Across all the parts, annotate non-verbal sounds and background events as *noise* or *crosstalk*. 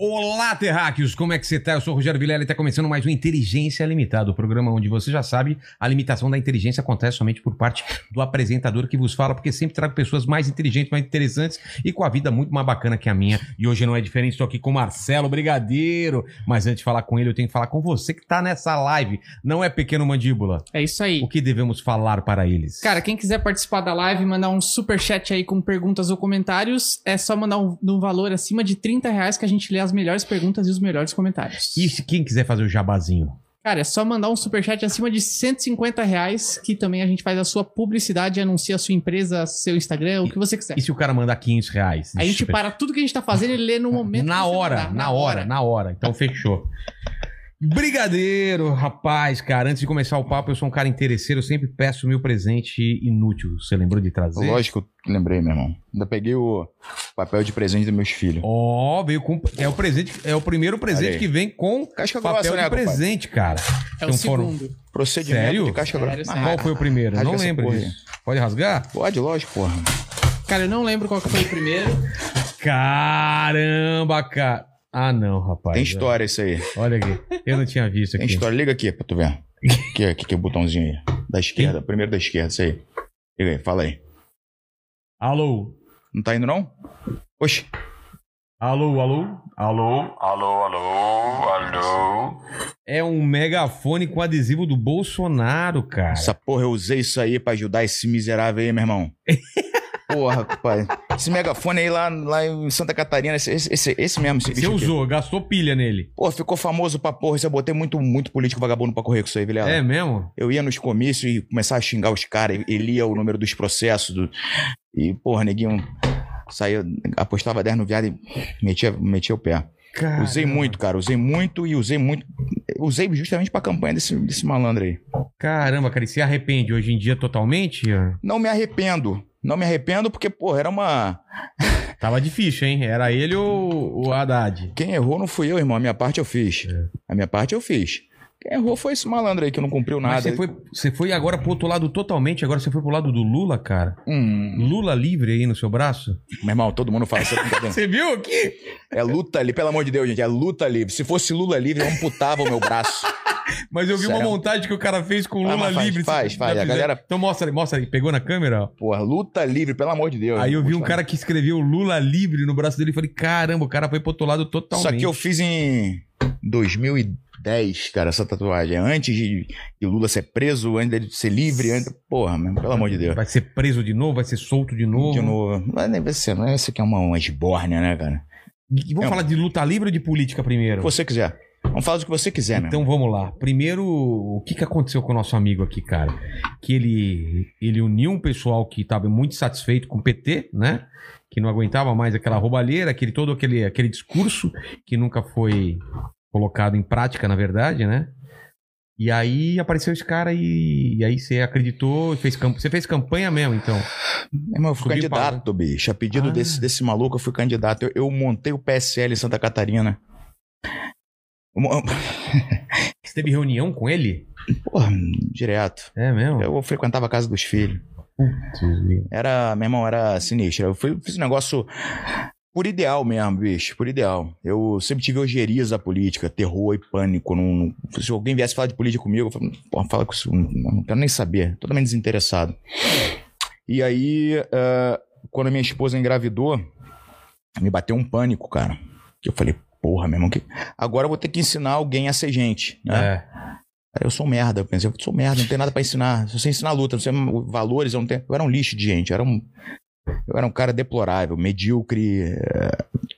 Olá, terráqueos! Como é que você tá? Eu sou o Rogério Vilela e está começando mais um Inteligência Limitada, o programa onde você já sabe, a limitação da inteligência acontece somente por parte do apresentador que vos fala, porque sempre trago pessoas mais inteligentes, mais interessantes e com a vida muito mais bacana que a minha. E hoje não é diferente, estou aqui com o Marcelo Brigadeiro. Mas antes de falar com ele, eu tenho que falar com você que está nessa live. Não é pequeno mandíbula. É isso aí. O que devemos falar para eles? Cara, quem quiser participar da live, mandar um super chat aí com perguntas ou comentários, é só mandar um, um valor acima de 30 reais que a gente lê as melhores perguntas e os melhores comentários. E se quem quiser fazer o jabazinho? Cara, é só mandar um superchat acima de 150 reais, que também a gente faz a sua publicidade, anuncia a sua empresa, seu Instagram, o que você quiser. E se o cara mandar 500 reais? A gente para tudo que a gente tá fazendo e lê no momento. Na que você hora, mandar. na hora, na hora. Então fechou. Brigadeiro, rapaz, cara, antes de começar o papo, eu sou um cara interesseiro, eu sempre peço meu presente inútil. Você lembrou de trazer? Lógico que lembrei, meu irmão. Ainda peguei o papel de presente dos meus filhos. Ó, veio com. É o presente, é o primeiro presente que vem com Casca papel grossa, de né, presente, cara. É o Então foram- segundo. Procedimento Sério? de casca grossa. Sério, Ah. Qual foi o primeiro? rasga Não lembro disso. Pode rasgar? Pode, lógico, porra. Cara, eu não lembro qual que foi o primeiro. Caramba, cara. Ah, não, rapaz. Tem história isso aí. Olha aqui. Eu não tinha visto Tem aqui. história. Liga aqui pra tu ver. Aqui, aqui, aqui é o botãozinho aí. Da esquerda. Primeiro da esquerda, isso aí. Liga aí, fala aí. Alô? Não tá indo, não? Oxi. Alô, alô? Alô? Alô, alô, alô. É um megafone com adesivo do Bolsonaro, cara. Essa porra, eu usei isso aí pra ajudar esse miserável aí, meu irmão. *laughs* Porra, pai. Esse megafone aí lá, lá em Santa Catarina, esse, esse, esse, mesmo. Esse Você bicho aqui. usou, gastou pilha nele. Pô, ficou famoso pra porra. Eu botei muito, muito político vagabundo pra correr com isso aí, Vilela. É mesmo? Eu ia nos comícios e começava a xingar os caras, e lia o número dos processos. do- E, porra, neguinho saía, apostava 10 no viado e metia, metia o pé. Cara. Usei muito, cara, usei muito e usei muito. Usei justamente pra campanha desse, desse malandro aí. Caramba, cara, e se arrepende hoje em dia totalmente? Não me arrependo. Não me arrependo porque, porra, era uma. *laughs* Tava difícil, hein? Era ele ou o Haddad? Quem errou não fui eu, irmão. A minha parte eu fiz. É. A minha parte eu fiz. Quem errou foi esse malandro aí que não cumpriu Mas nada. você foi, você foi agora pro outro lado totalmente, agora você foi pro lado do Lula, cara. Hum, Lula livre aí no seu braço? meu irmão, todo mundo fala isso. *laughs* Você viu aqui? É luta livre, pelo amor de Deus, gente. É luta livre. Se fosse Lula livre, eu amputava o meu braço. Mas eu vi uma Sério? montagem que o cara fez com o Ah, Lula faz, livre. faz, faz. já A galera- Então mostra aí, mostra aí. Pegou na câmera, ó. Porra, luta livre, pelo amor de Deus. Aí eu vi um cara que escreveu Lula livre no braço dele e falei, caramba, o cara foi pro outro lado totalmente. Isso aqui eu fiz em 2010, cara, essa tatuagem. Antes de, de Lula ser preso, antes dele ser livre, antes... porra, mesmo, pelo amor de Deus. Vai ser preso de novo, vai ser solto de novo. De novo. Mas nem vai ser, não é esse aqui é uma, uma esbórnia, né, cara? Vamos É falar de luta livre ou de política primeiro? você quiser. Vamos falar do que você quiser, né? Então vamos lá. Primeiro, o que, que aconteceu com o nosso amigo aqui, cara? Que ele, ele uniu um pessoal que estava muito satisfeito com o PT, né? Que não aguentava mais aquela roubalheira, aquele, todo aquele, aquele discurso que nunca foi colocado em prática, na verdade, né? E aí apareceu esse cara e, e aí você acreditou, fez camp... você fez campanha mesmo, então. Irmão, eu fui Subiu candidato, bicho. A pedido Ah. desse, desse maluco, eu fui candidato. Eu, eu montei o PSL em Santa Catarina. *laughs* Você teve reunião com ele? Porra, direto. É mesmo? Eu frequentava a casa dos filhos. Era, meu irmão, era sinistro. Eu fui- fiz um negócio por ideal mesmo, bicho, por ideal. Eu sempre tive ojerias à política, terror e pânico. Não, não- se alguém viesse falar de política comigo, eu falei, porra, fala com isso, não, não quero nem saber. Totalmente desinteressado. E aí, ah, quando a minha esposa engravidou, me bateu um pânico, cara. Que eu falei, porra, meu irmão, que... agora eu vou ter que ensinar alguém a ser gente, né? É. Aí eu sou um merda. Eu pensei, eu sou merda, não tenho nada pra ensinar. Se você ensinar luta, não sei valores, eu não tenho. Eu era um lixo de gente. Eu era um, eu era um cara deplorável, medíocre. é,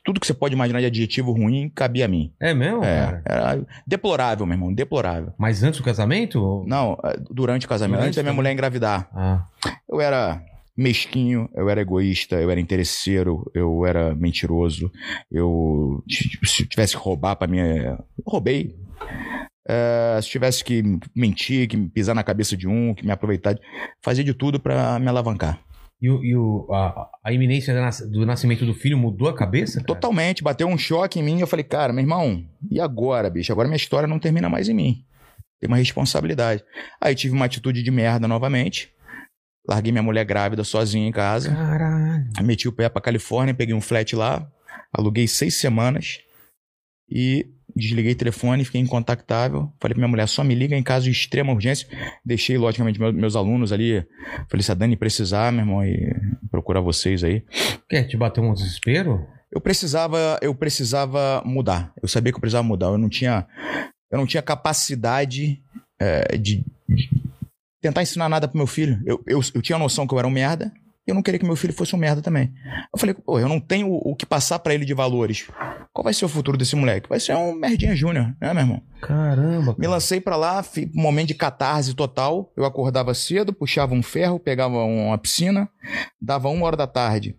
Tudo que você pode imaginar de adjetivo ruim cabia a mim. É mesmo, É, cara? era deplorável, meu irmão, deplorável. Mas antes do casamento? Não, é, durante o casamento, Durante antes da minha também? mulher engravidar. Ah. Eu era mesquinho, eu era egoísta, eu era interesseiro, eu era mentiroso, eu se tivesse que roubar pra mim, eu roubei. É, se tivesse que mentir, que pisar na cabeça de um, que me aproveitar, fazia de tudo pra me alavancar. E, o, e o- a, a iminência do nascimento do filho mudou a cabeça? cara? Totalmente, bateu um choque em mim. Eu falei, cara, meu irmão, e agora, bicho? Agora minha história não termina mais em mim. Tem uma responsabilidade. Aí tive uma atitude de merda novamente. Larguei minha mulher grávida sozinha em casa. Caralho. Meti o pé pra Califórnia, peguei um flat lá. Aluguei seis semanas. E desliguei o telefone, fiquei incontactável. Falei pra minha mulher, só me liga em caso de extrema urgência. Deixei, logicamente, meu- meus alunos ali. Falei, se a Dani precisar, meu irmão, e procurar vocês aí. Quer te bater um desespero? Eu precisava, eu precisava mudar. Eu sabia que eu precisava mudar. Eu não tinha, eu não tinha capacidade é, de, de tentar ensinar nada pro meu filho. Eu, eu, eu tinha a noção que eu era um merda. E eu não queria que meu filho fosse um merda também. Eu falei, pô, eu não tenho o, o que passar pra ele de valores. Qual vai ser o futuro desse moleque? Vai ser um merdinha júnior, né, meu irmão? Caramba. Me lancei pra lá, fi- um momento de catarse total. Eu acordava cedo, puxava um ferro, pegava uma piscina, dava uma hora da tarde.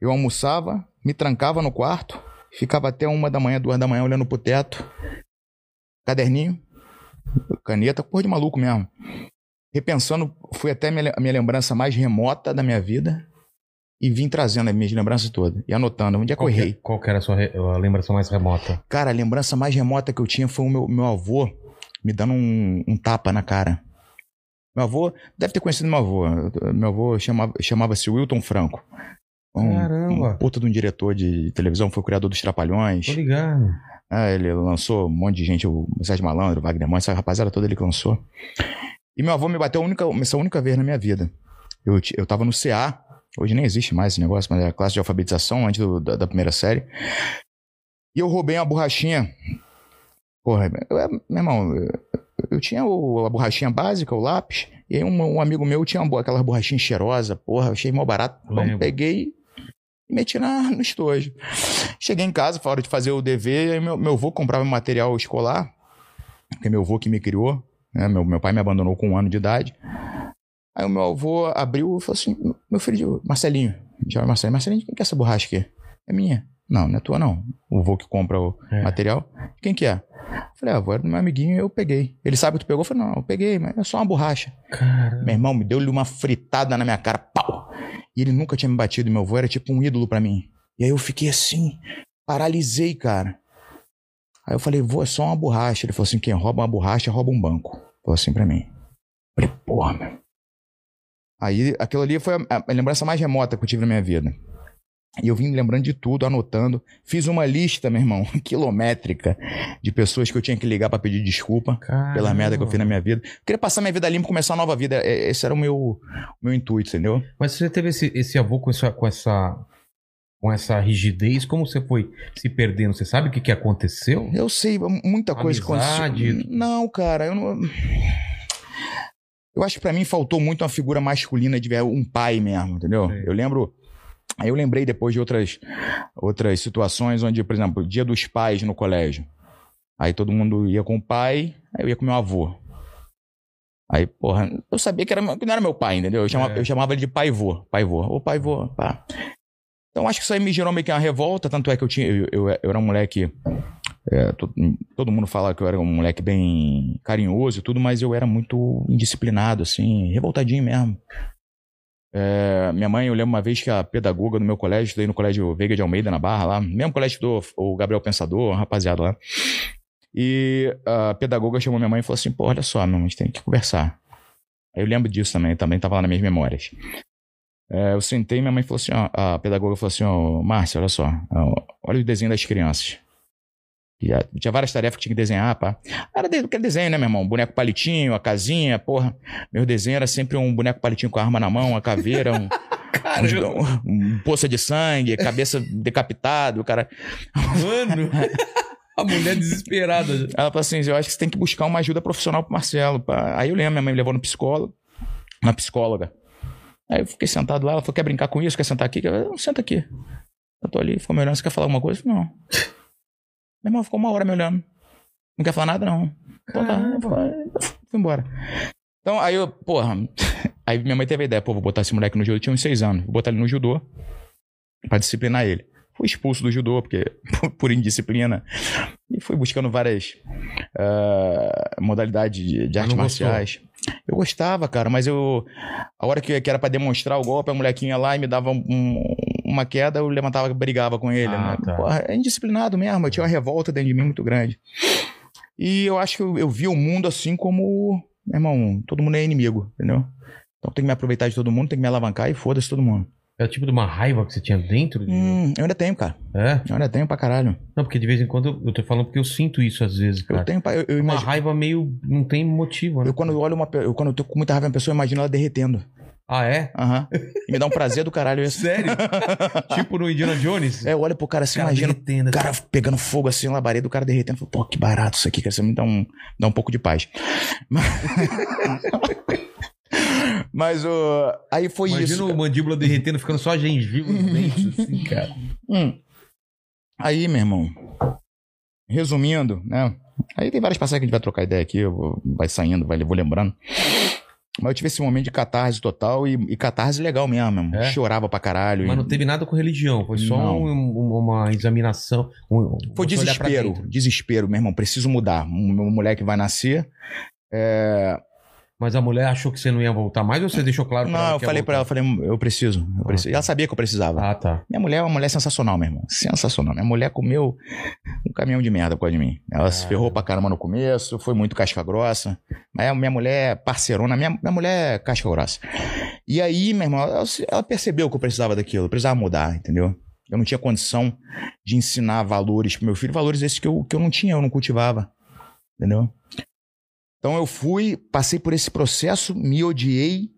Eu almoçava, me trancava no quarto, ficava até uma da manhã, duas da manhã olhando pro teto. Caderninho, caneta, porra de maluco mesmo. Repensando, fui até a minha, lembrança mais remota da minha vida e vim trazendo as minhas lembranças todas e anotando onde é que eu Qual, errei. qual que era a sua re- a lembrança mais remota? Cara, a lembrança mais remota que eu tinha foi o meu, meu avô me dando um, um tapa na cara. Meu avô, deve ter conhecido meu avô. Meu avô chamava- chamava-se Wilton Franco. Um, Caramba. um puta de um diretor de televisão, foi o criador dos Trapalhões. Tô ligado. Ah, ele lançou um monte de gente, o Sérgio Malandro, o Wagner Monte, essa rapaziada toda ele lançou. E meu avô me bateu a única, essa única vez na minha vida. Eu, eu tava no CA, hoje nem existe mais esse negócio, mas era classe de alfabetização antes do- da, da primeira série. E eu roubei uma borrachinha. Porra, eu, era- meu irmão, eu, tinha o- a borrachinha básica, o lápis, e aí um, um amigo meu tinha uma, aquela borrachinha cheirosa, porra, achei mal barato. Então, peguei e meti na, no estojo. Cheguei em casa, foi hora de fazer o dever, aí meu, meu avô comprava material escolar, que é meu avô que me criou, né? Meu, meu pai me abandonou com um ano de idade. Aí o meu avô abriu e falou assim: meu filho, Marcelinho, chama Marcelinho, Marcelinho, quem que é essa borracha aqui? É minha. Não, não é tua, não. O avô que compra o É. material. Quem que é? Falei, ah, avô, era do meu amiguinho e eu peguei. Ele sabe que tu pegou? Eu falei, não, eu peguei, mas é só uma borracha. Caramba. Meu irmão me deu-lhe uma fritada na minha cara, pau! E ele nunca tinha me batido, meu avô era tipo um ídolo pra mim. E aí eu fiquei assim, paralisei, cara. Aí eu falei, vô, é só uma borracha. Ele falou assim, quem rouba uma borracha, rouba um banco. Falou assim pra mim. Falei, porra, meu. Aí aquilo ali foi a, a lembrança mais remota que eu tive na minha vida. E eu vim lembrando de tudo, anotando. Fiz uma lista, meu irmão, *laughs* quilométrica, de pessoas que eu tinha que ligar pra pedir desculpa pela Caramba. merda que eu fiz na minha vida. Eu queria passar minha vida limpa e começar uma nova vida. É- Esse era o meu, o meu intuito, entendeu? Mas você teve esse, esse avô com essa, com essa com essa rigidez, como você foi se perdendo? Você sabe o que, que aconteceu? Eu sei, muita coisa Amizade. aconteceu. Não, cara, eu não. Eu acho que pra mim faltou muito uma figura masculina de um pai mesmo, entendeu? Sei. Eu lembro. Aí eu lembrei depois de outras, outras situações onde, por exemplo, dia dos pais no colégio. Aí todo mundo ia com o pai, aí eu ia com meu avô. Aí, porra, eu sabia que, era, que não era meu pai, entendeu? Eu chamava, É. eu chamava ele de pai-vô. Pai-vô. Ô, pai-vô, pá. Então acho que isso aí me gerou meio que uma revolta, tanto é que eu tinha. Eu, eu, eu era um moleque. é, to- todo mundo fala que eu era um moleque bem carinhoso e tudo, mas eu era muito indisciplinado, assim, revoltadinho mesmo. É, minha mãe, eu lembro uma vez que a pedagoga do meu colégio, estudei no colégio Veiga de Almeida, na Barra, lá, mesmo colégio do o Gabriel Pensador, uma rapaziada lá. E a pedagoga chamou minha mãe e falou assim: pô, olha só, meu, a gente tem que conversar. Eu lembro disso também, também tava lá nas minhas memórias. É, eu sentei e minha mãe falou assim: ó, a pedagoga falou assim: ó, Márcia, olha só, ó, olha o desenho das crianças. E, tinha várias tarefas que tinha que desenhar, pá. Era de- aquele desenho, né, meu irmão? Boneco palitinho, a casinha, porra. Meu desenho era sempre um boneco palitinho com a arma na mão, uma caveira, um, *laughs* um, um poça de sangue, cabeça decapitada, o cara. Mano, a mulher desesperada. Ela falou assim: eu acho que você tem que buscar uma ajuda profissional pro Marcelo. pá. Aí eu lembro, minha mãe me levou no psicólogo, na psicóloga. Aí eu fiquei sentado lá, ela falou: quer brincar com isso? Quer sentar aqui? Eu, não, senta aqui. Eu tô ali, ficou me olhando, você quer falar alguma coisa? Não. *laughs* Meu irmão ficou uma hora me olhando. Não quer falar nada, não. Então tá, eu fui, embora. Então, aí eu, porra. *laughs* Aí minha mãe teve a ideia, pô, vou botar esse moleque no judô. Eu tinha uns seis anos. Vou botar ele no judô pra disciplinar ele. Fui expulso do judô, porque *laughs* por indisciplina. E fui buscando várias ah, modalidades de, de artes não gostou? Eu gostava, cara, mas eu. A hora que, que era pra demonstrar o golpe, a molequinha lá e me dava um- uma queda, eu levantava e brigava com ele. Ah, né? tá. Porra, é indisciplinado mesmo. Eu tinha uma revolta dentro de mim muito grande. E eu acho que eu, eu vi o mundo assim como. Meu irmão, todo mundo é inimigo, entendeu? Então tem que me aproveitar de todo mundo, tem que me alavancar e foda-se todo mundo. É o tipo de uma raiva que você tinha dentro? de- Hum, eu ainda tenho, cara. É? Eu ainda tenho pra caralho. Não, porque de vez em quando eu- eu tô falando porque eu sinto isso às vezes, Eu cara. tenho. pra- Eu, eu Uma imagino. raiva meio. não tem motivo, né? Eu quando eu olho uma. Eu, quando eu tô com muita raiva de uma pessoa, eu imagino ela derretendo. Ah, é? Aham. E me dá um prazer do caralho isso. Sério? *laughs* tipo no Indiana Jones? É, eu olho pro cara assim, Cara imagino derretendo, o cara pegando fogo assim na labareda, o cara derretendo. Falo, Pô, que barato isso aqui, cara. Isso me dá um, dá um pouco de paz. Mas, *laughs* *laughs* Mas, ô, aí foi Imagina isso. o cara. mandíbula derretendo, ficando só gengiva nos dentes, assim, cara. Hum. Aí, meu irmão, resumindo, né? Aí tem várias passagens que a gente vai trocar ideia aqui, vou- vai saindo, vai, vou lembrando. Mas eu tive esse momento de catarse total e, e catarse legal mesmo. É? Chorava pra caralho. Mas e- não teve nada com religião, foi só um- um- uma examinação. um- Foi desespero, desespero, meu irmão. Preciso mudar. Meu moleque vai nascer. É... Mas a mulher achou que você não ia voltar mais ou você deixou claro pra Não, ela eu que ia falei pra ela, falei, eu preciso. Eu preciso. E ela sabia que eu precisava. Ah, tá. Minha mulher é uma mulher sensacional, meu irmão. Sensacional. Minha mulher comeu um caminhão de merda por causa de mim. Ela se Ah. ferrou pra caramba no começo, foi muito casca grossa. Mas minha mulher é parceirona, minha, minha mulher é casca grossa. E aí, meu irmão, ela, ela percebeu que eu precisava daquilo, eu precisava mudar, entendeu? Eu não tinha condição de ensinar valores pro meu filho, valores esses que eu, que eu não tinha, eu não cultivava. Entendeu? Então eu fui, passei por esse processo, me odiei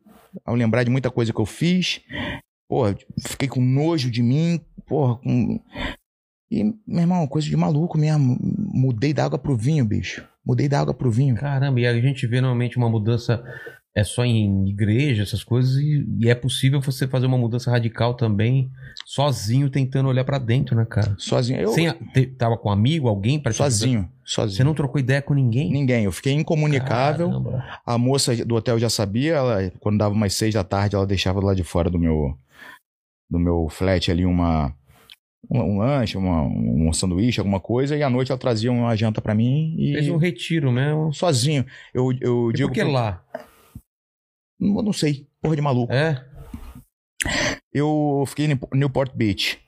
ao lembrar de muita coisa que eu fiz. Porra, fiquei com nojo de mim, porra, com... E, meu irmão, coisa de maluco mesmo. Mudei da água pro vinho, bicho. Mudei da água pro vinho. Caramba, e a gente vê normalmente uma mudança é só em igreja, essas coisas, e, e é possível você fazer uma mudança radical também, sozinho, tentando olhar pra dentro, né, cara? Sozinho. Eu, Sem te- tava com um amigo, alguém ajudar? sozinho, sozinho. Você não trocou ideia com ninguém? Ninguém. Eu fiquei incomunicável. Caramba. A moça do hotel já sabia, ela, quando dava umas seis da tarde, ela deixava lá de fora do meu, do meu flat ali uma, um, um lanche, uma, um sanduíche, alguma coisa, e à noite ela trazia uma janta pra mim e Fez um retiro mesmo. sozinho. Eu, eu E digo por que lá? Não, não sei, porra de maluco. É? Eu fiquei em Newport Beach.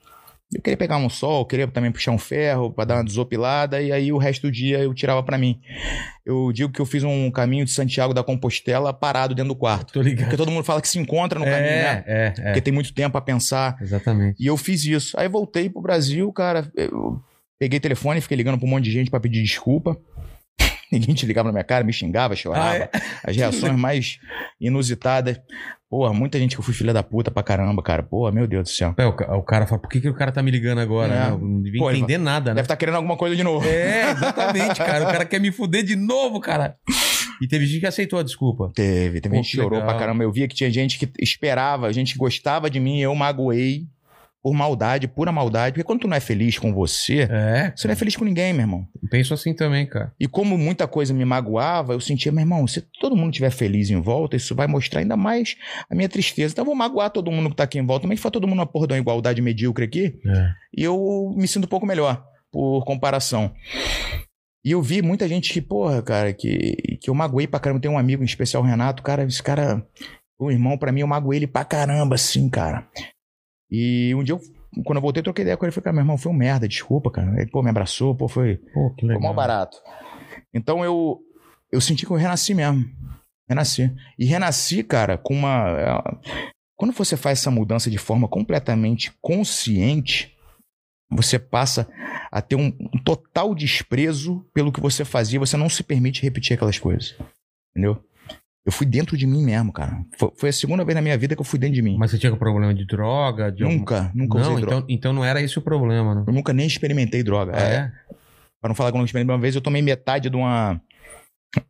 Eu queria pegar um sol, queria também puxar um ferro pra dar uma desopilada e aí o resto do dia eu tirava pra mim. Eu digo que eu fiz um caminho de Santiago da Compostela parado dentro do quarto. Tô ligado. Porque todo mundo fala que se encontra no caminho, né? É, é, é. Porque tem muito tempo pra pensar. Exatamente. E eu fiz isso. Aí voltei pro Brasil, cara. Eu peguei telefone fiquei ligando pra um monte de gente pra pedir desculpa. *laughs* Ninguém te ligava na minha cara, me xingava, chorava. Ah, é? As reações *laughs* mais inusitadas. Porra, muita gente que eu fui filha da puta pra caramba, cara. Porra, meu Deus do céu. É, o, o cara fala, por que, que o cara tá me ligando agora? É. né? Não devia Pô, entender nada, né? Deve estar querendo alguma coisa de novo. É, exatamente, cara. O cara quer me fuder de novo, cara. E teve gente que aceitou a desculpa. Teve, teve Pô, gente que que chorou legal. pra caramba. Eu via que tinha gente que esperava, gente que gostava de mim, eu magoei por maldade, pura maldade. Porque quando tu não é feliz com você, É, você não é feliz com ninguém, meu irmão. penso assim também, cara. E como muita coisa me magoava, eu sentia, meu irmão, se todo mundo estiver feliz em volta, isso vai mostrar ainda mais a minha tristeza. Então eu vou magoar todo mundo que tá aqui em volta, mas foi todo mundo uma porra de uma igualdade medíocre aqui, É. e eu me sinto um pouco melhor, por comparação. E eu vi muita gente que, porra, cara, que, que eu magoei pra caramba. Tem um amigo em especial, o Renato, cara, esse cara, o irmão, pra mim, eu magoei ele pra caramba, assim, cara. E um dia eu. Quando eu voltei, eu troquei ideia com ele. Falei, cara, meu irmão, foi um merda, desculpa, cara. Ele, pô, me abraçou, pô, foi, Pô, que foi legal. mal barato. Então eu, eu senti que eu renasci mesmo. Renasci. E renasci, cara, com uma. é, Quando você faz essa mudança de forma completamente consciente, você passa a ter um, um total desprezo pelo que você fazia, você não se permite repetir aquelas coisas. Entendeu? Eu fui dentro de mim mesmo, cara. Foi, foi a segunda vez na minha vida que eu fui dentro de mim. Mas você tinha problema de droga? De algum- nunca, nunca não, usei droga. então, então não era esse o problema, né? Eu nunca nem experimentei droga. Ah, É, é? Pra não falar que eu não experimentei uma vez, eu tomei metade de uma.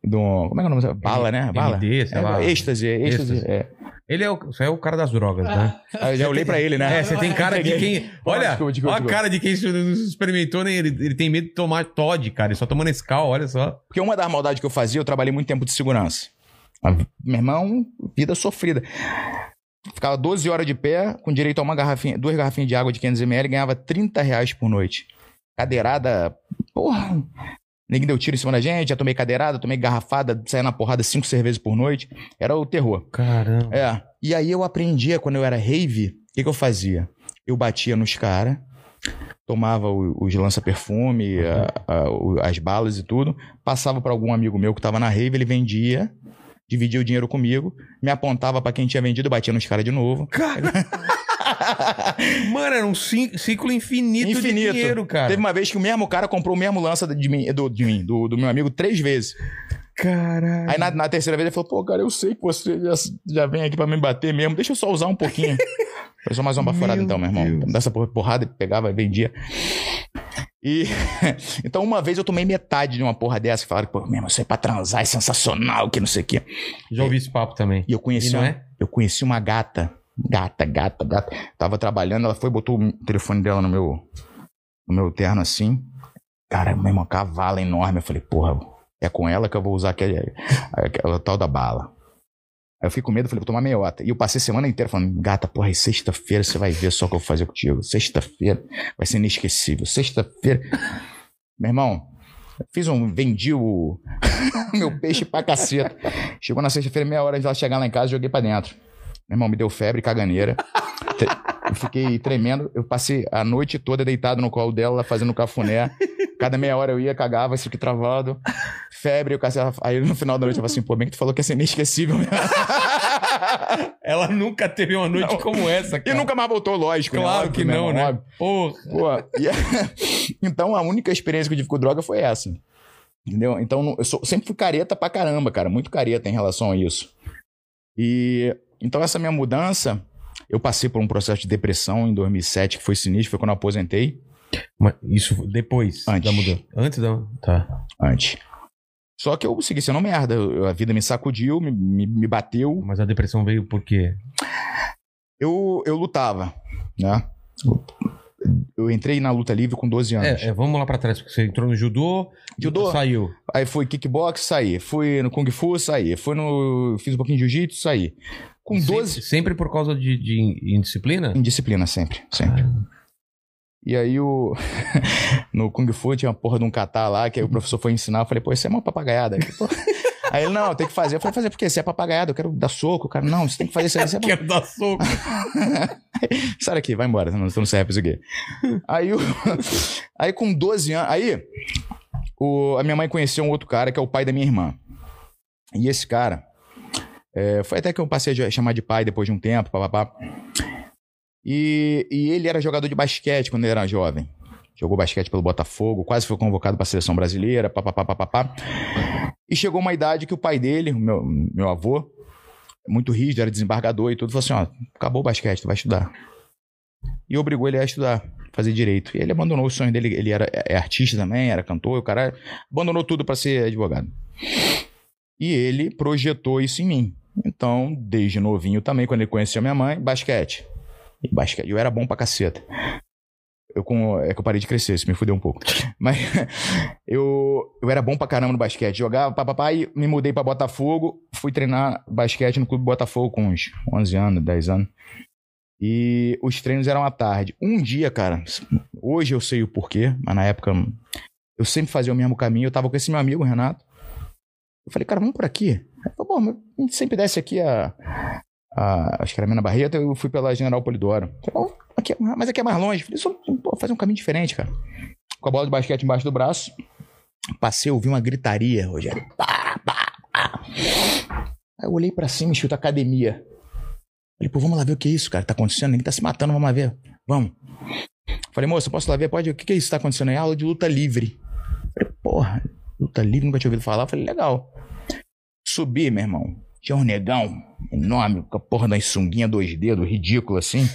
De um, como é que é o nome? Bala, né? Bala. MD, sei É, lá. êxtase, êxtase. Êxtase. É. Ele é o, é o cara das drogas, né? Aí eu já olhei pra ele, né? É, você tem cara de quem. Olha, Desculpa, desculpa, olha a cara de quem experimentou, né? Ele, ele tem medo de tomar Todd, cara. Ele só toma Nescau, olha só. Porque uma das maldades que eu fazia, eu trabalhei muito tempo de segurança. A- Meu irmão, vida sofrida. Ficava 12 horas de pé, com direito a uma garrafinha, duas garrafinhas de água de 500ml, ganhava 30 reais por noite. Cadeirada, porra. Ninguém deu tiro em cima da gente, já tomei cadeirada, tomei garrafada, saía na porrada cinco cervejas por noite. Era o terror. Caramba. É. E aí eu aprendia, quando eu era rave, o que, que eu fazia? Eu batia nos caras, tomava os lança-perfume, o- as balas e tudo, passava pra algum amigo meu que tava na rave, ele vendia, dividia o dinheiro comigo, me apontava pra quem tinha vendido, batia nos caras de novo. *laughs* Mano, era um ciclo infinito, de Infinito. dinheiro, cara. Teve uma vez que o mesmo cara comprou o mesmo lança de mim, do, de mim, do, do meu amigo, três vezes. Caralho. Aí na, na terceira vez ele falou, pô, cara, eu sei que você já, já vem aqui pra me bater mesmo, deixa eu só usar um pouquinho. *laughs* Foi só mais uma baforada Meu então, meu irmão. Deus. Dessa porra- porrada, pegava e vendia. E *laughs* então uma vez eu tomei metade de uma porra dessa, falaram, pô, meu irmão, isso é pra transar, é sensacional, que não sei o quê. Já ouvi esse papo também. E eu conheci, E não uma, é? eu conheci uma gata, gata, gata, gata. Tava trabalhando, ela foi, botou o telefone dela no meu, no meu terno assim. Cara, meu irmão, cavalo enorme. Eu falei, porra, é com ela que eu vou usar aquele, aquele, tal da bala. Aí eu fiquei com medo, falei, vou tomar meiota. E eu passei a semana inteira falando, gata, porra, e sexta-feira você vai ver só o que eu vou fazer contigo. Sexta-feira vai ser inesquecível. Sexta-feira. meu irmão, fiz um. Vendi o *laughs* meu peixe pra caceta. Chegou na sexta-feira, meia hora de ela chegar lá em casa, joguei pra dentro. Meu irmão, me deu febre, caganeira. Eu fiquei tremendo. Eu passei a noite toda deitado no colo dela, fazendo cafuné. Cada meia hora eu ia, cagava, isso aqui travado. Febre, eu cacete. Aí no final da noite eu falei assim, pô, bem que tu falou que ia ser inesquecível mesmo. *laughs* Ela nunca teve uma noite Não. como essa, E cara. nunca mais voltou, lógico. né? Claro Óbvio, que não, né? óbvio. Porra. Pô, e- *laughs* então a única experiência que eu tive com droga foi essa. Entendeu? Então eu sou- sempre fui careta pra caramba, cara. Muito careta em relação a isso. E então essa minha mudança, eu passei por um processo de depressão em 2007 que foi sinistro, foi quando eu aposentei. Mas isso depois Antes. da mudança. Antes da. Tá. Antes. Só que eu segui sendo merda. A vida me sacudiu, me, me, me bateu. Mas a depressão veio por quê? Eu, eu lutava, né? Eu entrei na luta livre com 12 anos. É, é, vamos lá pra trás, porque você entrou no judô, Judô? saiu. Aí fui kickbox, saí. Fui no Kung Fu, saí. Fui no. Fiz um pouquinho de jiu-jitsu, saí. Com 12. Se- sempre por causa de, de indisciplina? Indisciplina, sempre. Sempre. E aí o. *laughs* no Kung Fu tinha uma porra de um catar lá, que aí o professor foi ensinar. Eu falei, pô, isso é uma papagaiada. *laughs* Aí, ele, não, tem que fazer. Eu falei, fazer por quê? Você é papagaiada, eu quero dar soco. O cara, não, você tem que fazer isso aí. Isso é *laughs* Quero dar soco. *laughs* Sai daqui, vai embora, não, não serve isso aqui. Aí, o, *laughs* aí com 12 anos, aí o, a minha mãe conheceu um outro cara que é o pai da minha irmã. E esse cara, é, foi até que eu passei a chamar de pai depois de um tempo, papapá. E, e ele era jogador de basquete quando ele era jovem. Jogou basquete pelo Botafogo, quase foi convocado para a seleção brasileira, papapá. E chegou uma idade que o pai dele, meu, meu avô, muito rígido, era desembargador e tudo, falou assim: ó, acabou o basquete, tu vai estudar. E obrigou ele a estudar, fazer direito. E ele abandonou o sonho dele, ele era é artista também, era cantor, o cara abandonou tudo para ser advogado. E ele projetou isso em mim. Então, desde novinho também, quando ele conheceu minha mãe, basquete. E basquete. Eu era bom pra caceta. Eu com, é que eu parei de crescer, isso me fudeu um pouco. *laughs* Mas *laughs* eu, eu era bom pra caramba no basquete. Jogava, papapá, e me mudei pra Botafogo. Fui treinar basquete no Clube Botafogo com uns 11 anos, 10 anos. E os treinos eram à tarde. Um dia, cara, hoje eu sei o porquê, mas na época eu sempre fazia o mesmo caminho. Eu tava com esse meu amigo, Renato. Eu falei, cara, vamos por aqui. Ele bom, a gente sempre desce aqui a, a. Acho que era a Mina Barreto, eu fui pela General Polidoro. Falei, "Bom, aqui é- mas aqui é mais longe. Falei, só pô, fazer um caminho diferente, cara. Com a bola de basquete embaixo do braço. Passei, ouvi uma gritaria, Rogério. Pá, pá, pá. Aí eu olhei pra cima, escuto academia. Falei, pô, vamos lá ver o que é isso, cara. Tá acontecendo? Ninguém tá se matando, vamos lá ver. Vamos. Falei, moça, posso lá ver? Pode. O que, que é isso que tá acontecendo aí? Aula de luta livre. Falei, porra, luta livre, nunca tinha ouvido falar. Falei, legal. Subi, meu irmão. Tinha um negão enorme, com a porra da sunguinha, dois dedos, ridículo assim.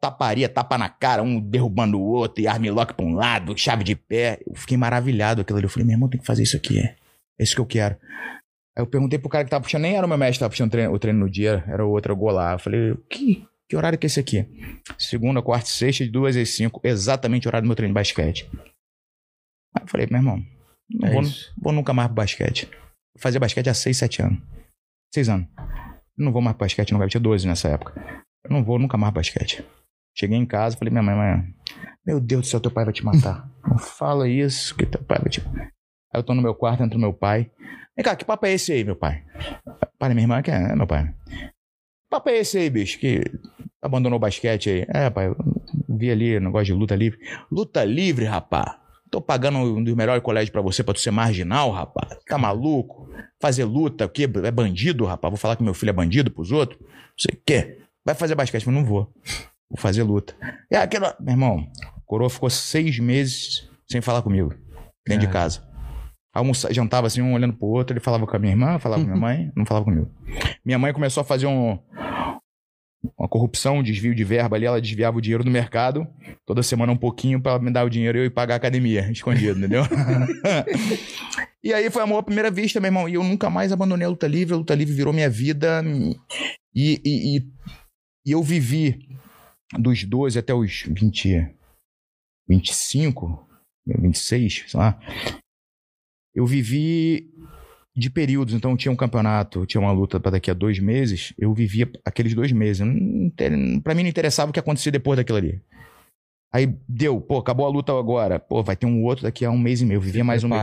Taparia, tapa na cara, um derrubando o outro, e armlock pra um lado, chave de pé. Eu fiquei maravilhado aquilo ali. Eu falei, meu irmão, tem que fazer isso aqui. É isso que eu quero. Aí eu perguntei pro cara que tava puxando, nem era o meu mestre que tava puxando o treino, o treino no dia, era o outro, lá. Eu falei, que, que horário que é esse aqui? Segunda, quarta e sexta, de duas às cinco, exatamente o horário do meu treino de basquete. Aí eu falei, meu irmão, não É vou, vou nunca mais pro basquete. Fazia basquete há seis, sete anos. Seis anos. Eu não vou mais basquete, não vai. Tinha 12 nessa época. Eu não vou nunca mais basquete. Cheguei em casa, falei, minha mãe, mãe, meu Deus do céu, teu pai vai te matar. *laughs* Não fala isso, que teu pai vai te matar. Aí eu tô no meu quarto, entra meu pai. Vem cá, que papo é esse aí, meu pai? Pai da minha irmã, que é, meu pai. Que papo é esse aí, bicho, que abandonou o basquete aí? É, pai, vi ali, negócio de luta livre. Luta livre, rapá. Tô pagando um dos melhores colégios pra você, pra tu ser marginal, rapaz. Tá maluco? Fazer luta, o quê? É bandido, rapaz? Vou falar que meu filho é bandido pros outros? Não sei o quê. Vai fazer basquete, mas não vou. Vou fazer luta. E aquela... Meu irmão, o coroa ficou seis meses sem falar comigo. Dentro de Cara. casa. Almoça, jantava assim, um olhando pro outro. Ele falava com a minha irmã, falava com a minha *laughs* mãe, não falava comigo. Minha mãe começou a fazer um... Uma corrupção, um desvio de verba ali. Ela desviava o dinheiro do mercado toda semana um pouquinho pra me dar o dinheiro e eu ir pagar a academia, *laughs* escondido, entendeu? *laughs* e aí foi amor à primeira vista, meu irmão. E eu nunca mais abandonei a luta livre. A luta livre virou minha vida. E, e, e, e eu vivi dos 12 até os 20, 25, 26, sei lá. Eu vivi de períodos, então tinha um campeonato, tinha uma luta para daqui a dois meses, eu vivia aqueles dois meses. Pra mim não interessava o que acontecia depois daquilo ali. Aí deu, pô, acabou a luta agora. Pô, vai ter um outro daqui a um mês e meio. Eu vivia mais um mês.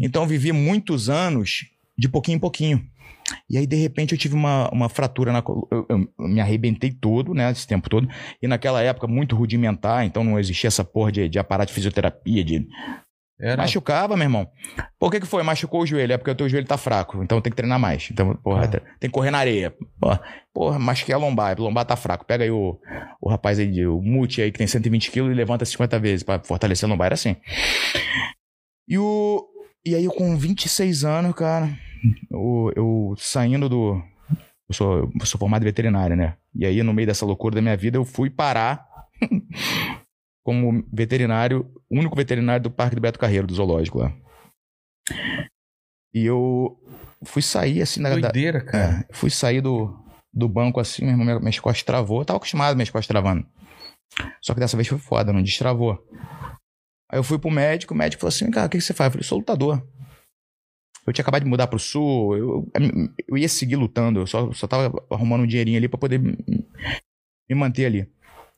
Então eu vivi muitos anos de pouquinho em pouquinho. E aí, de repente, eu tive uma, uma fratura na coluna. Eu, eu me arrebentei todo, né? Esse tempo todo. E naquela época, muito rudimentar, então não existia essa porra de, de aparato de fisioterapia, de Era Machucava, meu irmão. Por que que foi? Machucou o joelho. É porque o teu joelho tá fraco. Então tem que treinar mais. Então, porra, Ah. tem que correr na areia. Porra, porra machuquei a lombar. A lombar tá fraco. Pega aí o, o rapaz aí, o Muti aí, que tem 120 quilos e levanta 50 vezes pra fortalecer a lombar. Era assim. E o... E aí eu com 26 anos, cara, eu, eu saindo do... Eu sou, eu sou formado em veterinária, né? E aí, no meio dessa loucura da minha vida, eu fui parar *laughs* como veterinário, único veterinário do Parque do Beto Carreiro, do zoológico lá. E eu fui sair assim da. da doideira, cara. é, fui sair do, do banco assim, meu irmão, minha- minhas costas travou. Eu tava acostumado minhas costas travando. Só que dessa vez foi foda, não destravou. Aí eu fui pro médico, o médico falou assim: cara, o que que você faz? Eu falei: sou lutador. Eu tinha acabado de mudar pro sul, eu, eu ia seguir lutando, eu só, só tava arrumando um dinheirinho ali pra poder me manter ali.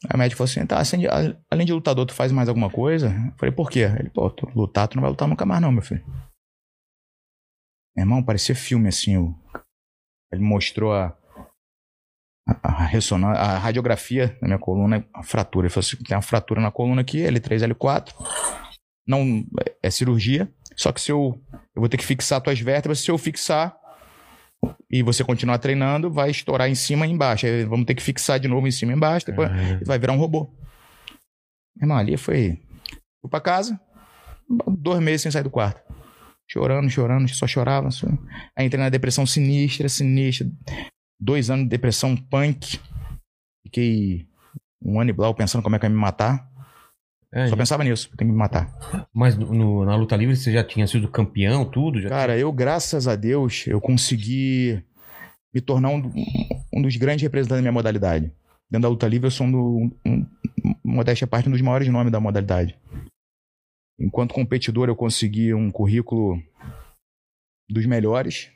Aí o médico falou assim: tá, assim, além de lutador, tu faz mais alguma coisa? Eu falei: por quê? Ele, pô, tu lutar, tu não vai lutar nunca mais, não, meu filho. Meu irmão, parecia filme assim. o- Ele mostrou a, a, ressonância, a radiografia da minha coluna, a fratura. Ele falou assim: tem uma fratura na coluna aqui, L3, L4. Não é cirurgia. Só que se eu, eu vou ter que fixar tuas vértebras, se eu fixar e você continuar treinando, vai estourar em cima e embaixo. Aí vamos ter que fixar de novo em cima e embaixo. Depois Caralho. vai virar um robô. Meu irmão, ali foi. Fui pra casa, dois meses sem sair do quarto. Chorando, chorando, só chorava. Só... Aí entrei na depressão sinistra, sinistra. Dois anos de depressão punk. Fiquei um ano e blau pensando como é que eu ia me matar. É, Só pensava nisso, tem que me matar. Mas no- na luta livre você já tinha sido campeão, tudo? Cara, eu, graças a Deus, eu consegui me tornar um, um dos grandes representantes da minha modalidade. Dentro da luta livre, eu sou um, do- um, um, modéstia parte, um dos maiores nomes da modalidade. Enquanto competidor, eu consegui um currículo dos melhores.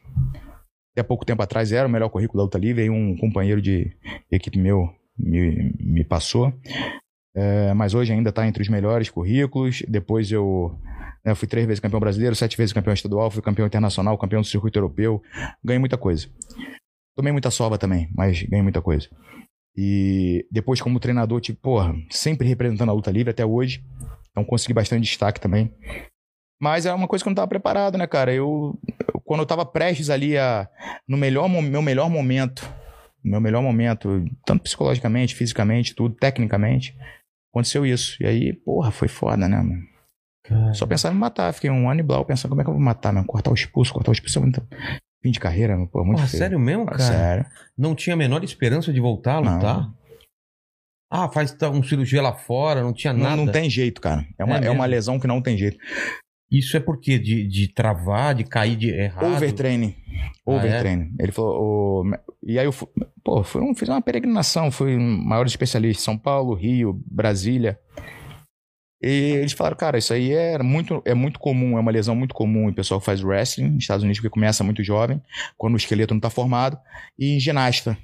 Até pouco tempo atrás era o melhor currículo da luta livre, aí um companheiro de equipe meu me, me passou. É, mas hoje ainda está entre os melhores currículos. Depois eu né, fui três vezes campeão brasileiro, sete vezes campeão estadual, fui campeão internacional, campeão do circuito europeu. Ganhei muita coisa. Tomei muita sova também, mas ganhei muita coisa. E depois, como treinador, tipo, porra, sempre representando a luta livre até hoje. Então consegui bastante destaque também. Mas é uma coisa que eu não estava preparado, né, cara? Eu, eu- quando eu estava prestes ali a. No melhor, meu melhor momento, meu melhor momento, tanto psicologicamente, fisicamente, tudo, tecnicamente, aconteceu isso. E aí, porra, foi foda, né, mano? Cara, Só pensava em matar. Fiquei um ano e blau pensando como é que eu vou matar, mano. Cortar o expulso, cortar o expulso é muito. Fim de carreira, mano. Pô, muito Porra, feio. sério mesmo, cara? Sério. Não tinha a menor esperança de voltar a Não. lutar? Ah, faz tá, um cirurgia lá fora, não tinha Não, nada. não tem jeito, cara. É uma, É é uma lesão que não tem jeito. Isso é porque de, de travar, de cair de errado. Overtraining. Ah, Overtraining. Ele falou. E aí eu fu- pô, fui, um- fiz uma peregrinação, fui um maior especialista. São Paulo, Rio, Brasília. E eles falaram, cara, isso aí é muito, é muito comum, é uma lesão muito comum em pessoal que faz wrestling, nos Estados Unidos, que começa muito jovem, quando o esqueleto não está formado, e em ginasta.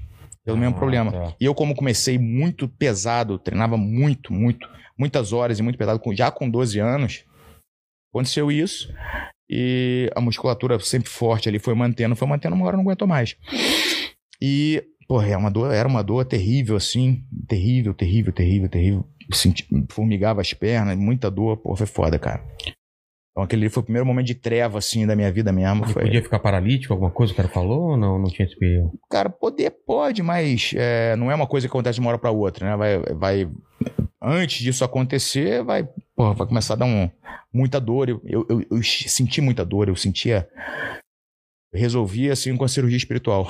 Pelo mesmo Ah, problema. tá. E eu, como comecei muito pesado, treinava muito, muito, muitas horas e muito pesado, com- já com 12 anos, aconteceu isso. E a musculatura sempre forte ali foi mantendo, foi mantendo, uma hora não aguentou mais. E, porra, era uma dor, era uma dor terrível, assim. Terrível, terrível, terrível, terrível. Senti, formigava as pernas, muita dor, porra, foi foda, cara. Então aquele foi o primeiro momento de treva, assim, da minha vida mesmo. Foi... podia ficar paralítico, alguma coisa que o cara falou ou não? Não tinha esse período? Cara, poder pode, mas é, não é uma coisa que acontece de uma hora para outra, né? Vai, vai, antes disso acontecer, vai, porra, vai começar a dar um, muita dor. Eu, eu, eu- eu senti muita dor, eu sentia. Resolvi assim com a cirurgia espiritual.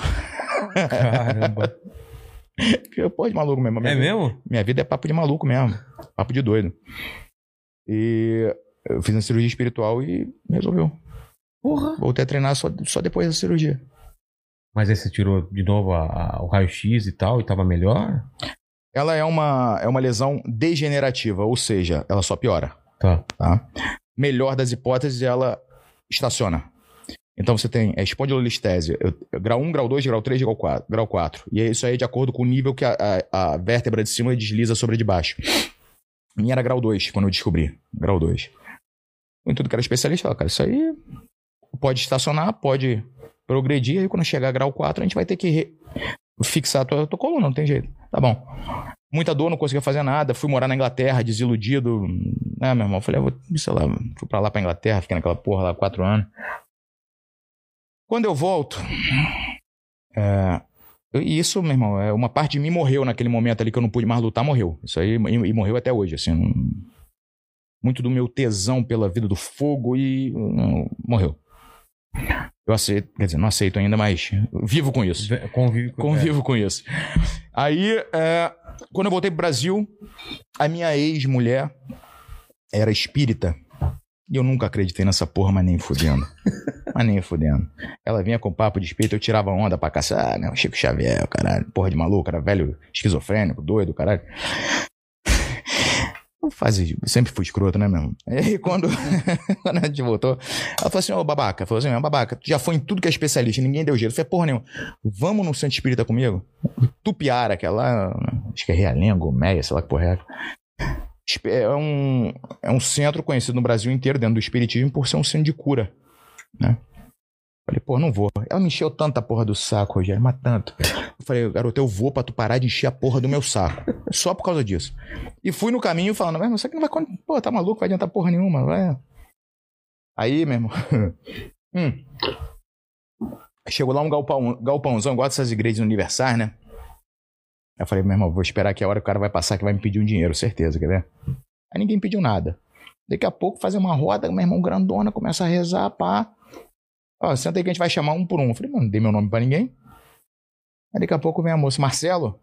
Caramba. *laughs* Pô, de maluco mesmo. Minha é vida- mesmo? Minha vida é papo de maluco mesmo. Papo de doido. E eu fiz a cirurgia espiritual e resolveu. Porra. Voltei a treinar só, só depois da cirurgia. Mas aí você tirou de novo a- a- o raio-x e tal e tava melhor? Ela é uma, é uma lesão degenerativa, ou seja, ela só piora. Tá. tá? Melhor das hipóteses, ela estaciona. Então você tem é, espondilolistese, grau 1, grau 2, grau 3, grau 4, grau 4. E isso aí é de acordo com o nível que a, a- a vértebra de cima desliza sobre a de baixo. Minha era grau 2, quando eu descobri. Grau 2. Em tudo que era especialista, ó, cara, isso aí pode estacionar, pode progredir, aí quando chegar a grau 4, a gente vai ter que fixar a tua, tua coluna, não tem jeito. Tá bom. Muita dor, não conseguia fazer nada. Fui morar na Inglaterra, desiludido. Né, meu irmão? Falei, eu vou, sei lá, fui pra lá pra Inglaterra, fiquei naquela porra lá quatro anos. Quando eu volto. É, e isso, meu irmão, é uma parte de mim morreu naquele momento ali que eu não pude mais lutar, morreu. Isso aí, e, e morreu até hoje, assim. muito do meu tesão pela vida do fogo e. não, morreu. Eu aceito, quer dizer, não aceito ainda, mas vivo com isso. Convive com Convivo com isso. Aí, é, quando eu voltei pro Brasil, a minha ex-mulher era espírita. E eu nunca acreditei nessa porra, mas nem fudendo. *laughs* mas nem fudendo. Ela vinha com papo de espírito, eu tirava onda pra caçar, né? O Chico Xavier, o caralho, porra de maluco, era velho esquizofrênico, doido, caralho. Fazia, sempre fui escroto, né, mesmo? E aí, quando, *laughs* quando a gente voltou, ela falou assim: Ô babaca, falou assim: Ô babaca, tu já foi em tudo que é especialista, ninguém deu jeito. Eu falei: porra nenhuma, vamos no centro espírita comigo? Tupiara, que é lá, acho que é Realengo, Meia, sei lá que porra é. É um, é um centro conhecido no Brasil inteiro, dentro do espiritismo, por ser um centro de cura, né? Falei, pô, não vou. Ela me encheu tanta porra do saco, Rogério, mas tanto. Eu falei, garoto, eu vou pra tu parar de encher a porra do meu saco. Só por causa disso. E fui no caminho falando, mas isso aqui não vai. Pô, tá maluco, vai adiantar porra nenhuma, vai. Aí, meu irmão. *laughs* hum. Chegou lá um galpão, galpãozão, igual dessas igrejas universais, né? Eu falei, meu irmão, vou esperar que a hora que o cara vai passar que vai me pedir um dinheiro, certeza, quer ver? Aí ninguém pediu nada. Daqui a pouco fazer uma roda, meu irmão grandona, começa a rezar, pá. Ó, senta aí que a gente vai chamar um por um. Eu falei, mano, não dei meu nome pra ninguém. Aí daqui a pouco vem a moça, Marcelo.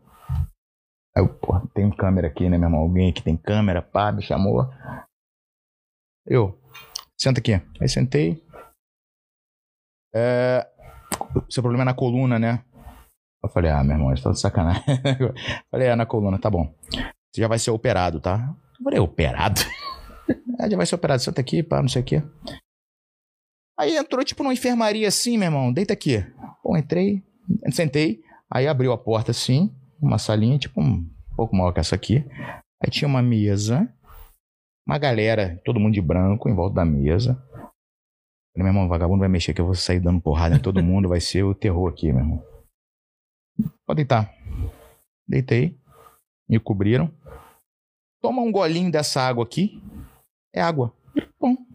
Aí eu, pô, tem câmera aqui, né, meu irmão? Alguém aqui tem câmera, pá, me chamou. Eu, senta aqui. Aí sentei. É, seu problema é na coluna, né? Eu falei, ah, meu irmão, você tá de sacanagem. *laughs* falei, é na coluna, tá bom. Você já vai ser operado, tá? Eu falei, operado? *laughs* é, já vai ser operado, senta aqui, pá, não sei o quê. Aí entrou, tipo, numa enfermaria assim, meu irmão, deita aqui. Pô, entrei, sentei, aí abriu a porta assim, uma salinha, tipo, um pouco maior que essa aqui. Aí tinha uma mesa, uma galera, todo mundo de branco em volta da mesa. Falei, meu irmão, vagabundo vai mexer que eu vou sair dando porrada em todo mundo, vai ser o terror aqui, meu irmão. Pode deitar. Deitei, me cobriram. Toma um golinho dessa água aqui. É água. Bom.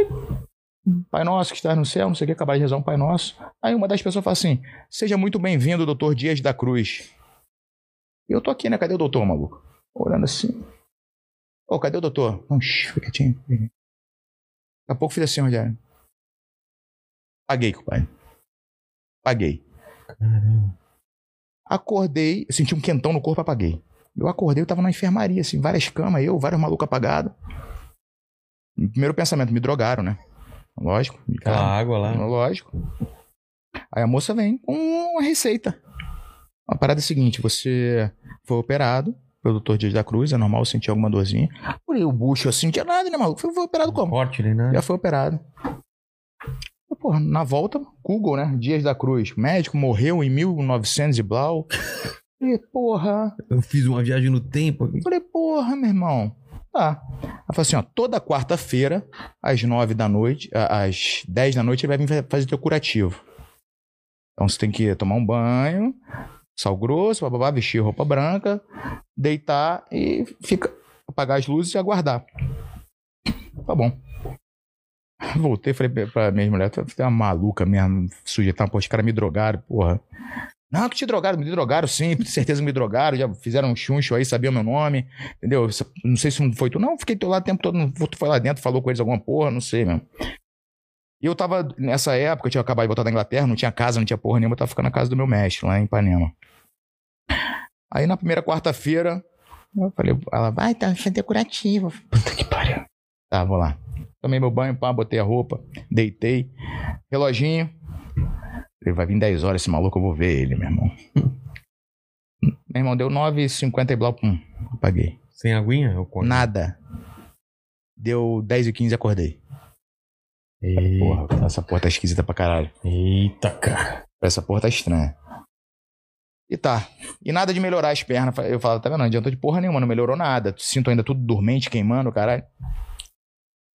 Aí, Pai Nosso que está no céu, não sei o que, acabar de rezar um Pai Nosso. Aí uma das pessoas fala assim: Seja muito bem-vindo, doutor Dias da Cruz. E eu tô aqui, né? Cadê o doutor, maluco? Olhando assim. Ô, cadê o doutor? Não, shh, fica quietinho. Daqui a pouco fiz assim, Rogério. Paguei, compadre. Paguei. Caramba. Acordei, eu senti um quentão no corpo, apaguei. Eu acordei, eu tava na enfermaria, assim, várias camas, eu, vários malucos apagados. Primeiro pensamento, me drogaram, né? Lógico. Aquela cara. água lá. Lógico. Aí a moça vem com uma receita. A parada é a seguinte: você foi operado pelo Dr. Dias da Cruz, é normal sentir alguma dorzinha. Olhei o bucho assim, não tinha nada, né, maluco? Foi, foi operado como? Corte, nem nada. Já foi operado. Pô, porra, na volta, Google, né? Dias da Cruz. Médico morreu em 1900 e blau. Falei, porra. Eu fiz uma viagem no tempo. Falei, porra, meu irmão. Tá. Ela falou assim, ó, toda quarta-feira, às nove da noite, às 10 da noite, ele vai vir fazer teu curativo. Então você tem que tomar um banho, sal grosso, bababá, vestir roupa branca, deitar e fica, apagar as luzes e aguardar. Tá bom. Voltei, falei pra minha mulher, tu é uma maluca mesmo, sujeitar, pô, os caras me drogaram, porra. Não, que te drogaram, me drogaram sim, *laughs* com certeza me drogaram, já fizeram um chuncho aí, sabiam meu nome, entendeu? Não sei se foi tu, não, fiquei lá o tempo todo, tu foi lá dentro, falou com eles alguma porra, não sei mesmo. E eu tava, nessa época, eu tinha acabado de voltar da Inglaterra, não tinha casa, não tinha porra nenhuma, eu tava ficando na casa do meu mestre, lá em Ipanema. Aí na primeira quarta-feira, eu falei, ela vai, tá, fazer curativo. Puta que pariu. Tá, vou lá. Tomei meu banho, pá, botei a roupa, deitei, reloginho. Ele vai vir 10 horas, esse maluco, eu vou ver ele, meu irmão. meu irmão, deu 9h50 e blá, pum, apaguei. Sem aguinha? Eu conto. Nada. Deu 10 e 15 acordei. Ei, Porra, essa porra tá esquisita pra caralho. Eita, cara. Essa porra tá estranha. E tá. E nada de melhorar as pernas. Eu falo, tá vendo? Não adiantou de porra nenhuma, não melhorou nada. Sinto ainda tudo dormente, queimando, caralho.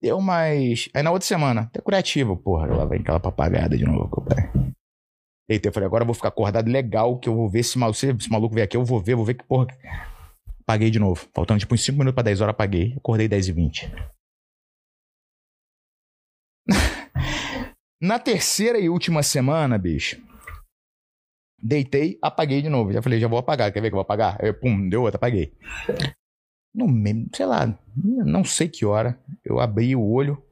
Deu mais. Aí na outra semana, até curativo, porra. Lá vem aquela papagada de novo, pai. Eita, eu falei, agora eu vou ficar acordado legal, que eu vou ver se esse maluco vier aqui, eu vou ver, vou ver que porra. Paguei de novo. Faltando tipo uns 5 minutos pra 10 horas, apaguei. Acordei 10 e 20. *laughs* Na terceira e última semana, bicho, deitei, apaguei de novo. Já falei, já vou apagar. Quer ver que eu vou apagar? Aí, pum, deu outra, apaguei. No mesmo, sei lá, não sei que hora, eu abri o olho.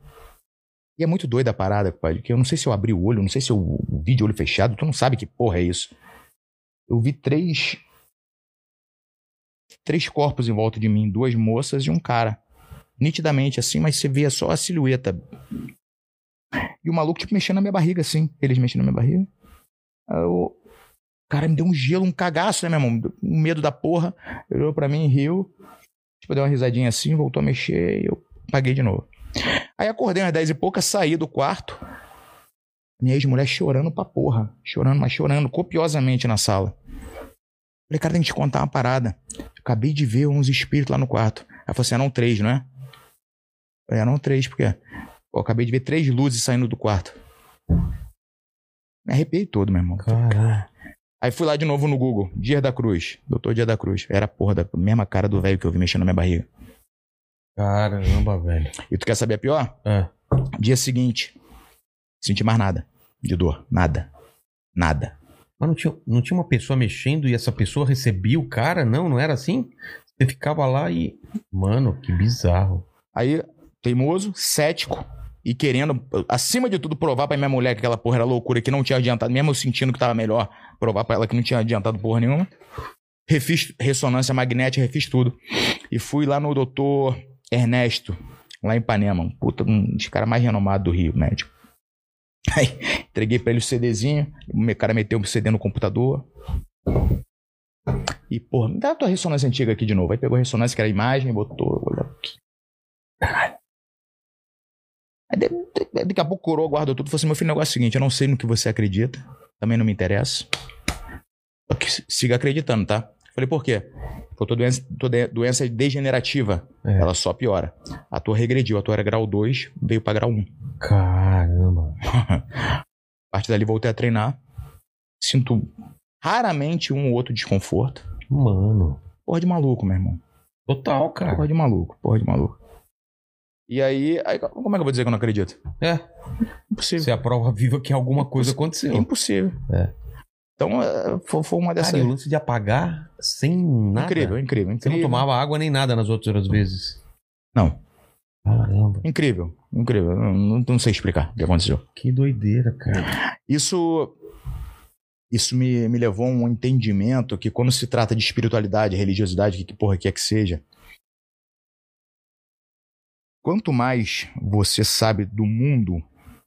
E é muito doida a parada, pai, que eu não sei se eu abri o olho, não sei se eu vi de olho fechado, tu não sabe que porra é isso. Eu vi três. Três corpos em volta de mim, duas moças e um cara. Nitidamente assim, mas você via só a silhueta. E o maluco, tipo, mexendo na minha barriga, assim. Eles mexendo na minha barriga. Eu- O cara me deu um gelo, um cagaço, né, meu irmão? Um medo da porra. Ele olhou pra mim riu. Tipo, deu uma risadinha assim, voltou a mexer e eu paguei de novo. Aí acordei umas 10 e pouca, saí do quarto. Minha ex-mulher chorando pra porra. Chorando, mas chorando copiosamente na sala. Falei, cara, tem que te contar uma parada. Eu acabei de ver uns espíritos lá no quarto. Ela falou assim: eram três, não é? Eu falei, eram três, por quê? Pô, eu acabei de ver três luzes saindo do quarto. Me arrepiei todo, meu irmão. Caralho. Aí fui lá de novo no Google. Dia da Cruz. Doutor Dia da Cruz. Era a porra da mesma cara do velho que eu vi mexendo na minha barriga. Caramba, velho. E tu quer saber a pior? Ah, Dia seguinte. Senti mais nada. De dor. Nada. Nada. mas não tinha, não tinha uma pessoa mexendo e essa pessoa recebia o cara? Não, não era assim? Você ficava lá e. Mano, que bizarro. Aí, teimoso, cético e querendo, acima de tudo, provar pra minha mulher que aquela porra era loucura, que não tinha adiantado, mesmo eu sentindo que tava melhor, provar pra ela que não tinha adiantado porra nenhuma. Refiz ressonância magnética, refiz tudo. E fui lá no doutor Ernesto, lá em Ipanema, um puta, um dos caras mais renomados do Rio, médico. *laughs* Aí, entreguei pra ele o CDzinho, o cara meteu o CD no computador. E, porra, me dá a tua ressonância antiga aqui de novo. Aí pegou a ressonância, que era a imagem, botou, olha aqui. Caralho. Aí daqui a pouco coroa, guardou tudo. Falou assim: meu filho, o negócio é o seguinte: eu não sei no que você acredita, também não me interessa. Siga acreditando, tá? Falei, por quê? Falei, tua doença, tua doença é degenerativa. É. Ela só piora. A tua regrediu, a tua era grau 2, veio pra grau 1. Caramba. *laughs* A partir dali voltei a treinar. Sinto raramente um ou outro desconforto. Mano. Porra de maluco, meu irmão. Total, cara. Porra de maluco, porra de maluco. E aí, aí, como é que eu vou dizer que eu não acredito? É. Impossível. Você é a prova viva que alguma coisa aconteceu. Impossível. É. Então, é, foi, foi uma dessas. Cara, e o lance de apagar sem nada. incrível, incrível, Você incrível. não tomava água nem nada nas outras vezes. Não. Caramba. Incrível, incrível. Não, não, sei explicar o que aconteceu. Que doideira, cara. Isso. Isso me, me levou a um entendimento que quando se trata de espiritualidade, religiosidade, que, que porra quer que seja, quanto mais você sabe do mundo,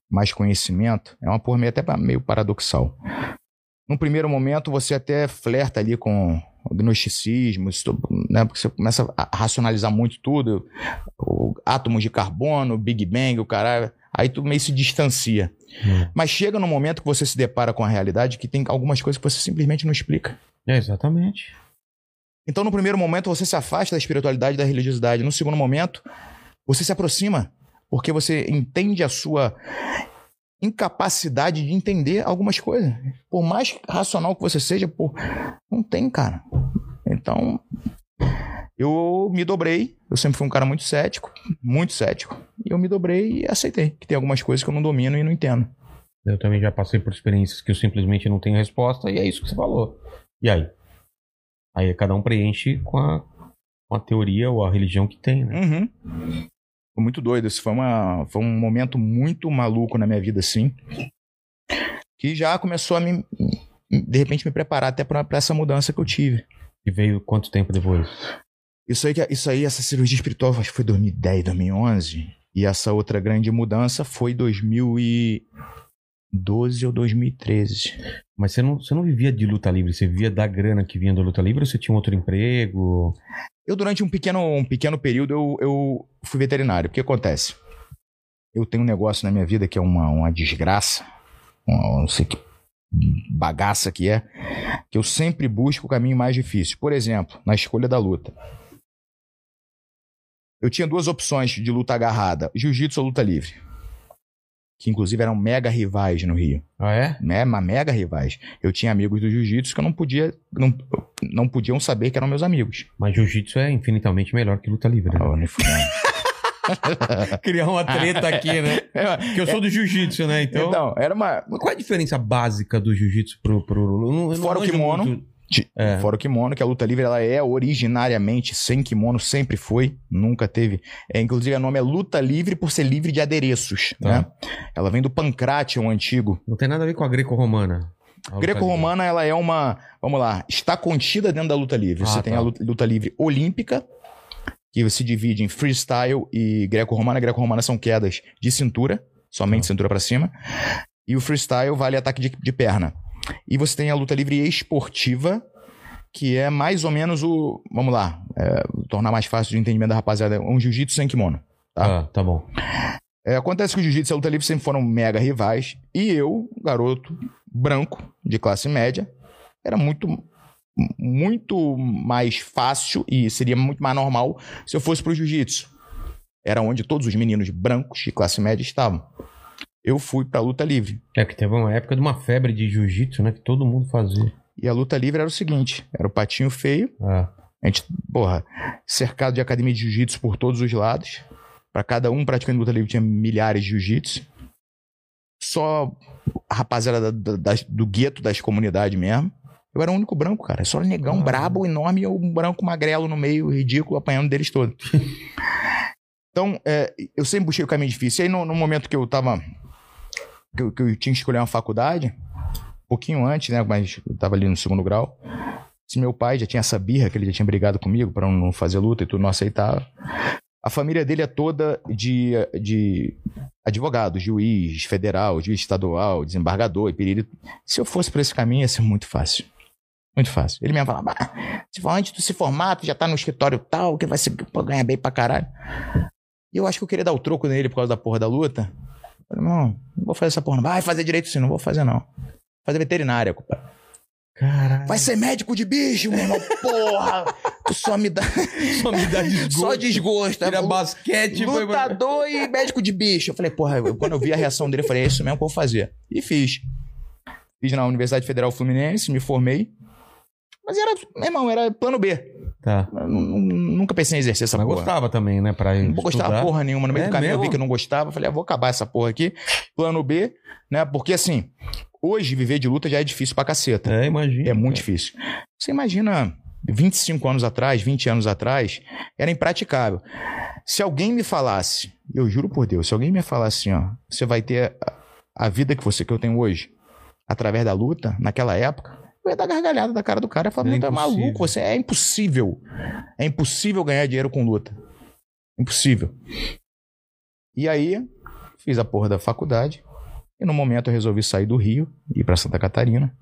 mais conhecimento, é uma porra meio, até meio paradoxal. Num primeiro momento, você até flerta ali com o gnosticismo, né? Porque você começa a racionalizar muito tudo, o átomos de carbono, Big Bang, o caralho. Aí tu meio se distancia. Hum. Mas chega no momento que você se depara com a realidade que tem algumas coisas que você simplesmente não explica. É, exatamente. Então, no primeiro momento, você se afasta da espiritualidade e da religiosidade. No segundo momento, você se aproxima, porque você entende a sua incapacidade de entender algumas coisas. Por mais racional que você seja, pô, não tem, cara. Então, eu me dobrei. Eu sempre fui um cara muito cético, muito cético. E eu me dobrei e aceitei que tem algumas coisas que eu não domino e não entendo. Eu também já passei por experiências que eu simplesmente não tenho resposta, e é isso que você falou. E aí? Aí cada um preenche com a, com a teoria ou a religião que tem, né? Uhum. Foi muito doido. Isso foi, uma, foi um momento muito maluco na minha vida, assim. Que já começou a me, de repente, me preparar até pra pra essa mudança que eu tive. E veio quanto tempo depois? Isso aí, isso aí, essa cirurgia espiritual, acho que foi 2010, 2011. E essa outra grande mudança foi 2012 ou 2013. Mas você não, você não vivia de luta livre, você vivia da grana que vinha da luta livre ou você tinha um outro emprego? Eu, durante um pequeno, um pequeno período, eu, eu fui veterinário. O que acontece? Eu tenho um negócio na minha vida que é uma, uma desgraça. Uma, não sei que bagaça que é. Que eu sempre busco o caminho mais difícil. Por exemplo, na escolha da luta. Eu tinha duas opções de luta agarrada: jiu-jitsu ou luta livre. Que inclusive eram mega rivais no Rio Ah, é? né, uma mega rivais. Eu tinha amigos do jiu-jitsu que eu não podia, não, não podiam saber que eram meus amigos. Mas jiu-jitsu é infinitamente melhor que luta livre, né? Ah, nem fudendo. *laughs* Criar uma treta aqui, né? *laughs* Porque eu sou do jiu-jitsu, né? Então, então, era uma. Mas qual é a diferença básica do jiu-jitsu pro, pro... eu não- eu não Fora o kimono. muito. De- É. Fora o kimono, que a luta livre ela é originariamente sem kimono, sempre foi, nunca teve. É, inclusive, o nome é luta livre por ser livre de adereços. Tá. Né? Ela vem do pancrátion antigo. Não tem nada a ver com a greco-romana. Greco-romana, ela é uma. Vamos lá, está contida dentro da luta livre. Ah, Você tem tá. a luta, luta livre olímpica, que se divide em freestyle e greco-romana. Greco-romana são quedas de cintura, somente Tá. cintura para cima. E o freestyle vale ataque de, de perna. E você tem a luta livre esportiva, que é mais ou menos o. Vamos lá, é, tornar mais fácil de entendimento da rapaziada. Um jiu-jitsu sem kimono. Tá, tá bom. É, acontece que o jiu-jitsu e a luta livre sempre foram mega rivais. E eu, garoto branco, de classe média, era muito, muito mais fácil e seria muito mais normal se eu fosse pro jiu-jitsu. Era onde todos os meninos brancos de classe média estavam. Eu fui pra luta livre. É que teve uma época de uma febre de jiu-jitsu, né? Que todo mundo fazia. E a luta livre era o seguinte: era o patinho feio, Ah, a gente, porra, cercado de academia de jiu-jitsu por todos os lados. Pra cada um praticando luta livre tinha milhares de jiu-jitsu. Só a rapaziada da- da- do gueto das comunidades mesmo. Eu era o único branco, cara. Só negão Ah. brabo, enorme, e um branco magrelo no meio, ridículo, apanhando deles todos. *laughs* então, é, eu sempre busquei o caminho difícil. E aí, no, no momento que eu tava. Que eu, que eu tinha que escolher uma faculdade, um pouquinho antes, né? Mas eu tava ali no segundo grau. Se meu pai já tinha essa birra, que ele já tinha brigado comigo pra não fazer luta e tudo, não aceitava. A família dele é toda de, de advogado, juiz federal, juiz estadual, desembargador e perito. Se eu fosse por esse caminho, ia ser muito fácil. Muito fácil. Ele mesmo falava, "Ah, se for antes de se formar, tu já tá no escritório tal, que vai ser, ganhar bem pra caralho. E eu acho que eu queria dar o troco nele por causa da porra da luta. Falei, não, não vou fazer essa porra, não. Vai fazer direito sim, não vou fazer não. Fazer veterinária, compadre. caralho. Vai ser médico de bicho, meu irmão, porra! Tu só me dá, *laughs* Só me dá desgosto. só desgosto. Tira Lu- basquete. foi- Lutador e médico de bicho. Eu falei, porra, eu- quando eu vi a reação dele, eu falei, é isso mesmo que eu vou fazer. E fiz. Fiz na Universidade Federal Fluminense, me formei. Mas era, meu irmão, era plano B. Tá. Nunca pensei em exercer essa Mas porra. gostava também, né? Pra Não gostava porra nenhuma. No meio É do caminho eu vi mesmo? que eu não gostava. Falei, ah, vou acabar essa porra aqui. Plano B, né? Porque assim, hoje viver de luta já é difícil pra caceta. É, imagina. É muito difícil. Você imagina 25 anos atrás, 20 anos atrás, era impraticável. Se alguém me falasse, eu juro por Deus, se alguém me falasse assim, ó, você vai ter a- a vida que você que eu tenho hoje através da luta, naquela época, eu ia dar gargalhada da cara do cara e falar, É é impossível. maluco, você é impossível. É impossível ganhar dinheiro com luta. Impossível. E aí, fiz a porra da faculdade. E no momento eu resolvi sair do Rio e ir pra Santa Catarina.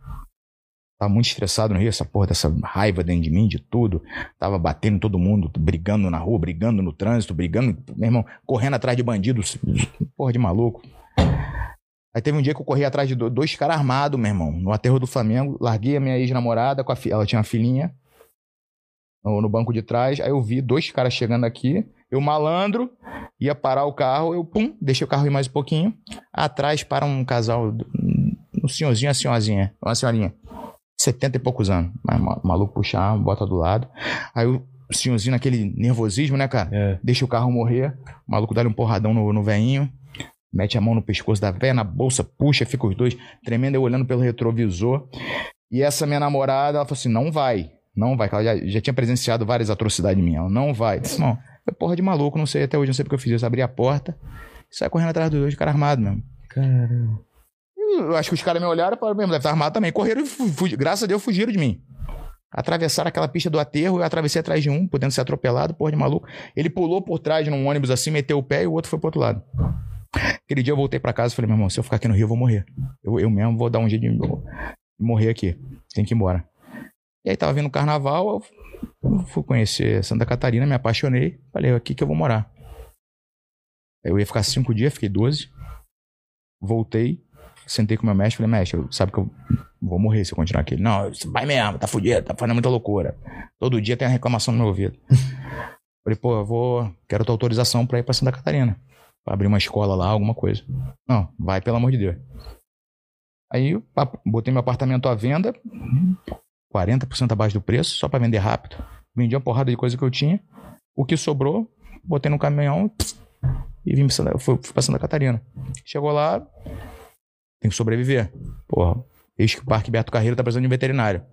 Tava muito estressado no Rio, essa porra dessa raiva dentro de mim, de tudo. Tava batendo todo mundo, brigando na rua, brigando no trânsito, brigando, meu irmão, correndo atrás de bandidos. Porra de maluco. Aí teve um dia que eu corri atrás de do- dois caras armados, meu irmão, no aterro do Flamengo. Larguei a minha ex-namorada, com a fi- ela tinha uma filhinha no, no banco de trás. Aí eu vi dois caras chegando aqui. Eu, malandro, ia parar o carro. Eu, pum, deixei o carro ir mais um pouquinho. Atrás para um casal, um senhorzinho uma senhorzinha. Uma senhorinha. 70 e poucos anos. Mas ma- maluco puxar, bota do lado. Aí o senhorzinho, naquele nervosismo, né, cara? É. Deixa o carro morrer. O maluco dá um porradão no, no veinho. Mete a mão no pescoço da véia, na bolsa, puxa, fica os dois tremendo, eu olhando pelo retrovisor. E essa minha namorada, ela falou assim: não vai, não vai, ela já, já tinha presenciado várias atrocidades minhas. Ela não vai. Irmão, é porra de maluco, não sei até hoje, não sei porque eu fiz isso. Abri a porta e saí correndo atrás dos dois caras armados mesmo. Caramba. Eu acho que os caras me olharam e falaram, mesmo, deve estar armado também. Correram e fu- fu- graças a Deus fugiram de mim. Atravessaram aquela pista do aterro, eu atravessei atrás de um, podendo ser atropelado, porra de maluco. Ele pulou por trás num ônibus assim, meteu o pé e o outro foi pro outro lado. Aquele dia eu voltei pra casa e falei, meu irmão, se eu ficar aqui no Rio, eu vou morrer. Eu, eu mesmo vou dar um jeito de morrer aqui. Tem que ir embora. E aí tava vindo o carnaval, eu fui conhecer Santa Catarina, me apaixonei. Falei, aqui que eu vou morar. Eu ia ficar cinco dias, fiquei 12. Voltei, sentei com meu mestre, falei, mestre, sabe que eu vou morrer se eu continuar aqui. Não, vai mesmo, tá fudido, tá fazendo muita loucura. Todo dia tem uma reclamação no meu ouvido. *laughs* falei, pô, eu vou, quero tua autorização pra ir pra Santa Catarina. Abrir uma escola lá, alguma coisa. Não, vai, pelo amor de Deus. Aí botei meu apartamento à venda, 40% abaixo do preço, só pra vender rápido. Vendi uma porrada de coisa que eu tinha. O que sobrou, botei no caminhão e vim pra fui, fui pra Santa Catarina. Chegou lá, tem que sobreviver. Porra, eis que o Parque Beto Carreiro tá precisando de um veterinário.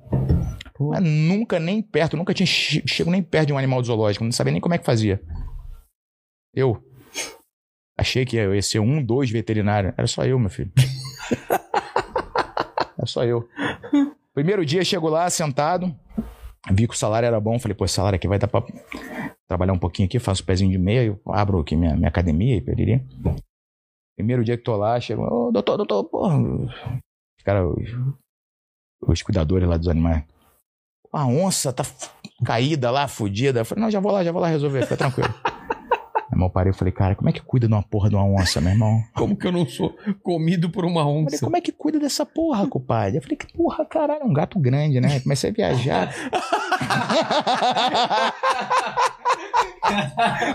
Mas nunca nem perto, nunca tinha che- chego nem perto de um animal zoológico, não sabia nem como é que fazia. Eu achei que ia ser um, dois veterinários. Era só eu, meu filho. *laughs* Era só eu. Primeiro dia, chego lá, sentado, vi que o salário era bom, falei, pô, esse salário aqui vai dar pra trabalhar um pouquinho aqui, faço o pezinho de meia, eu abro aqui minha, minha academia e periri. Primeiro dia que tô lá, chego, ô, doutor, doutor, porra. Os caras, os, os cuidadores lá dos animais. A onça tá caída lá, fodida. Falei, não, já vou lá, já vou lá resolver, fica tranquilo. *laughs* Meu irmão parei e falei, cara, como é que cuida de uma porra de uma onça, meu irmão? *laughs* Como que eu não sou comido por uma Eu Falei, onça? como é que cuida dessa porra, compadre? Eu falei, que porra, caralho, é um gato grande, né? Comecei a viajar. *laughs*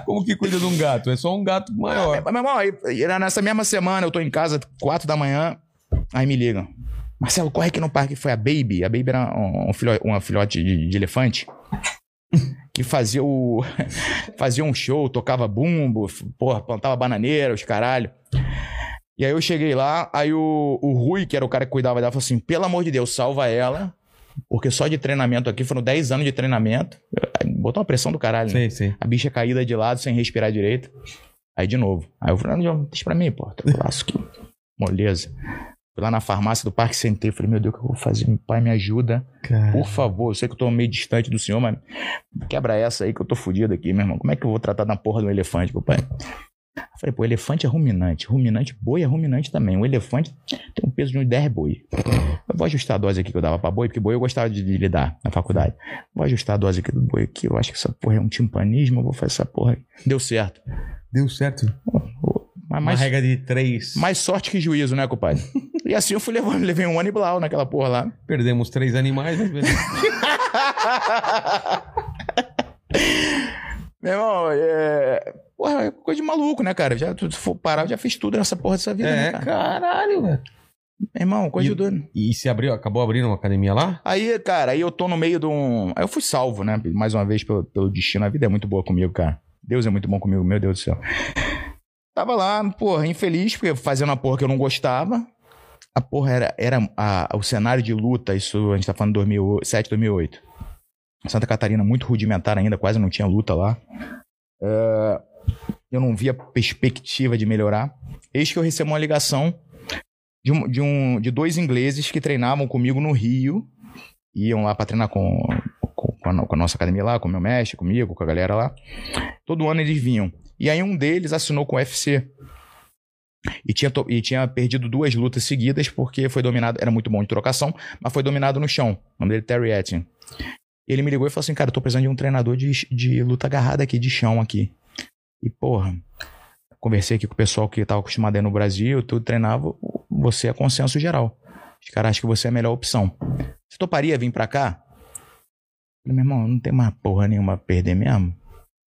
Como que cuida de um gato? É só um gato maior. Mas, meu irmão, aí, nessa mesma semana, eu tô em casa, quatro da manhã, aí me ligam. Marcelo, corre aqui no parque. Foi a Baby. A Baby era um, um filho- uma filhote de, de elefante. Que fazia o. *laughs* fazia um show, tocava bumbo, porra, plantava bananeira, os caralho. E aí eu cheguei lá, aí o, o Rui, que era o cara que cuidava dela, falou assim: pelo amor de Deus, salva ela. Porque só de treinamento aqui foram 10 anos de treinamento. Botou uma pressão do caralho, né? Sei, sei. A bicha caída de lado, sem respirar direito. Aí de novo. Aí eu falei, não, deixa pra mim, pô. Braço aqui. Moleza. Fui lá na farmácia do parque, sentei. Falei, meu Deus, o que eu vou fazer? Meu pai, me ajuda. Cara. Por favor. Eu sei que eu tô meio distante do senhor, mas quebra essa aí que eu tô fudido aqui, meu irmão. Como é que eu vou tratar da porra do elefante, meu pai? Eu falei, pô, elefante é ruminante. Ruminante, boi é ruminante também. O elefante tem um peso de uns 10 boi. Eu vou ajustar a dose aqui que eu dava pra boi, porque boi eu gostava de, de lidar na faculdade. Vou ajustar a dose aqui do boi aqui. Eu acho que essa porra é um timpanismo. Eu vou fazer essa porra aí. Deu certo. Deu certo. Mas Uma mais, regra de três. mais sorte que juízo, né, compadre? E assim eu fui levando, *laughs* levei um ano e blau naquela porra lá. Perdemos três animais, mas beleza. *laughs* Meu irmão, é. Porra, é coisa de maluco, né, cara? Já, se for parar, eu já fiz tudo nessa porra dessa vida, né, É, cara? caralho, velho. Meu irmão, coisa E- de doido. E se abriu, acabou abrindo uma academia lá? Aí, cara, aí eu tô no meio de um. Aí eu fui salvo, né? Mais uma vez pelo, pelo destino. A vida é muito boa comigo, cara. Deus é muito bom comigo, meu Deus do céu. Tava lá, porra, infeliz, porque fazendo uma porra que eu não gostava. A porra era, era a- o cenário de luta, isso a gente tá falando de 2007, 2008. Santa Catarina muito rudimentar ainda, quase não tinha luta lá. É, eu não via perspectiva de melhorar. Eis que eu recebo uma ligação de, um, de, um, de dois ingleses que treinavam comigo no Rio. Iam lá pra treinar com, com, com a, com a nossa academia lá, com o meu mestre, comigo, com a galera lá. Todo ano eles vinham. E aí um deles assinou com o UFC. E tinha, e tinha perdido duas lutas seguidas porque foi dominado, era muito bom de trocação, mas foi dominado no chão. O nome dele é Terry Etting. Ele me ligou e falou assim, cara, eu tô precisando de um treinador de, de luta agarrada aqui, de chão aqui. E, porra, conversei aqui com o pessoal que estava acostumado aí no Brasil, tudo treinava, você é consenso geral. Os caras acham que você é a melhor opção. Você toparia vir pra cá? Eu falei, meu irmão, não tem mais porra nenhuma a perder mesmo.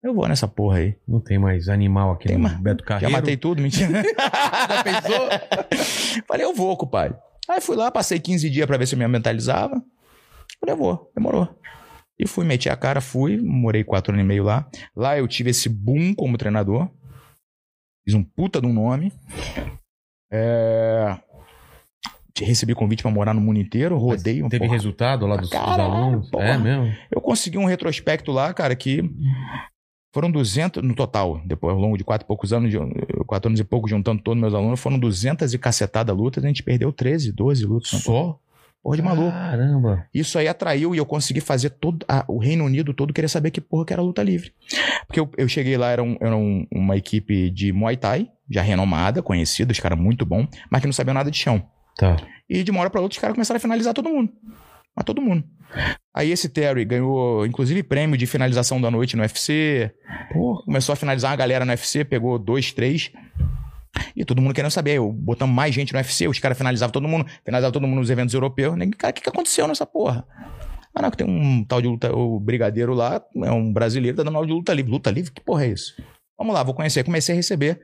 Eu vou nessa porra aí. Não tem mais animal aqui Tem no mais. Beto Já Carreiro. matei tudo, mentira. *laughs* Já pensou? Falei, eu vou, compadre. Aí fui lá, passei 15 dias pra ver se eu me mentalizava. Falei, eu vou. Demorou. E fui, meti a cara, fui. Morei quatro anos e meio lá. Lá eu tive esse boom como treinador. Fiz um puta de um nome. É... Recebi convite pra morar no mundo inteiro. Rodei um Teve porra. resultado lá dos, dos Caralho, alunos? porra. É mesmo? Eu consegui um retrospecto lá, cara, que foram 200 no total, depois ao longo de quatro e poucos anos, de- quatro anos e pouco, juntando todos meus alunos, foram 200 e cacetada lutas, a gente perdeu 13, 12 lutas. Só? Porra de maluco. Caramba. Isso aí atraiu e eu consegui fazer todo a- o Reino Unido todo querer saber que porra que era luta livre. Porque eu, eu cheguei lá, era, um- era um- uma equipe de Muay Thai, já renomada, conhecida, os caras muito bom, mas que não sabiam nada de chão. Tá. E de uma hora pra outra os caras começaram a finalizar todo mundo. Mas todo mundo. Aí esse Terry ganhou, inclusive, prêmio de finalização da noite no UFC. Porra. Começou a finalizar uma galera no UFC, pegou dois, três. E todo mundo querendo saber. Eu botamos mais gente no UFC, os caras finalizavam todo mundo, finalizavam todo mundo nos eventos europeus. Ninguém, Cara, o que, que aconteceu nessa porra? Ah, não, que tem um tal de luta, o brigadeiro lá, é um brasileiro, tá dando aula de luta livre. Luta livre? Que porra é isso? Vamos lá, vou conhecer. Comecei a receber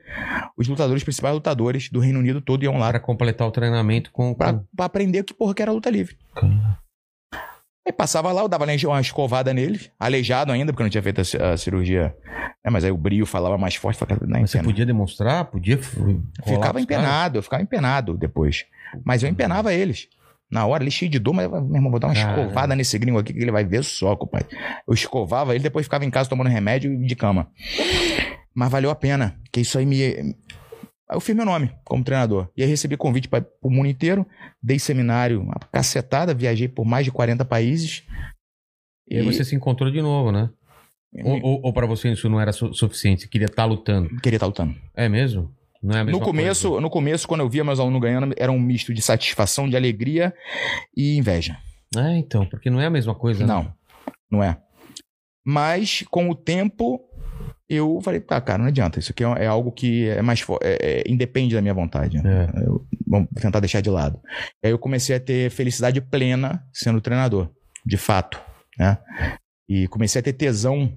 os lutadores, principais lutadores do Reino Unido todo iam lá Para completar o treinamento com. pra, com... pra aprender que porra que era luta livre. Aí passava lá, eu dava uma escovada nele, aleijado ainda, porque eu não tinha feito a, a cirurgia. É, mas aí o brilho falava mais forte, ficava, não, você podia demonstrar? Podia. ficava empenado, eu ficava empenado depois. Mas eu empenava eles. Na hora, ele cheio de dor, mas, meu irmão, vou dar uma Caramba. escovada nesse gringo aqui que ele vai ver só, compadre. Eu escovava ele, depois ficava em casa tomando remédio de cama. Mas valeu a pena, que isso aí me. Aí eu fiz meu nome como treinador. E aí recebi convite para o mundo inteiro, dei seminário, uma cacetada, viajei por mais de 40 países. E aí você se encontrou de novo, né? Ou, ou, ou pra você isso não era su- suficiente? Você queria estar lutando? queria estar lutando. É mesmo? Não é a mesma No começo, coisa? no começo, quando eu via meus alunos ganhando, era um misto de satisfação, de alegria e inveja. É, então, porque não é a mesma coisa. né? Não, não é. Mas, com o tempo, eu falei, tá, cara, não adianta. Isso aqui é, é algo que é mais é, é, independe da minha vontade. É. Eu- vamos tentar deixar de lado. Aí eu comecei a ter felicidade plena sendo treinador, de fato, né? E comecei a ter tesão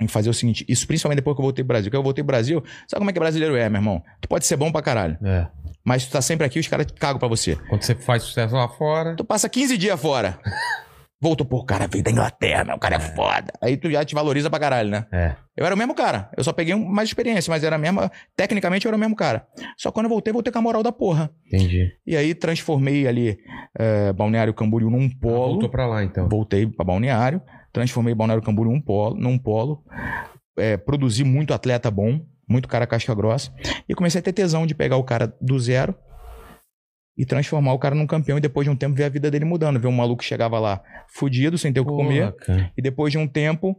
em fazer o seguinte, isso principalmente depois que eu voltei pro Brasil. Porque eu voltei pro Brasil, sabe como é que brasileiro é, meu irmão? Tu pode ser bom pra caralho, É. mas tu tá sempre aqui, os caras cagam pra você. Quando você faz sucesso lá fora. Tu passa 15 dias fora. *laughs* Voltou, pô, o cara veio da Inglaterra, meu, o cara é foda. Aí tu já te valoriza pra caralho, né? É. Eu era o mesmo cara. Eu só peguei mais experiência, mas era a mesma. Tecnicamente eu era o mesmo cara. Só que quando eu voltei, voltei com a moral da porra. Entendi. E aí transformei ali é, Balneário Camboriú num Ah, polo. Voltou pra lá, então. Voltei pra Balneário. Transformei Balneário Camboriú num polo. Num polo é, produzi muito atleta bom, muito cara casca grossa. E comecei a ter tesão de pegar o cara do zero e transformar o cara num campeão. E depois de um tempo ver a vida dele mudando. Ver um maluco que chegava lá fudido, sem ter o que Porra, comer. cara. E depois de um tempo,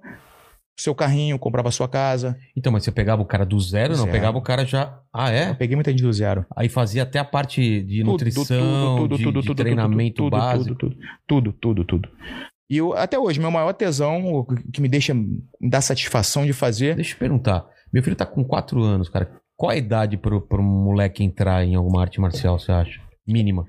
seu carrinho, comprava sua casa. Então, mas você pegava o cara do zero, não? Pegava o cara já. Ah, Eu é? peguei muita gente do zero. Aí fazia até a parte de Tudo, nutrição, tudo, de, tudo, de tudo, treinamento básico. Tudo, tudo, tudo, tudo, tudo. E eu, até hoje, meu maior tesão, o que me deixa, me dá satisfação de fazer, Deixa eu perguntar. Meu filho tá com 4 anos, cara. Qual a idade pro, pro moleque entrar em alguma arte marcial, você acha? Mínima.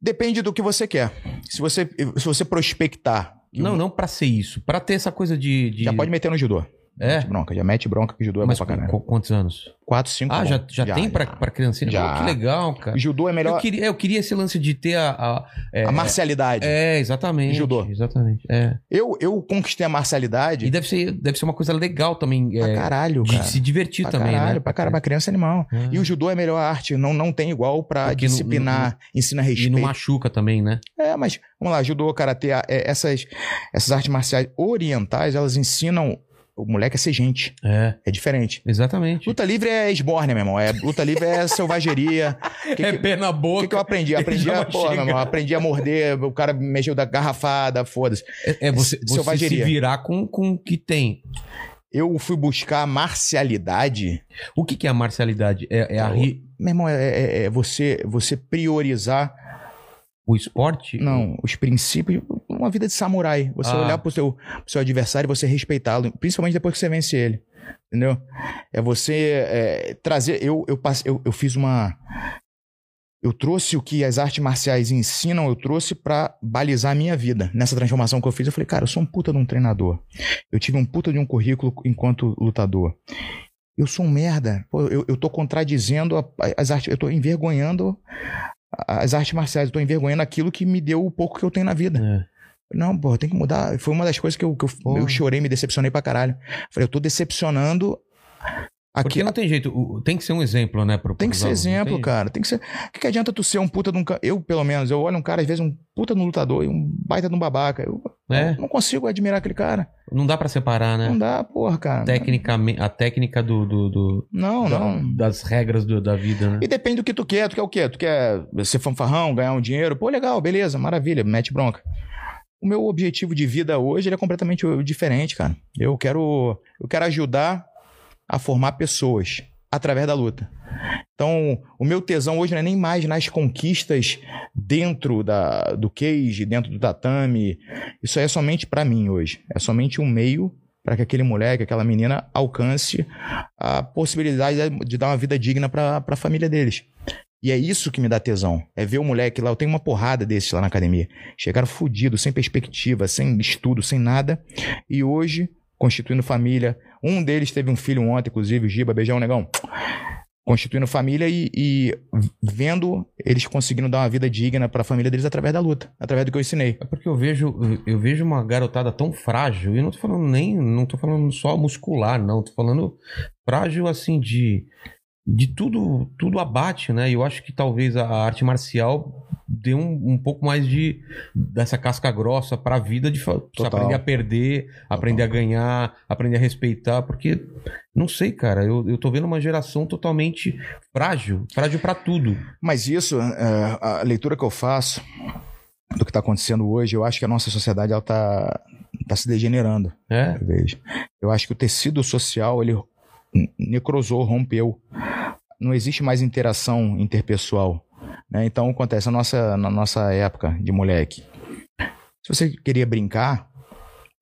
depende do que você quer. Se você, se você prospectar, Não, não pra ser isso. Pra ter essa coisa de. de- já pode meter no judô. É? Mete bronca, já mete bronca que judô é Mas bom pra com quantos anos? 4, 5 Ah, já, já, tem pra, pra criancinha? Já. Pô, que legal, cara. Judô é melhor. Eu queria, eu queria esse lance de ter a. a- é, a marcialidade. É, exatamente. Judô. Exatamente. É. Eu, eu conquistei a marcialidade E deve ser, deve ser uma coisa legal também. pra É, caralho, de cara. se divertir Pra também, caralho, né? pra caralho, pra criança é animal. Ah. E o judô é a melhor arte, não, não tem igual pra Porque disciplinar, ensina E respeito. não machuca também, né? É, mas vamos lá, judô, karatê, é, essas, essas artes marciais orientais, elas ensinam o moleque a ser gente. É, É diferente. exatamente. Luta livre é esbórnia, meu irmão. É, luta livre é selvageria. O *laughs* que, é pé na o boca. que que eu aprendi? Aprendi a, pô, meu irmão, aprendi a morder, o cara mexeu da garrafada, foda-se. É, é você, você se selvageria. virar com, com o que tem. Eu fui buscar marcialidade. O que, que é a marcialidade? É, é a ri- Meu irmão, é, é- é você, você priorizar, o esporte? não, os princípios, uma vida de samurai. Você Ah. olhar pro seu, pro seu adversário e você respeitá-lo, principalmente depois que você vence ele. Entendeu? É você é, trazer. Eu, eu, passe- eu, eu fiz uma. Eu trouxe o que as artes marciais ensinam, eu trouxe pra balizar a minha vida. Nessa transformação que eu fiz, eu falei, cara, eu sou um puta de um treinador. Eu tive um puta de um currículo enquanto lutador. Eu sou um merda. Pô, eu, eu tô contradizendo a- as artes. Eu tô envergonhando as artes marciais. Eu tô envergonhando aquilo que me deu o pouco que eu tenho na vida. É. Não, pô, tem que mudar. Foi uma das coisas que eu, que eu, Porra. eu chorei, me decepcionei pra caralho. Falei, eu tô decepcionando Porque aqui. não tem jeito. Tem que ser um exemplo, né? Pro, Tem que ser alunos, exemplo, tem- cara. Tem que ser. O que, que adianta tu ser um puta de um. Eu, pelo menos, eu olho um cara, às vezes, um puta de um lutador e um baita de um babaca. Eu É. não consigo admirar aquele cara. Não dá pra separar, né? Não dá, porra, cara. Tecnicamente, a técnica do, do- do- Não, da- não. das regras do- da vida, né? E depende do que tu quer. Tu quer o quê? Tu quer ser fanfarrão, ganhar um dinheiro? Pô, legal, beleza, maravilha, mete bronca. O meu objetivo de vida hoje é completamente diferente, cara. Eu quero, eu quero ajudar a formar pessoas através da luta. Então, o meu tesão hoje não é nem mais nas conquistas dentro da, do cage, dentro do tatame. Isso aí é somente pra mim hoje. É somente um meio para que aquele moleque, aquela menina alcance a possibilidade de- de dar uma vida digna para a família deles. E é isso que me dá tesão. É ver o moleque lá. Eu tenho uma porrada desses lá na academia. Chegaram fudidos, sem perspectiva, sem estudo, sem nada. E hoje, constituindo família. Um deles teve um filho ontem, inclusive, o Giba, beijão, negão. Constituindo família e, e vendo eles conseguindo dar uma vida digna para a família deles através da luta, através do que eu ensinei. É porque eu vejo, eu vejo uma garotada tão frágil, e não tô falando nem, não tô falando só muscular, não, tô falando frágil assim de de tudo, tudo abate, né? E eu acho que talvez a arte marcial dê um, um pouco mais de dessa casca grossa pra vida de Total. aprender a perder, aprender a ganhar, aprender a respeitar, porque não sei, cara, eu, eu tô vendo uma geração totalmente frágil, frágil pra tudo. Mas isso, é, a leitura que eu faço do que está acontecendo hoje, eu acho que a nossa sociedade ela tá, tá se degenerando. É? Eu vejo. Eu acho que o tecido social ele necrosou, rompeu. Não existe mais interação interpessoal. Né? Então acontece na nossa, na nossa época de moleque. Se você queria brincar,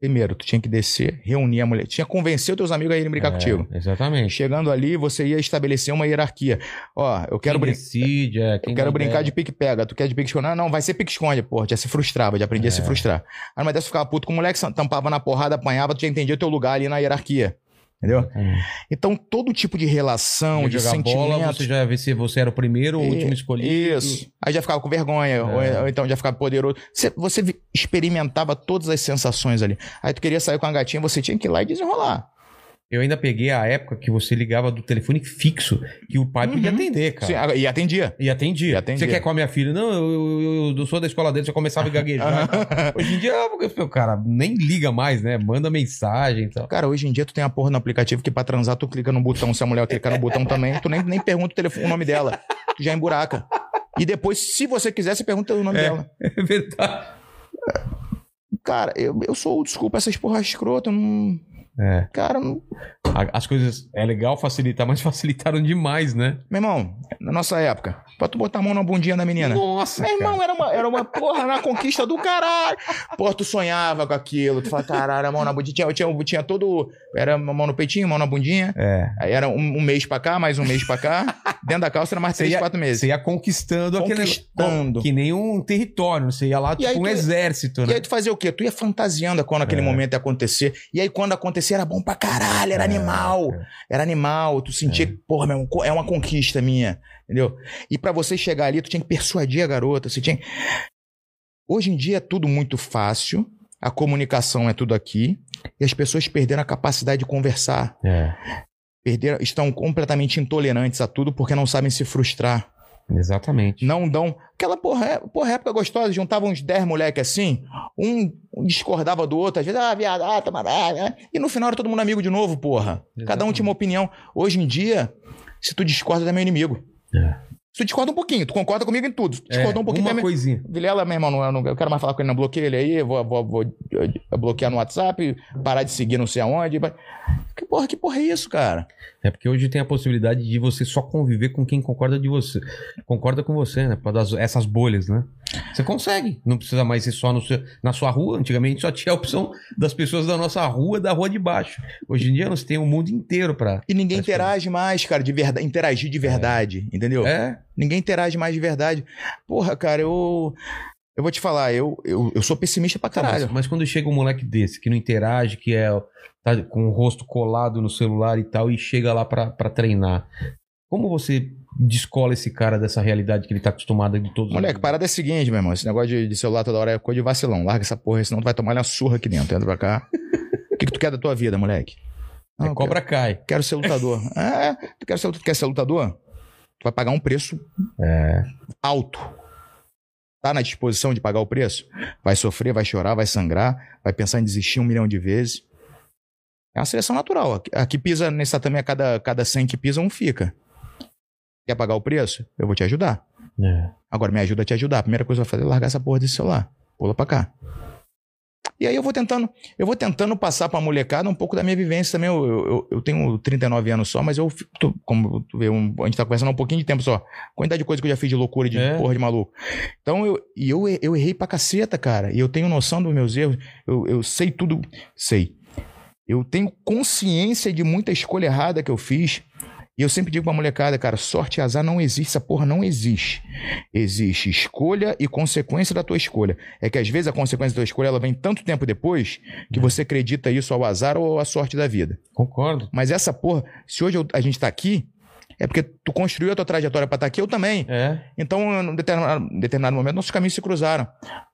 primeiro tu tinha que descer, reunir a mulher, tinha que convencer os teus amigos a irem brincar É, contigo. Exatamente. Chegando ali, você ia estabelecer uma hierarquia. Ó, eu quero brincar. é, Eu quero brincar de pique-pega. Tu quer de pique-esconde? Não, não, vai ser pique-esconde. Porra, já se frustrava, já aprendia a se É. frustrar. Aí, mas dessa ficava puto com o moleque, tampava na porrada, apanhava, tu já entendia o teu lugar ali na hierarquia. Entendeu? Então, todo tipo de relação, Ia de sentimento... bola, você já vê se você era o primeiro ou o E- último escolhido. Isso. Aí já ficava com vergonha, ou, É. ou então já ficava poderoso. Você, você experimentava todas as sensações ali. Aí tu queria sair com a gatinha, você tinha que ir lá e desenrolar. Eu ainda peguei a época que você ligava do telefone fixo, que o pai podia Uhum. atender, cara. Sim, e atendia. E atendia. E atendia. Você quer com a minha filha? Não, eu, eu, eu- sou da escola dele, você começava a gaguejar. *laughs* Hoje em dia, o cara nem liga mais, né? Manda mensagem e tal. Cara, hoje em dia tu tem a porra no aplicativo que pra transar tu clica no botão, se a mulher clicar no botão também, tu nem, nem pergunta o, telefone, o nome dela. Tu já emburaca. E depois, se você quiser, você pergunta o nome É. dela. *laughs* É verdade. Cara, eu, eu sou, desculpa, essas porra escrota, eu não. É. Cara, A- As coisas é legal facilitar, mas *laughs* facilitaram demais, né? meu irmão, na nossa época, pra tu botar a mão na bundinha da menina. Nossa, Meu cara. irmão, era uma, era uma porra na conquista do caralho. Porra, tu sonhava com aquilo. Tu fala, caralho, a mão na bundinha. Tinha, tinha, tinha todo. Era mão no peitinho, mão na bundinha. É. Aí era um, um mês pra cá, mais um mês pra cá. Dentro da calça era mais três, ia- quatro meses. Você ia conquistando, aquele Conquistando. Que nem um território. Você ia lá, E tipo um tu- exército, E né? aí tu fazia o quê? Tu ia fantasiando quando aquele É. momento ia acontecer. E aí quando acontecer era bom pra caralho, era animal. é. Era animal. Tu sentia que, porra, meu, é uma conquista minha. Entendeu? E pra você chegar ali, tu tinha que persuadir a garota. Você tinha... Hoje em dia é tudo muito fácil. A comunicação é tudo aqui. E as pessoas perderam a capacidade de conversar. É, Perderam, estão completamente intolerantes a tudo porque não sabem se frustrar. Exatamente. Não dão. Aquela porra, é- porra época gostosa, juntavam uns 10 moleque assim, um discordava do outro, às vezes, ah, viado, ah, toma, ah, e no final era todo mundo amigo de novo, porra. Cada um Exatamente. tinha uma opinião. Hoje em dia, se tu discorda, é meu inimigo. É. Se tu discorda um pouquinho, tu concorda comigo em tudo. Se tu discordar um pouquinho, é uma coisinha. Vilela, meu irmão, eu não eu quero mais falar com ele, não. Bloqueia ele aí, vou, vou, vou bloquear no WhatsApp, parar de seguir não sei aonde. Que porra, que porra é isso, cara? É porque hoje tem a possibilidade de você só conviver com quem concorda de você. Concorda com você, né? Das- essas bolhas, né? Você consegue. Não precisa mais ser só no seu- na sua rua. Antigamente só tinha a opção das pessoas da nossa rua, da rua de baixo. Hoje em dia você tem o mundo inteiro pra. E ninguém interage mais, cara, de verdade, interagir de verdade, entendeu? É? Ninguém interage mais de verdade. Porra, cara, eu. Eu vou te falar, eu, eu, eu sou pessimista pra Tá, mas, caralho. mas quando chega um moleque desse, que não interage, que é tá com o rosto colado no celular e tal, e chega lá pra, pra treinar, como você descola esse cara dessa realidade que ele tá acostumado de todos os Moleque, dias? parada é a seguinte, meu irmão. Esse negócio de, de celular toda hora é coisa de vacilão. Larga essa porra senão tu vai tomar uma surra aqui dentro. Entra pra cá. *laughs* O que, que tu quer da tua vida, moleque? É, Não, cobra cai. Quero, quero ser lutador. *laughs* é, tu quer ser, tu quer ser lutador? Tu vai pagar um preço É. alto. Tá na disposição de pagar o preço? Vai sofrer, vai chorar, vai sangrar, vai pensar em desistir um milhão de vezes. É uma seleção natural. Aqui, aqui pisa nesse tatame, a cada, cada 100 que pisa, um fica. Quer pagar o preço? Eu vou te ajudar. É. Agora me ajuda a te ajudar. A primeira coisa que eu vou fazer é largar essa porra desse celular. Pula pra cá. E aí eu vou tentando, eu vou tentando passar pra molecada um pouco da minha vivência também. Eu, eu, eu- tenho 39 anos só, mas eu, fico- tô- como tu vê, um- a gente tá conversando há um pouquinho de tempo só. Quantidade de coisa que eu já fiz de loucura, de É. porra de maluco. Então eu, e eu, eu errei pra caceta, cara. E eu tenho noção dos meus erros. Eu, eu sei tudo. Sei. Eu tenho consciência de muita escolha errada que eu fiz. E eu sempre digo pra molecada, cara, sorte e azar não existe, essa porra não existe. Existe escolha e consequência da tua escolha. É que às vezes a consequência da tua escolha ela vem tanto tempo depois que você acredita isso ao azar ou à sorte da vida. Concordo. Mas essa porra, se hoje a gente tá aqui, é porque tu construiu a tua trajetória pra estar aqui, eu também. É. Então, em determinado, determinado momento, nossos caminhos se cruzaram.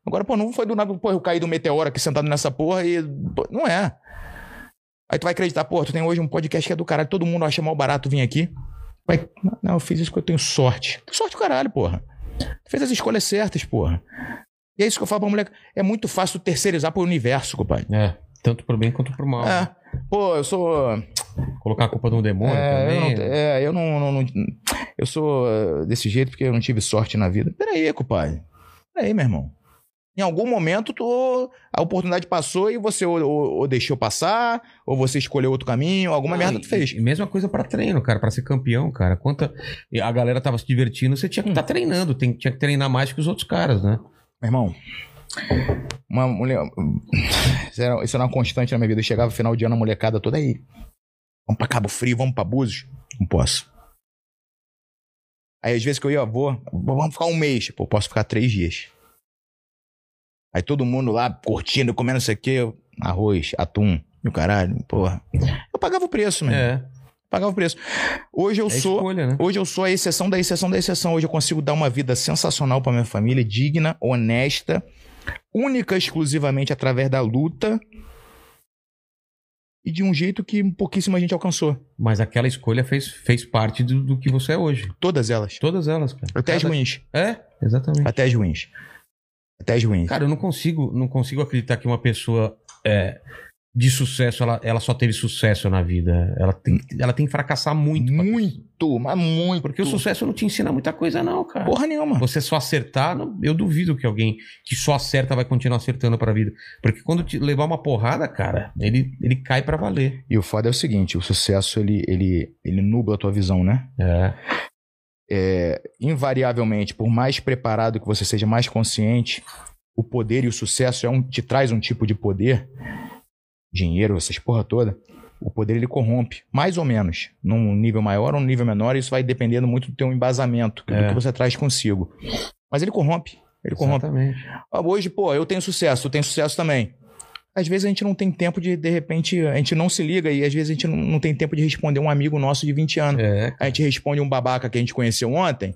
Agora, pô, não foi do nada, pô, eu caí do meteoro aqui sentado nessa porra e. pô, não é. Aí tu vai acreditar, pô, tu tem hoje um podcast que é do caralho, todo mundo acha mal barato vir aqui. Vai, não, eu fiz isso porque eu tenho sorte. Sorte do caralho, porra. Tu fez as escolhas certas, porra. E é isso que eu falo pra moleque. É muito fácil terceirizar pro universo, compadre. É. Tanto pro bem quanto pro mal. É. Pô, eu sou. Colocar a culpa no demônio É, eu também. não, é, eu não, não- não- Eu sou eh, desse jeito porque eu não tive sorte na vida. Peraí, compadre. Peraí, meu irmão. Em algum momento tu, a oportunidade passou e você ou, ou- ou deixou passar, ou você escolheu outro caminho, alguma Não, merda tu fez. E mesma coisa pra treino, cara, Pra ser campeão, cara. Quanta a galera tava se divertindo, você tinha que estar treinando, tem, tinha que treinar mais que os outros caras, né? Meu irmão, uma mulher. Isso era, isso era uma constante na minha vida. Eu chegava no final de ano, a molecada toda aí. Vamos pra Cabo Frio, vamos pra Búzios. Não posso. Aí às vezes que eu ia, vou, vamos ficar um mês. Pô, posso ficar três dias. Aí todo mundo lá curtindo, comendo isso aqui, arroz, atum, e o caralho, porra. Eu pagava o preço, mano. É. Pagava o preço. Hoje eu é sou. escolha, né? Hoje eu sou a exceção da exceção da exceção. Hoje eu consigo dar uma vida sensacional pra minha família, digna, honesta, única exclusivamente através da luta e de um jeito que pouquíssima gente alcançou. Mas aquela escolha fez, fez parte do, do que você é hoje. Todas elas. Todas elas, cara. Até as Cada- ruins. É, exatamente. Até as ruins. Até ruins. Cara, eu não consigo, não consigo acreditar que uma pessoa é, de sucesso, ela, ela só teve sucesso na vida. Ela tem, ela tem que fracassar muito. muito, mas muito. Porque o sucesso não te ensina muita coisa, não, cara. Porra nenhuma. Você só acertar, não- eu duvido que alguém que só acerta vai continuar acertando pra vida. Porque quando te levar uma porrada, cara, ele, ele cai pra valer. E o foda é o seguinte, o sucesso, ele, ele, ele nubla a tua visão, né? É. É, invariavelmente, por mais preparado que você seja, mais consciente, o poder e o sucesso é um, te traz um tipo de poder, dinheiro, essas porra toda. O poder ele corrompe, mais ou menos, num nível maior ou num nível menor, isso vai dependendo muito do teu embasamento, do É. que você traz consigo. Mas ele corrompe, ele corrompe. Exatamente. Ah, Hoje, pô, eu tenho sucesso, tu tem sucesso também. Às vezes a gente não tem tempo de, de repente, a gente não se liga e às vezes a gente não, não tem tempo de responder um amigo nosso de 20 anos. É. A gente responde um babaca que a gente conheceu ontem,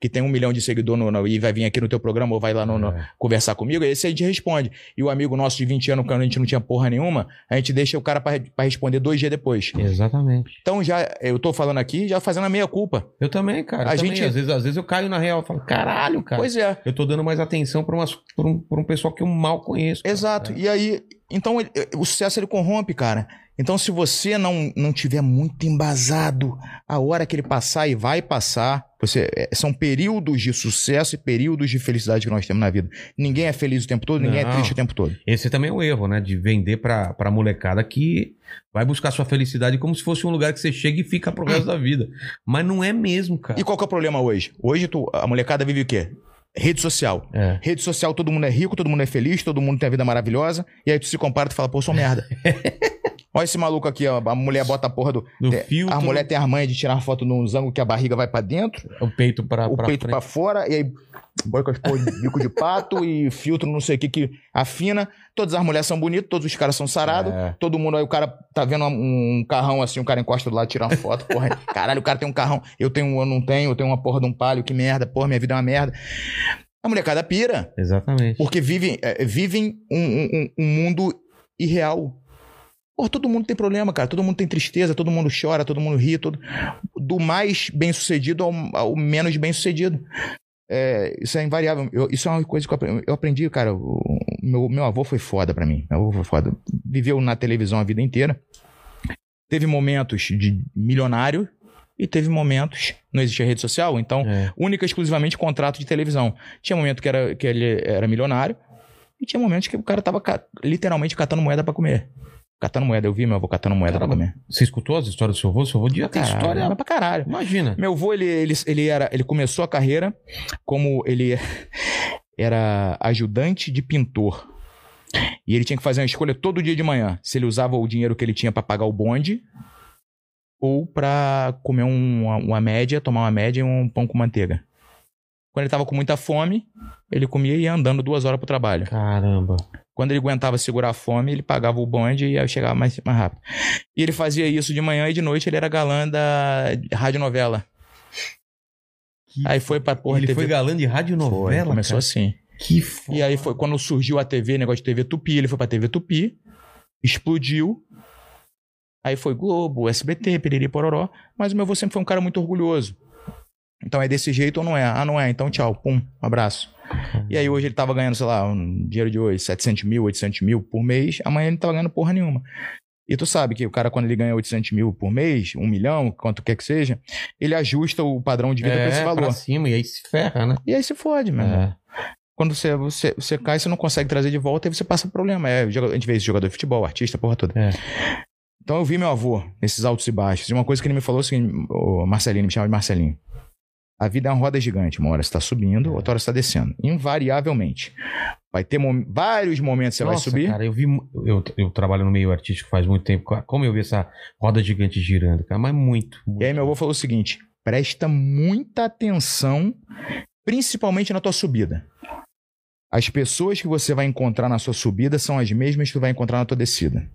que tem um milhão de seguidores e vai vir aqui no teu programa ou vai lá no, no- É. conversar comigo, esse a gente responde. E o amigo nosso de 20 anos, quando a gente não tinha porra nenhuma, a gente deixa o cara pra pra responder dois dias depois. Exatamente. Então já, eu tô falando aqui, já fazendo a meia culpa. Eu também, cara. A gente- gente... às, vezes, às vezes eu caio na real e falo, caralho, cara. Pois é. Eu tô dando mais atenção pra, umas, pra, um, pra um pessoal que eu mal conheço. cara. Exato. E aí, Então, ele- o sucesso ele corrompe, cara. Então, se você não, não tiver muito embasado, a hora que ele passar e vai passar, você, é, são períodos de sucesso e períodos de felicidade que nós temos na vida. Ninguém é feliz o tempo todo, ninguém Não. é triste o tempo todo. Esse também é o erro, né? De vender pra, pra molecada que vai buscar sua felicidade como se fosse um lugar que você chega e fica pro resto da vida. Mas não é mesmo, cara. E qual que é o problema hoje? Hoje tu- a molecada vive o quê? Rede social. É. Rede social, todo mundo é rico, todo mundo é feliz, todo mundo tem a vida maravilhosa. E aí tu se compara e tu fala, pô, eu sou merda. *laughs* Olha esse maluco aqui, ó. A mulher bota a porra do. Do é, filtro, a mulher tem a manha de tirar foto num ângulo que a barriga vai pra dentro, o peito pra, o pra peito pra fora, e aí bota com as porra de bico de pato e filtro não sei o que que afina. Todas as mulheres são bonitas, todos os caras são sarados. É. Todo mundo aí, o cara tá vendo um, um carrão assim, o cara encosta do lado, tira uma foto, porra. Caralho, o cara tem um carrão, eu tenho um, eu não tenho, eu tenho uma porra de um palio, que merda, porra, minha vida é uma merda. A molecada pira. Exatamente. Porque vivem, é, vivem um, um- um mundo irreal. Pô, todo mundo tem problema, cara. Todo mundo tem tristeza, todo mundo chora, todo mundo ri. Todo... Do mais bem sucedido ao, ao menos bem sucedido. É, isso é invariável. Eu- isso é uma coisa que eu aprendi, eu aprendi, cara. O, meu, meu avô foi foda pra mim. Meu avô foi foda. Viveu na televisão a vida inteira. Teve momentos de milionário e teve momentos. Não existia rede social, então É. única e exclusivamente contrato de televisão. Tinha momento que, era, que ele era milionário e tinha momentos que o cara tava literalmente catando moeda pra comer. Catando moeda, eu vi meu avô catando moeda Caramba. pra comer. Você escutou as histórias do seu avô? Seu avô ter Caralho, história. mas pra caralho. Imagina. Meu avô, ele, ele, ele, era, ele começou a carreira como ele *laughs* era ajudante de pintor. E ele tinha que fazer uma escolha todo dia de manhã. Se ele usava o dinheiro que ele tinha pra pagar o bonde ou pra comer um- uma, uma média, tomar uma média e um pão com manteiga. Quando ele tava com muita fome, ele comia e ia andando duas horas pro trabalho. Caramba. Quando ele aguentava segurar a fome, ele pagava o bonde e aí chegava mais, mais rápido. E ele fazia isso de manhã e de noite ele era galã da radionovela. Aí foi pra porra Ele TV. foi galã de Foi, radionovela, começou cara. assim. Que foda. E aí foi quando surgiu a TV, negócio de TV Tupi, ele foi pra TV Tupi, explodiu. Aí foi Globo, SBT, Piriri Pororó. Mas o meu avô sempre foi um cara muito orgulhoso. Então é desse jeito ou não é? Ah, não é. Então tchau, pum, abraço. E aí hoje ele tava ganhando, sei lá, um dinheiro de hoje, 700 mil, 800 mil por mês. Amanhã ele não tava ganhando porra nenhuma. E tu sabe que o cara, quando ele ganha 800 mil por mês, um milhão, quanto quer que seja, ele ajusta o padrão de vida é, pra esse valor. pra cima, e aí se ferra, né? E aí se fode, irmão. É. Quando você, você, você cai, você não consegue trazer de volta e você passa problema. É, a gente vê isso, jogador de futebol, artista, porra toda. É. Então eu vi meu avô nesses altos e baixos. E uma coisa que ele me falou é o seguinte: o Marcelinho, me chama de Marcelinho. A vida é uma roda gigante. Uma hora você está subindo, outra hora você está descendo. Invariavelmente. Vai ter mom- vários momentos que você vai Nossa, subir. Cara, eu vi. Eu, eu trabalho no meio artístico faz muito tempo. Como eu vi essa roda gigante girando, cara? Mas muito. muito. E aí meu avô falou o seguinte: presta muita atenção, principalmente na tua subida. As pessoas que você vai encontrar na sua subida são as mesmas que tu vai encontrar na tua descida.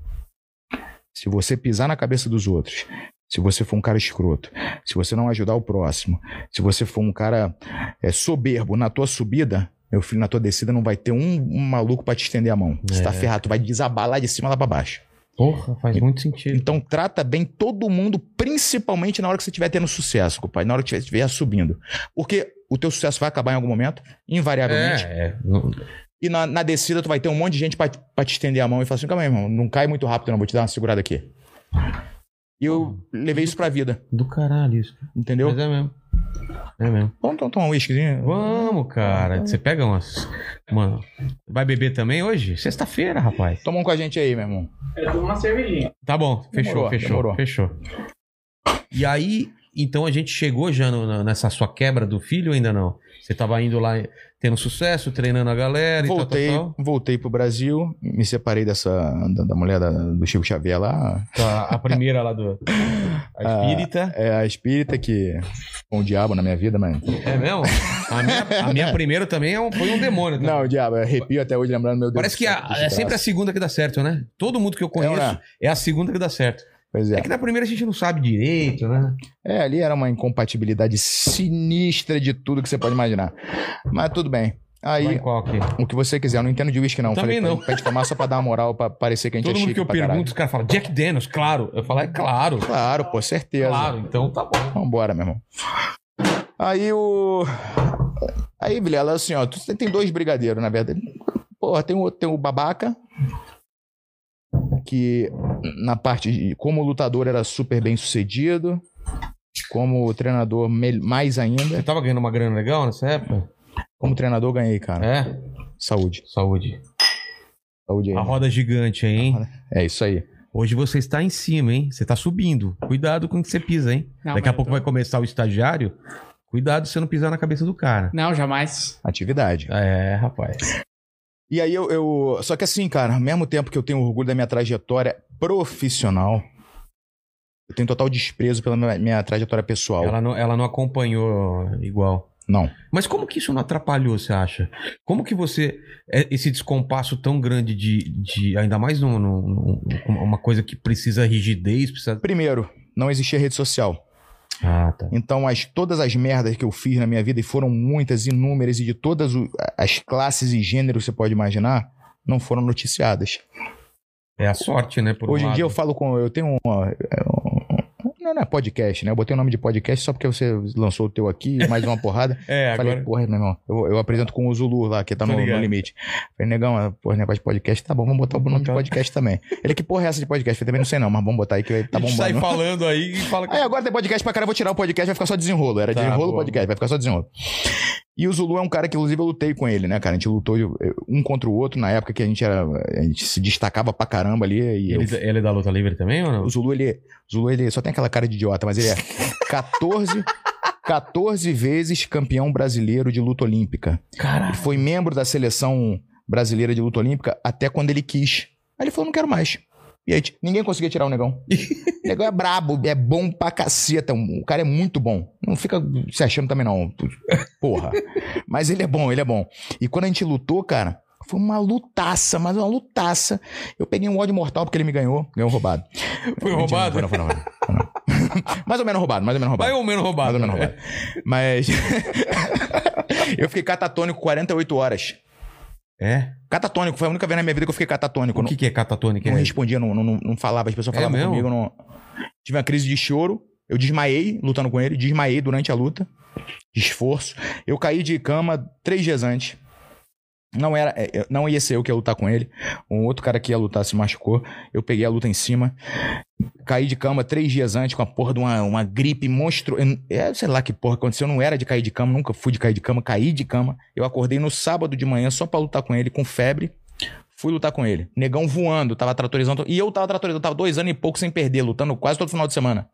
Se você pisar na cabeça dos outros, se você for um cara escroto, se você não ajudar o próximo, se você for um cara é, soberbo na tua subida, meu filho, na tua descida não vai ter um, um maluco pra te estender a mão. Você tá É. ferrado, tu vai desabar lá de cima lá pra baixo. Porra, faz muito sentido. Então trata bem todo mundo, principalmente na hora que você estiver tendo sucesso, compadre, na hora que você estiver subindo. Porque o teu sucesso vai acabar em algum momento, invariavelmente. É, é. Não- E na, na descida tu vai ter um monte de gente pra, pra te estender a mão e falar assim, calma aí, irmão, não cai muito rápido não, vou te dar uma segurada aqui. E eu levei isso pra vida, Do caralho isso. entendeu? Mas é mesmo. É mesmo. Vamos to- tomar um whiskyzinho? Vamos, cara. Você pega umas. Mano. Vai beber também hoje? Sexta-feira, rapaz. Toma um com a gente aí, meu irmão. Eu tomo uma cervejinha. Tá bom, fechou, Demorou, fechou, demorou. fechou. E aí, então a gente chegou já no- na- nessa sua quebra do filho ou ainda não? Você tava indo lá tendo sucesso, treinando a galera Voltei, e tal, tal, voltei pro Brasil, me separei dessa da, da mulher da- do Chico Xavier lá, tal. A, a primeira lá do. *laughs* A espírita. é a espírita que foi um diabo na minha vida, mas É mesmo? A minha, a minha primeira também é um- foi um demônio. tá? Não, o diabo, eu arrepio até hoje lembrando meu Deus. Parece que a- é sempre a segunda que dá certo, né? Todo mundo que eu conheço É, né? é a segunda que dá certo. Pois é. É que na primeira a gente não sabe direito, né? É, ali era uma incompatibilidade sinistra de tudo que você pode imaginar. Mas tudo bem. Aí, o que você quiser, eu não entendo de uísque, não. Também Falei não. Pra, pra gente tomar só pra dar uma moral, pra parecer que a gente Todo é mundo que eu caralho. pergunto, os caras falam Jack Daniels, claro. Eu falo, é claro. Claro, pô, certeza. Claro, então tá bom. Vambora, meu irmão. Aí o. Aí, Vilela, assim, ó, tu tem dois brigadeiros, na verdade. Porra, tem o, tem o babaca que na parte de como lutador era super bem sucedido, como treinador mais Você ainda. tava ganhando uma grana legal nessa época? Como treinador ganhei, cara. É? Saúde. Saúde. Saúde aí. A roda gigante aí, hein? É isso aí. Hoje você está em cima, hein? Você tá subindo. Cuidado com o que você pisa, hein? Não, Daqui a pouco tô- vai começar o estagiário. Cuidado se você não pisar na cabeça do cara. Não, jamais. Atividade. É, rapaz. E aí eu, eu- Só que assim, cara, ao mesmo tempo que eu tenho orgulho da minha trajetória profissional, eu tenho total desprezo pela minha, minha trajetória pessoal. Ela não, ela não acompanhou igual. Não. Mas como que isso não atrapalhou, você acha? Como que você. é- Esse descompasso tão grande de. de ainda mais num, num- num- uma coisa que precisa rigidez, precisa. Primeiro, não existia rede social. Ah, tá. Então, as, todas as merdas que eu fiz na minha vida, e foram muitas, inúmeras, e de todas o- as classes e gêneros que você pode imaginar, não foram noticiadas. É a sorte, né? Por um Hoje em lado. dia eu falo com. Eu tenho uma. Não, não é podcast, né? Eu botei o nome de podcast só porque você lançou o teu aqui, mais uma porrada. *laughs* É, Falei, agora. porra, meu irmão, eu, eu apresento com o Zulu lá, que tá no, no limite. Falei, negão, porra, negócio de podcast, tá bom, vamos botar o nome de botar. podcast também. Ele, que porra é essa de podcast? Eu também não sei não, mas vamos botar aí que tá gente sai bombando. falando aí e fala que. *laughs* Aí agora tem podcast pra cara, eu vou tirar o podcast, vai ficar só desenrolo. Era Tá, desenrolo boa, podcast, vai ficar só desenrolo. E o Zulu é um cara que, inclusive, eu lutei com ele, né, cara? A gente lutou um contra o outro na época que a gente era. A gente se destacava pra caramba ali. E eu- Ele, ele é da luta livre também ou não? o Zulu, ele, o Zulu, ele só tem aquela cara de idiota, mas ele é *laughs* 14, 14 vezes campeão brasileiro de luta olímpica. Ele Caralho. foi membro da seleção brasileira de luta olímpica até quando ele quis. Aí ele falou, não quero mais. E aí, ninguém conseguia tirar o negão. O *laughs* negão é brabo, é bom pra caceta. um- O cara é muito bom. Não fica se achando também, não. Porra. Mas ele é bom, ele é bom. E quando a gente lutou, cara, foi uma lutaça, mas uma lutaça. Eu peguei um ódio mortal porque ele me ganhou. Ganhou roubado. Foi Mentira, roubado? Não, foi não, foi não, foi não. *laughs* mais ou menos roubado, mais ou menos roubado. Vai ou menos roubado? Mais ou menos roubado. Mas. *laughs* eu fiquei catatônico 48 horas. É? Catatônico, foi a única vez na minha vida que eu fiquei catatônico. O Não, que, que é catatônica? não É? respondia, não, não, não falava, as pessoas É falavam mesmo? comigo. Não... Tive uma crise de choro, eu desmaiei lutando com ele, desmaiei durante a luta, de esforço. Eu caí de cama três dias antes. Não era, é, não ia ser eu que ia lutar com ele. Um outro cara que ia lutar se machucou. Eu peguei a luta em cima. Caí de cama três dias antes com a porra de uma, uma gripe monstro. É, sei lá que porra aconteceu. Eu não era de cair de cama, nunca fui de cair de cama. Caí de cama. Eu acordei no sábado de manhã só pra lutar com ele, com febre. Fui lutar com ele. Negão voando, tava tratorizando. E eu tava tratorizando, tava dois anos e pouco sem perder, lutando quase todo final de semana.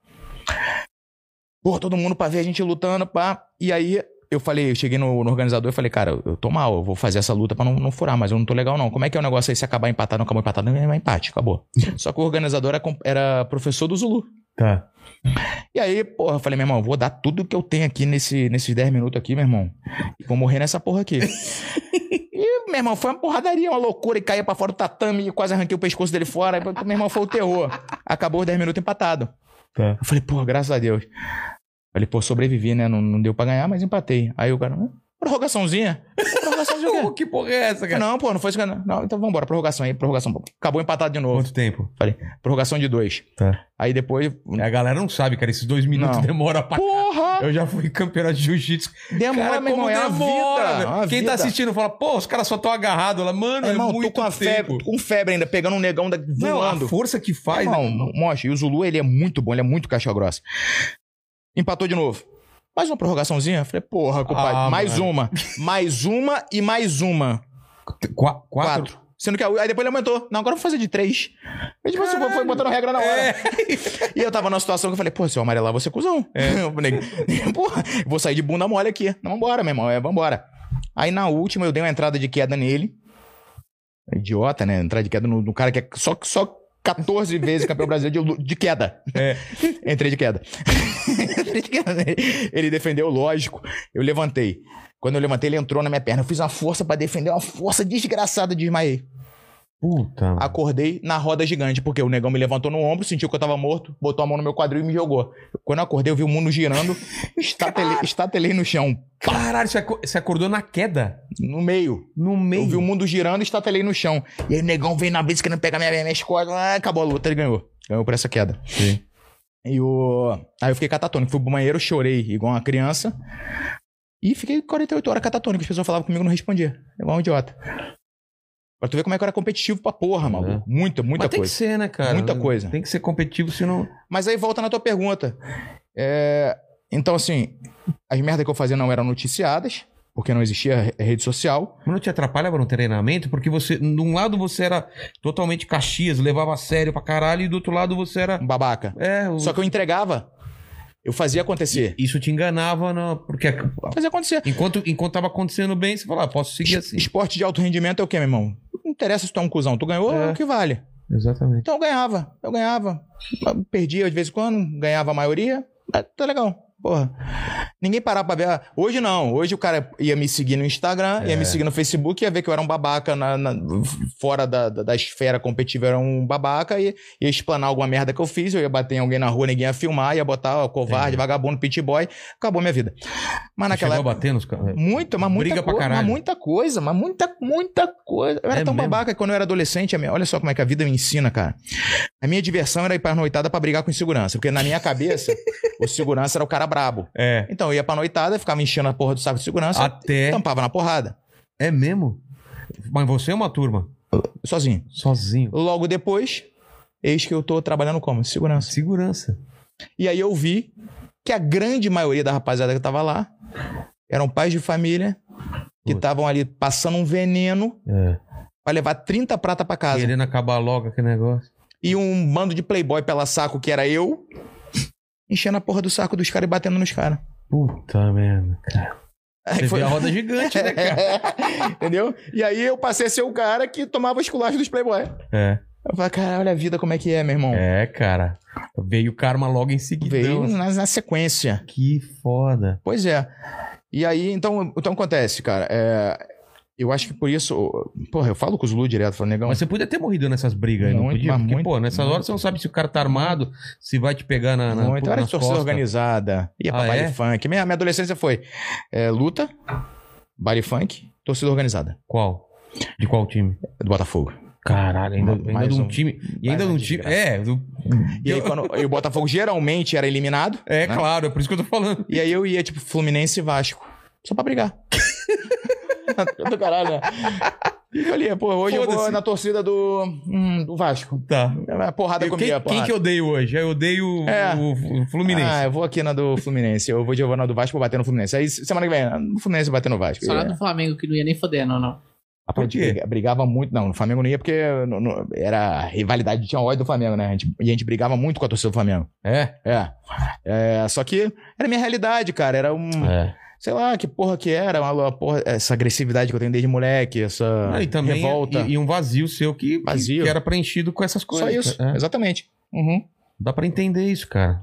Pô, todo mundo pra ver a gente lutando, pá. E aí eu falei, eu cheguei no, no organizador e falei, cara, eu tô mal, eu vou fazer essa luta pra não, não furar, mas eu não tô legal não. Como é que é o negócio aí se acabar empatado, não acabou empatado? Não, é empate, acabou. *laughs* Só que o organizador era, era professor do Zulu. Tá. E aí, porra, eu falei, meu irmão, vou dar tudo que eu tenho aqui nesse, nesses 10 minutos aqui, meu irmão. E vou morrer nessa porra aqui. *laughs* e, meu irmão, foi uma porradaria, uma loucura. E caía pra fora do tatame e quase arranquei o pescoço dele fora. Aí, meu irmão, foi o terror. Acabou os 10 minutos empatado. Tá. Eu falei, pô, graças a Deus. Falei, pô, sobrevivi, né? Não, não deu pra ganhar, mas empatei. Aí o cara, "Hã? prorrogaçãozinha? *laughs* Prorrogaçãozinha o quê? Pô, que porra é essa, cara? Não, pô, não foi isso que eu- Não, então vambora, prorrogação aí, prorrogação. Acabou empatado de novo. Quanto tempo? Falei, prorrogação de dois. Tá. Aí depois. A galera não sabe, cara. Esses dois minutos Não. demora pra. Porra! Eu já fui campeão de jiu-jitsu. Demora, Cara, meu irmão, é demora, vida, é a Quem tá assistindo fala, pô, os caras só estão agarrados lá. Mano, Meu irmão, é muito tô com a tempo. febre, com febre ainda, pegando um negão da, Não, a força que faz. Irmão, né? mostra. E o Zulu, ele é muito bom, ele é muito caixa grossa. Empatou de novo. Mais uma prorrogaçãozinha? Falei, porra, compadre, Ah, mais mano. uma. Mais uma e mais uma. Qua- quatro? Quatro. Sendo que aí depois ele aumentou. Não, agora eu vou fazer de três. Aí, tipo, assim, foi botando regra na hora. É. E eu tava numa situação que eu falei, pô, se eu amarelar, você é cuzão. *laughs* Eu falei, porra, vou sair de bunda mole aqui. Não, vambora, meu irmão, é, vambora. Aí na última eu dei uma entrada de queda nele. Idiota, né? Entrada de queda no, no cara que é só, só 14 vezes campeão brasileiro de, de queda. É. *laughs* Entrei de queda. *laughs* Entrei de queda. Ele defendeu, lógico. Eu levantei. Quando eu levantei, ele entrou na minha perna. Eu fiz uma força pra defender, uma força desgraçada, desmaiei. Puta. Acordei na roda gigante, porque o negão me levantou no ombro, sentiu que eu tava morto, botou a mão no meu quadril e me jogou. Quando eu acordei, eu vi o mundo girando, *laughs* estatelei, estatelei no chão, Caralho, você aco- você acordou na queda. no meio. No meio. Eu vi o mundo girando e estatelei no chão. E aí o negão veio na blitz querendo pegar minha, minhas costas. Ah, acabou a luta, ele ganhou. Ganhou por essa queda. Sim. E o... Aí eu fiquei catatônico. Fui pro banheiro, chorei igual uma criança. E fiquei 48 horas catatônico. As pessoas falavam comigo e não respondia. Igual um idiota. Pra tu ver como é que eu era competitivo pra porra, maluco. Muita, muita Mas tem coisa. que ser, né, cara? Muita coisa. Tem que ser competitivo, senão. Mas aí volta na tua pergunta. É, Então, assim, as merdas que eu fazia não eram noticiadas, porque não existia re- rede social. Mas não te atrapalhava no treinamento? Porque você, de um lado você era totalmente Caxias, levava a sério pra caralho, e do outro lado você era. Um babaca. É, o- Só que eu entregava. Eu fazia acontecer. isso te enganava, no... porque Fazia acontecer. enquanto, enquanto tava acontecendo bem, você falava, ah, posso seguir assim. Esporte de alto rendimento é o quê, meu irmão? Não interessa se tu é um cuzão. Tu ganhou, é, É. o que vale. Exatamente. Então eu ganhava. Eu ganhava. Perdia de vez em quando, ganhava a maioria. Ah, Tá legal. Porra. Ninguém parava pra ver. ah, Hoje não. Hoje o cara ia me seguir no Instagram, ia É. me seguir no Facebook, ia ver que eu era um babaca na, na- fora da, da, da esfera competitiva, eu era um babaca, e ia explanar alguma merda que eu fiz, eu ia bater em alguém na rua, ninguém ia filmar, ia botar ó, covarde, Entendi. vagabundo, pit boy, acabou minha vida. Mas naquela época. bater nos caras. Muita, mas muita Briga. Mas muita coisa, mas muita, muita coisa. Eu era É tão mesmo? babaca que quando eu era adolescente, a minha- olha só como é que a vida me ensina, cara. A minha diversão era ir pra noitada pra brigar com segurança. Porque na minha cabeça, *laughs* o segurança era o cara brabo. É. Então eu ia pra noitada, ficava enchendo a porra do saco de segurança, Até. tampava na porrada. É mesmo? Mas você é uma turma. Sozinho. Sozinho. Logo depois, eis que eu tô trabalhando como? Segurança. Segurança. E aí eu vi que a grande maioria da rapaziada que tava lá eram pais de família que estavam ali passando um veneno É. pra levar 30 prata pra casa. Querendo acabar logo aquele negócio. E um bando de playboy pela saco, que era eu, enchendo a porra do saco dos caras e batendo nos caras. Puta merda, cara. Aí Você foi- a roda gigante, né, *laughs* cara? Entendeu? E aí eu passei a ser o cara que tomava os culachos dos playboy. É. Eu falei, cara, olha a vida como é que é, meu irmão. É, cara. Veio o karma logo em seguida. Veio na, na sequência. Que foda. Pois é. E aí, então, então acontece, cara. é, eu acho que por isso. Porra, eu falo com o Zulu direto, falo, negão. Mas você podia ter morrido nessas brigas aí, não Muito, podia? Porque, muito, pô, nessas muito. horas você não sabe se o cara tá armado, se vai te pegar na, na, Muito. Era de torcida costas. organizada. Ia pra Ah, baile é? funk. Minha, minha adolescência foi é, luta, baile funk, torcida organizada. Qual? De qual time? Do Botafogo. Caralho, ainda, Mais ainda de um um- time. E ainda mais de um time. É, do- E aí, quando, e o Botafogo geralmente era eliminado. é né? claro, é por isso que eu tô falando. E aí eu ia, tipo, Fluminense e Vasco. Só pra brigar. *laughs* *laughs* do caralho, né? E eu ali, pô, hoje eu vou na torcida do, hum, do Vasco. Tá. A porrada Eu- comigo, quem, porrada. quem que eu odeio hoje? Eu odeio o- É. o, o Fluminense. Ah, eu vou aqui na do Fluminense. Eu vou de na do Vasco vou bater no Fluminense. Aí semana que vem, no Fluminense bater no Vasco. Só lá do Flamengo que não ia nem fodendo, não. Ah, Por quê? Brigava muito. Não, no Flamengo não ia porque no- no- era rivalidade, tinha ódio do Flamengo, né? A gente- e a gente brigava muito com a torcida do Flamengo. É? É. É, Só que era a minha realidade, cara. Era um. É. Sei lá, que porra que era. Uma, porra, essa agressividade que eu tenho desde moleque, essa Ah, e também revolta. E, e um vazio seu que, Vazio. que era preenchido com essas coisas. Só isso. É. Exatamente. Uhum. Dá pra entender isso, cara.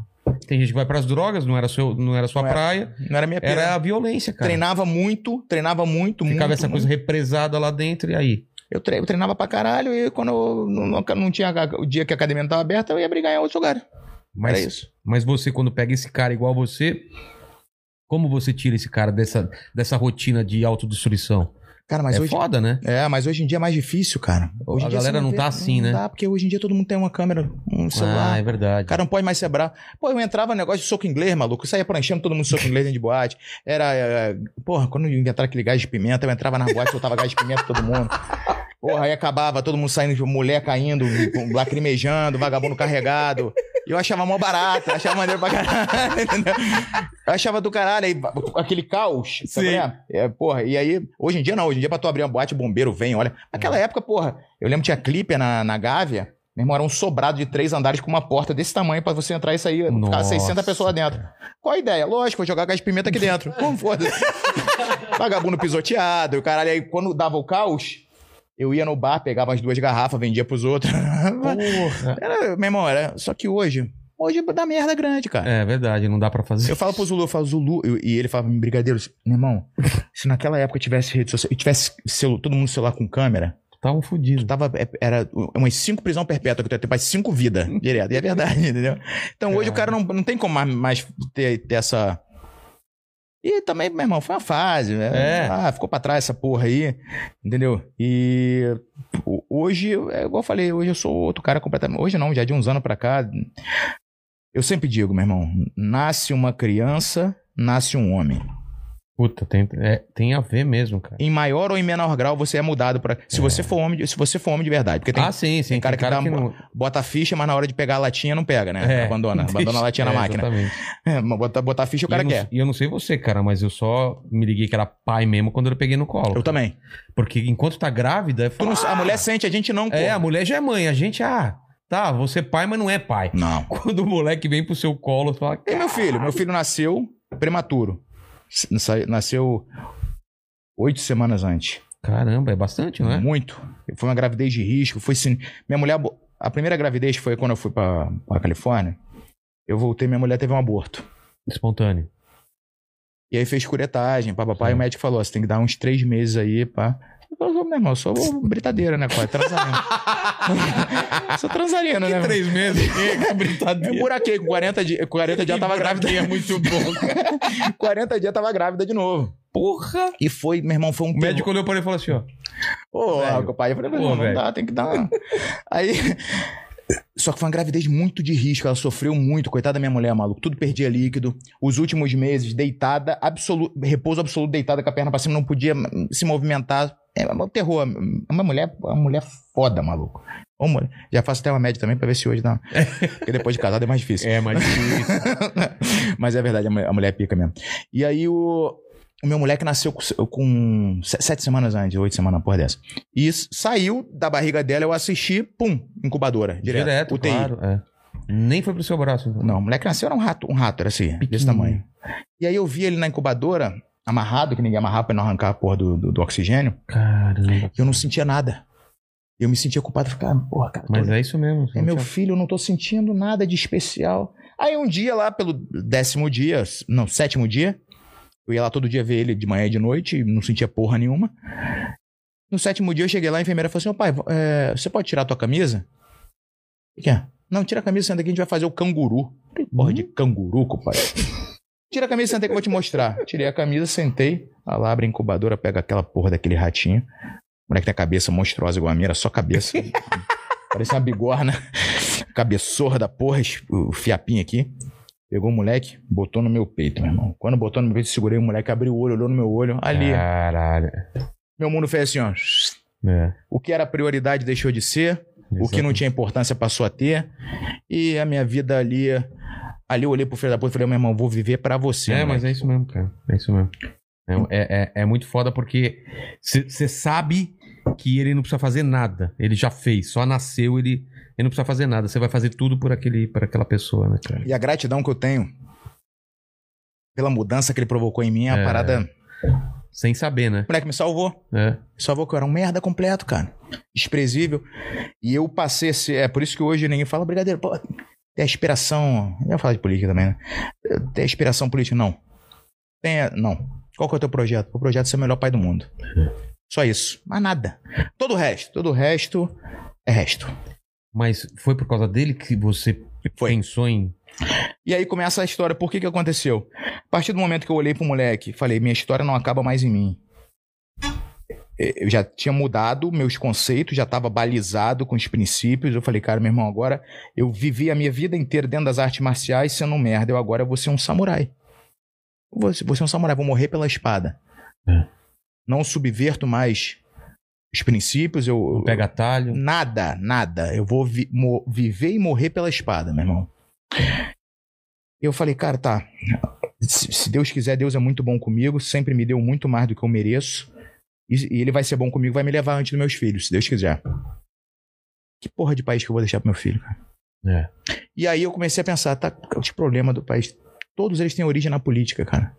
Tem gente que vai pras drogas, não era, seu, não era sua Não era- praia. Não era minha pira. Era a violência, cara. Treinava muito, treinava muito, Ficava muito. essa coisa represada lá dentro e aí. Eu, tre- eu treinava pra caralho e quando eu não, não- não tinha o dia que a academia não tava aberta, eu ia brigar em outro lugar. Mas, Era isso. mas você, quando pega esse cara igual você, como você tira esse cara dessa, dessa rotina de autodestruição? Cara, mas é hoje. foda, né? É, mas hoje em dia é mais difícil, cara. Hoje A galera não tá assim, né? Não dá, porque hoje em dia todo mundo tem uma câmera, um celular. Ah, é verdade. O cara não pode mais ser bravo. Pô, eu entrava no negócio de soco inglês, maluco. Eu saía pranchando todo mundo de soco inglês dentro de boate. Era. é, porra, quando inventaram aquele gás de pimenta, eu entrava na boate, soltava gás de pimenta todo mundo. Porra, aí acabava, todo mundo saindo, mulher caindo, lacrimejando, vagabundo carregado. Eu achava mó barato, eu achava maneiro pra caralho, *laughs* entendeu? Eu achava do caralho, aí, aquele caos? Sim. é? É, porra, e aí, hoje em dia não, hoje em dia pra tu abrir uma boate, o bombeiro vem, olha. Naquela época, porra, eu lembro que tinha clipe na, na Gávea, meu irmão, era um sobrado de três andares com uma porta desse tamanho pra você entrar e sair, ficar Nossa. 600 pessoas lá dentro. Qual a ideia? Lógico, vou jogar gás de pimenta aqui dentro. Como foda *laughs* Vagabundo pisoteado, e o caralho, aí quando dava o caos, eu ia no bar, pegava as duas garrafas, vendia pros outros. *laughs* Porra. Era, meu irmão, era. Só que hoje, hoje dá merda grande, cara. É verdade, não dá pra fazer. Eu falo pro Zulu, eu falo, Zulu, eu- e ele fala, brigadeiro, meu irmão, se naquela época tivesse rede social, e tivesse celu- todo mundo celular com câmera, um fudido. tava, é, era umas cinco prisão perpétua que tu ia ter, mais cinco vidas direto. E é verdade, *laughs* entendeu? Então hoje o cara não, não tem como mais, mais ter, ter essa. E também, meu irmão, foi uma fase, né? É. Ah, ficou pra trás essa porra aí, entendeu? E hoje, é igual eu falei, hoje eu sou outro cara completamente. Hoje não, já de uns anos pra cá. Eu sempre digo, meu irmão, nasce uma criança, nasce um homem. Puta, tem, é, tem a ver mesmo, cara. Em maior ou em menor grau, você é mudado para Se você for homem, de- se você for homem de verdade. Porque tem, ah, sim, sim. tem cara que dá- não... bota a ficha, mas na hora de pegar a latinha não pega, né? É. abandona. *laughs* Abandona a latinha na É, máquina. Exatamente. É, mas botar, botar a ficha o E cara não- quer. E eu não sei você, cara, mas eu só me liguei que era pai mesmo quando eu peguei no colo. Eu também. Porque enquanto tá grávida, é Tu não- fala, a mulher sente, a gente não. É, pô. a mulher já é mãe. A gente, ah, tá, você é pai, mas não é pai. Não. *laughs* Quando o moleque vem pro seu colo, você fala, E meu filho? Meu filho nasceu prematuro. Nasceu oito semanas antes. caramba, é bastante, não é? Muito. Foi uma gravidez de risco. Foi sin... Minha mulher. A primeira gravidez foi quando eu fui pra, pra Califórnia. Eu voltei, minha mulher teve um aborto. Espontâneo. E aí fez curetagem, papapá, e o médico falou: "Ó, você tem que dar uns três meses aí, pá. Eu meu irmão, eu sou britadeira, né, quase? Transarino. *laughs* sou transarino, né? Três meses. *laughs* que Eu brincadeira. buraquei, com 40 dias, 40 dias tava grávida. É muito bom, *laughs* cara. 40 dias tava grávida de novo. Porra! E foi, meu irmão, foi um O médico olhou pra ele e falou assim, ó. Ô, Velho. o pai, eu falei, Pô, não, velho. dá, tem que dar. uma- Aí. Só que foi uma gravidez muito de risco, ela sofreu muito, coitada da minha mulher, maluco. Tudo perdia líquido. Os últimos meses, deitada, absoluto, repouso absoluto, deitada com a perna pra cima, não podia hum, se movimentar. É um terror. É Uma mulher, uma mulher foda, maluco. Mulher. Já faço até uma média também pra ver se hoje dá. Porque depois de casado é mais difícil. É, mas difícil. *laughs* Mas é verdade, a mulher, a mulher é pica mesmo. E aí o, o meu moleque nasceu com, com se- sete semanas antes, oito semanas, porra dessa. E saiu da barriga dela, eu assisti, pum, incubadora, direto. Direto, UTI. claro. É. Nem foi pro seu braço, então. Não, o moleque nasceu, era um rato, um rato, era assim, desse tamanho. E aí eu vi ele na incubadora, amarrado, que ninguém amarrava pra não arrancar a porra do, do, do oxigênio, Caramba. eu não sentia nada. Eu me sentia culpado, ficava, porra, cara, Mas tô- é isso mesmo. é meu filho, eu não tô sentindo nada de especial. Aí um dia lá, pelo décimo dia, não, sétimo dia, eu ia lá todo dia ver ele de manhã e de noite, não sentia porra nenhuma. No sétimo dia eu cheguei lá, a enfermeira falou assim, ô pai, é, você pode tirar a tua camisa? O que é? Não, tira a camisa, senta aqui, a gente vai fazer o canguru. Que porra de canguru, compadre? Tira a camisa, senta aqui que eu vou te mostrar. Tirei a camisa, sentei, a lá abre a incubadora, pega aquela porra daquele ratinho. O moleque tem a cabeça monstruosa igual a minha, era só cabeça. *laughs* Parecia uma bigorna. Cabeçorra da porra, o fiapinho aqui. Pegou o moleque, botou no meu peito, meu irmão. Quando botou no meu peito, segurei o moleque, abriu o olho, olhou no meu olho. Ali, Caralho. meu mundo fez assim, ó. É. O que era prioridade deixou de ser. O que não tinha importância passou a ter. E a minha vida ali. Ali eu olhei pro filho da puta e falei, meu irmão, vou viver pra você. É, mas é isso mesmo, cara. É isso mesmo. É, é, é- é muito foda porque você sabe que ele não precisa fazer nada. Ele já fez, só nasceu, ele, ele não precisa fazer nada. Você vai fazer tudo por, aquele, por aquela pessoa, né, cara? E a gratidão que eu tenho pela mudança que ele provocou em mim é a É. parada. Sem saber, né? O moleque me salvou. É. Salvou que eu era um merda completo, cara. Desprezível. E eu passei ser. É por isso que hoje ninguém fala, brigadeiro, pô, tem aspiração. Eu ia falar de política também, né? Tem aspiração política? Não. Tem. Não. Qual que é o teu projeto? O projeto é ser o melhor pai do mundo. Só isso. Mas nada. Todo o resto. Todo o resto é resto. Mas foi por causa dele que você Foi. pensou em. E aí começa a história. Por que que aconteceu? A partir do momento que eu olhei pro moleque, falei, minha história não acaba mais em mim. Eu já tinha mudado meus conceitos, já estava balizado com os princípios. Eu falei, cara, meu irmão, agora eu vivi a minha vida inteira dentro das artes marciais sendo um merda. Eu agora vou ser um samurai. Vou vou ser um samurai, vou morrer pela espada. É. Não subverto mais os princípios. Eu, Não pega atalho. Nada, nada. Eu vou vi- mo- viver e morrer pela espada, meu irmão. Eu falei, cara, tá. Se, Deus quiser, Deus é muito bom comigo. Sempre me deu muito mais do que eu mereço. E, e Ele vai ser bom comigo, vai me levar antes dos meus filhos, se Deus quiser. Que porra de país que eu vou deixar pro meu filho, cara? É. E aí eu comecei a pensar, tá, os problemas do país. Todos eles têm origem na política, cara.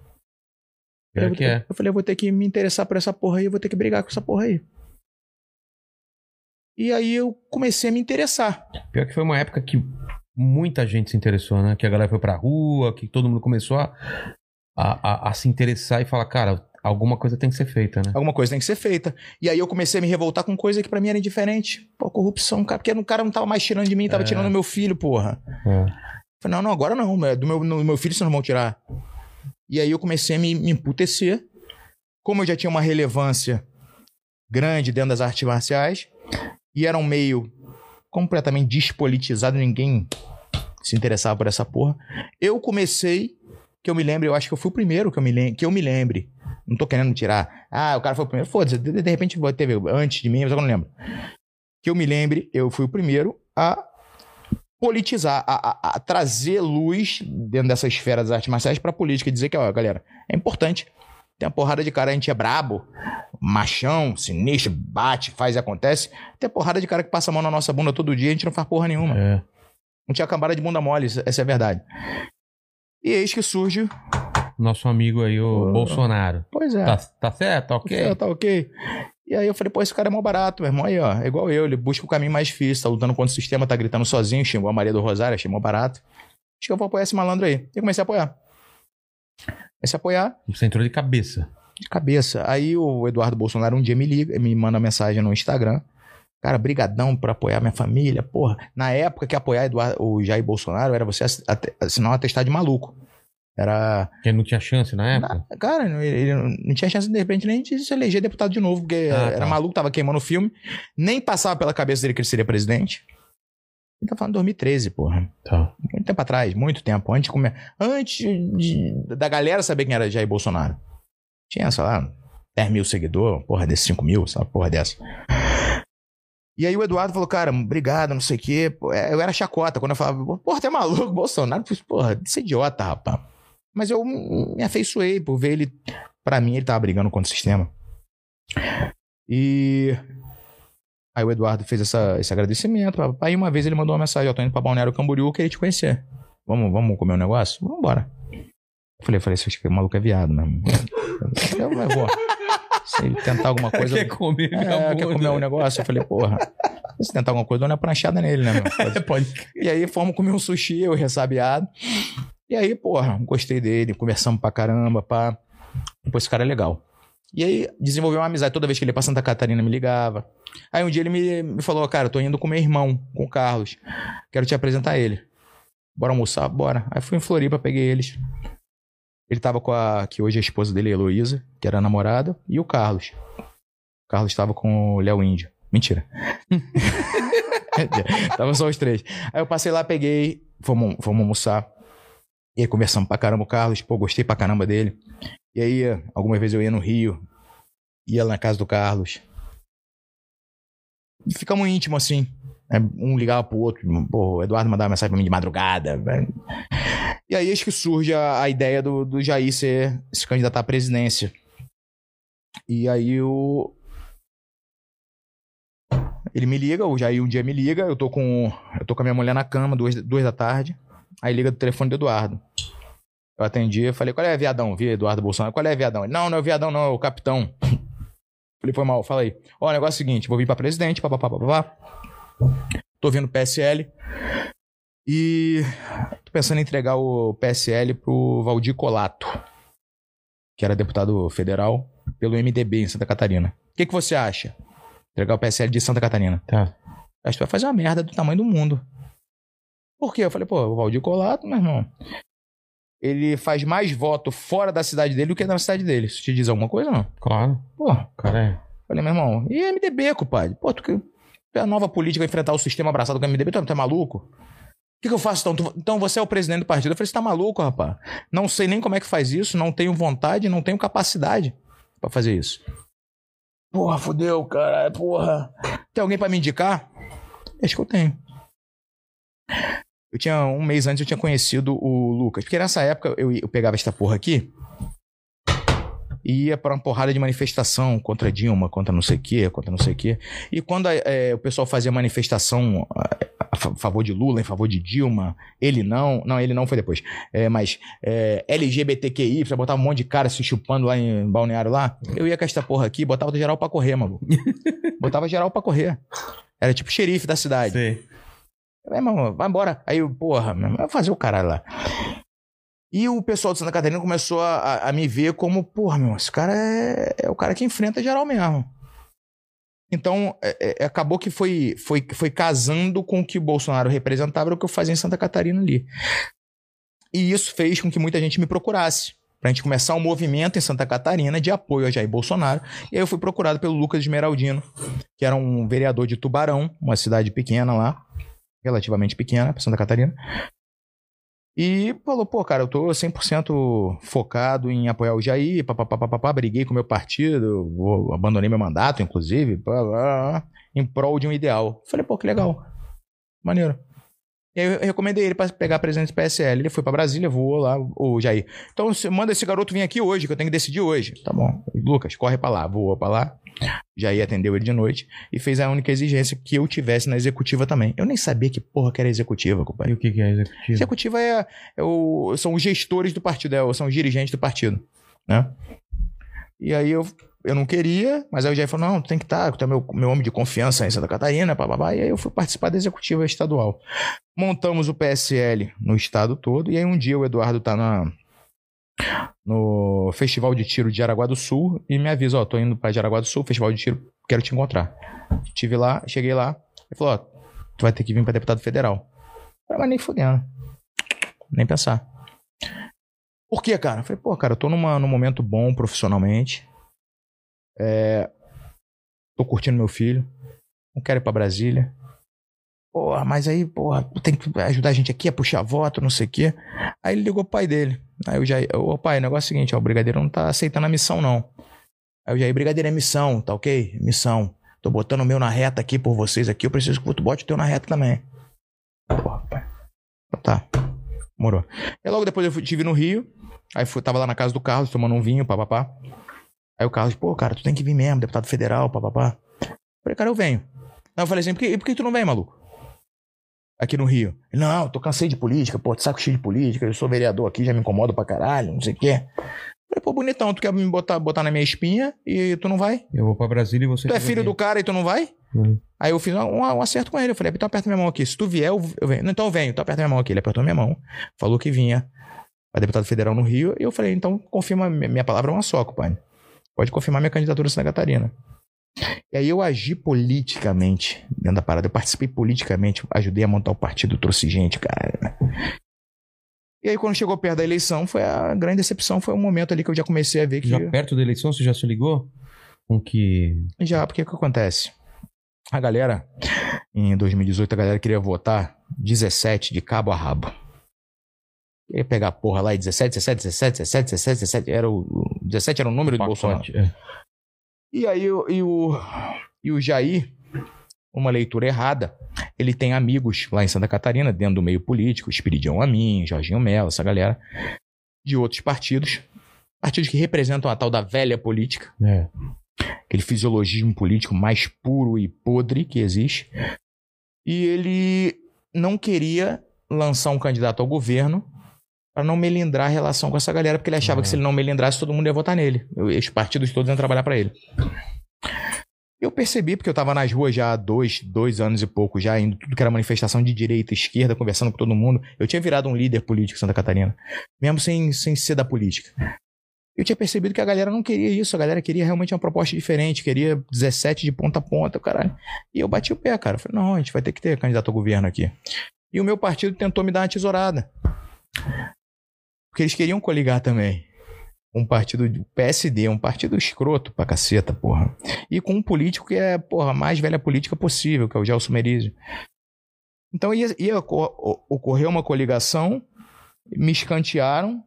Eu, que ter- é. eu falei, eu vou ter que me interessar por essa porra aí, eu vou ter que brigar com essa porra aí. E aí eu comecei a me interessar. Pior que foi uma época que muita gente se interessou, né? Que a galera foi pra rua, que todo mundo começou a, a, a- a se interessar e falar, cara, alguma coisa tem que ser feita, né? Alguma coisa tem que ser feita. E aí eu comecei a me revoltar com coisa que pra mim era indiferente. Pô, corrupção, cara. Porque o cara não tava mais tirando de mim, tava É. tirando do meu filho, porra. É. Falei, não, não, agora não. é Do meu, do meu filho vocês não vão tirar. E aí eu comecei a me, me emputecer. Como eu já tinha uma relevância grande dentro das artes marciais, e era um meio completamente despolitizado, ninguém se interessava por essa porra. Eu comecei, que eu me lembre, eu acho que eu fui o primeiro que eu me, lem que eu me lembre, Não tô querendo tirar. Ah, o cara foi o primeiro. Foda-se, de, de repente teve antes de mim, mas eu não lembro. Que eu me lembre, eu fui o primeiro a politizar, a, a- a trazer luz dentro dessa esfera das artes marciais pra política. e Dizer que, ó, galera, é importante. Tem uma porrada de cara, a gente é brabo, machão, sinistro, bate, faz e acontece. Tem porrada de cara que passa a mão na nossa bunda todo dia a gente não faz porra nenhuma. É. Não tinha cambada de bunda mole, essa é a verdade. E eis que surge. Nosso amigo aí, o Pô. Bolsonaro. Pois é. Tá, tá certo? Tá ok? É, tá ok. E aí eu falei, pô, esse cara é mó barato, meu irmão. Aí, ó, é igual eu, ele busca o caminho mais difícil, tá lutando contra o sistema, tá gritando sozinho, xingou a Maria do Rosário, achei mó barato. Acho que eu vou apoiar esse malandro aí. E comecei a apoiar. Comecei a apoiar Você entrou de cabeça. de cabeça. Aí o Eduardo Bolsonaro um dia me liga, me manda mensagem no Instagram. Cara, brigadão por apoiar minha família, porra. Na época que apoiar Eduardo, o Jair Bolsonaro era você assinar um atestado de maluco. Era Porque não tinha chance na época. Na- Cara, ele, ele não tinha chance, de repente, nem de se eleger deputado de novo, porque Ah, era tá. maluco, tava queimando o filme. Nem passava pela cabeça dele que ele seria presidente. Ele tá falando de 2013, porra. Tá. Muito tempo atrás, muito tempo. Antes, de come... antes de- da galera saber quem era Jair Bolsonaro. Tinha, sei lá, 10 mil seguidores, porra desse 5 mil, sabe, porra dessa. E aí o Eduardo falou, cara, obrigado, não sei o quê. É, Eu era chacota quando eu falava, porra, tu é maluco, Bolsonaro? Eu falei, Porra, isso é idiota, rapaz. Mas eu me afeiçoei por ver ele. Pra mim, ele tava brigando contra o sistema. E. Aí o Eduardo fez essa, esse agradecimento. Aí uma vez ele mandou uma mensagem: Eu tô indo pra Balneário Camboriú, queria te conhecer. Vamos, vamos comer um negócio? Vamos embora. Eu falei, falei, o maluco é viado mesmo. *laughs* Eu, eu vou. Se ele tentar alguma coisa. Quer comer É, quer comer um negócio? Eu falei, porra. Se tentar alguma coisa, dá uma pranchada nele, né, meu? *laughs* É, pode. E aí fomos comer um sushi, eu ressabiado. E aí, porra, gostei dele, conversamos pra caramba, pá. Pô, esse cara é legal. E aí desenvolveu uma amizade. Toda vez que ele ia pra Santa Catarina, me ligava. Aí um dia ele me, me falou, cara, eu tô indo com meu irmão, com o Carlos. Quero te apresentar ele. Bora almoçar? Bora. Aí fui em Floripa, peguei eles. Ele tava com a, que hoje é a esposa dele, a Heloísa, que era a namorada, e o Carlos. O Carlos tava com o Léo Índio. Mentira. *laughs* tava só os três. Aí eu passei lá, peguei, fomos, fomos almoçar. E aí conversamos pra caramba o Carlos, pô, gostei pra caramba dele. E aí, algumas vezes eu ia no Rio, ia lá na casa do Carlos. E ficamos íntimos assim. né? Um ligava pro outro, pô, o Eduardo mandava mensagem pra mim de madrugada. velho. E aí acho que surge a, a ideia do, do Jair ser, se candidatar à presidência. E aí o. Ele me liga, o Jair um dia me liga, eu tô com. Eu tô com a minha mulher na cama, duas, duas da tarde. Aí liga do telefone do Eduardo. Eu atendi, eu falei, qual é, viadão? Vi Eduardo Bolsonaro, qual é, viadão? Ele, não, não é o viadão, não, é o capitão. *laughs* Falei, foi mal, fala aí. Ó, o negócio é o seguinte, vou vir pra presidente, papapá, papapá. Tô vindo PSL. E tô pensando em entregar o PSL pro Valdir Colato, que era deputado federal pelo MDB em Santa Catarina. O que, que você acha? Entregar o PSL de Santa Catarina. Tá. Acho que vai fazer uma merda do tamanho do mundo. Por quê? Eu falei, pô, o Valdir Colato, meu irmão. Ele faz mais voto fora da cidade dele do que na cidade dele. Isso te diz alguma coisa, não? Claro. Porra. Cara, é. Falei, meu irmão, e MDB, compadre? Pô, tu que é a nova política enfrentar o sistema abraçado com o MDB, tu, tu é maluco? O que, que eu faço então? Tu- então você é o presidente do partido. Eu falei, você tá maluco, rapaz? Não sei nem como é que faz isso, não tenho vontade, não tenho capacidade pra fazer isso. Porra, fodeu, cara, porra. Tem alguém pra me indicar? Acho que eu tenho. Eu tinha, um mês antes, eu tinha conhecido o Lucas. Porque nessa época eu, eu pegava esta porra aqui e ia pra uma porrada de manifestação contra Dilma, contra não sei o quê, contra não sei o quê. E quando é, o pessoal fazia manifestação a fa- favor de Lula, em favor de Dilma, ele não, não, ele não foi depois, é, mas é, LGBTQI, você botava um monte de cara se chupando lá em Balneário lá, eu ia com esta porra aqui, botava geral pra correr, mano. *laughs* botava geral pra correr. Era tipo xerife da cidade. Sei. Vai, irmão, vai embora. Aí, eu, porra, vai fazer o caralho lá. E o pessoal de Santa Catarina começou a, a- me ver como, porra, meu, esse cara é, é o cara que enfrenta geral mesmo. Então, é- é- acabou que foi, foi, foi casando com o que o Bolsonaro representava, o que eu fazia em Santa Catarina ali. E isso fez com que muita gente me procurasse. Pra gente começar um movimento em Santa Catarina de apoio a Jair Bolsonaro. E aí eu fui procurado pelo Lucas Esmeraldino, que era um vereador de Tubarão, uma cidade pequena lá, relativamente pequena, pra Santa Catarina. E falou, pô, cara, eu tô 100% focado em apoiar o Jair, papapá, briguei com o meu partido, vou, abandonei meu mandato, inclusive, pá, em prol de um ideal. Falei, pô, que legal. Maneiro. E aí eu recomendei ele pra pegar do PSL. Ele foi pra Brasília, voou lá, o Jair. Então manda esse garoto vir aqui hoje, que eu tenho que decidir hoje. Tá bom. Lucas, corre pra lá, voou pra lá. Jair atendeu ele de noite e fez a única exigência que eu tivesse na executiva também. Eu nem sabia que porra que era executiva, E compadre. o que, que é executivo? Executiva é, é o, são os gestores do partido, é, são os dirigentes do partido, né? E aí eu, eu não queria, mas aí o Jair falou, não, tem que estar, tu é meu, meu homem de confiança em Santa Catarina, bababá. E aí eu fui participar da executiva estadual. Montamos o PSL no estado todo, e aí um dia o Eduardo tá na, no Festival de Tiro de Jaraguá do Sul e me avisa, ó, tô indo pra Jaraguá do Sul, Festival de Tiro, quero te encontrar. Estive lá, cheguei lá, ele falou, ó, tu vai ter que vir pra deputado federal. Mas nem fudendo. Nem pensar. Por quê, cara? Eu falei, pô, cara, eu tô numa, num momento bom profissionalmente. É, tô curtindo meu filho. Não quero ir pra Brasília. Porra, mas aí, porra, tem que ajudar a gente aqui a puxar voto, não sei o quê. Aí ele ligou pro pai dele. Aí eu já, ô pai, o negócio é o seguinte, ó, o brigadeiro não tá aceitando a missão, não. Aí eu já, brigadeiro é missão, tá ok? Missão. Tô botando o meu na reta aqui por vocês aqui, eu preciso que tu bote o teu na reta também. Porra, pai. Tá. Morou. E logo depois eu tive no Rio. Aí fui, tava lá na casa do Carlos, tomando um vinho, papapá. Aí o Carlos, pô, cara, tu tem que vir mesmo, deputado federal, papapá. Falei, cara, eu venho. Aí eu falei assim, por que, por que tu não vem, maluco? Aqui no Rio. Ele, não, tô cansei de política, pô, de saco cheio de política, eu sou vereador aqui, já me incomodo pra caralho, não sei o quê. Falei, pô, bonitão, tu quer me botar, botar na minha espinha e tu não vai? Eu vou pra Brasília e você. Tu é filho do cara e tu não vai? Hum. Aí eu fiz um, um acerto com ele. Eu falei, então aperta minha mão aqui. Se tu vier, eu, eu venho. Não, então eu venho, então aperta minha mão aqui. Ele apertou minha mão, falou que vinha a deputado federal no Rio. E eu falei, então confirma, minha minha palavra é uma só, compadre. Pode confirmar minha candidatura em Santa Catarina. E aí eu agi politicamente dentro da parada. Eu participei politicamente, ajudei a montar o partido, trouxe gente, cara. E aí quando chegou perto da eleição, foi a grande decepção. Foi o momento ali que eu já comecei a ver que... Já perto da eleição, você já se ligou? Com que. Já, porque o que acontece? A galera, em 2018, a galera queria votar 17 de cabo a rabo. Ia pegar a porra lá e 17, 17, 17, 17, 17, 17. Era o, o 17 era o número do Bolsonaro. pacote, é. E aí o- e o, e o Jair, uma leitura errada, ele tem amigos lá em Santa Catarina, dentro do meio político, Espiridião Amin, Jorginho Mello, essa galera, de outros partidos. Partidos que representam a tal da velha política É. aquele fisiologismo político mais puro e podre que existe. E ele não queria lançar um candidato ao governo para não melindrar a relação com essa galera, porque ele achava Uhum. que se ele não melindrasse, todo mundo ia votar nele. Os partidos todos iam trabalhar para ele. Eu percebi, porque eu tava nas ruas já há dois, dois anos e pouco, já indo tudo que era manifestação de direita, esquerda, conversando com todo mundo. Eu tinha virado um líder político em Santa Catarina, mesmo sem, sem ser da política. Eu tinha percebido que a galera não queria isso, a galera queria realmente uma proposta diferente, queria 17 de ponta a ponta, caralho. E eu bati o pé, cara. Falei, não, a gente vai ter que ter candidato ao governo aqui. E o meu partido tentou me dar uma tesourada. Porque eles queriam coligar também. Um partido do PSD, um partido escroto pra caceta, porra. E com um político que é, porra, a mais velha política possível, que é o Gelson Merizio. Então ia, ia ocorrer uma coligação, me escantearam.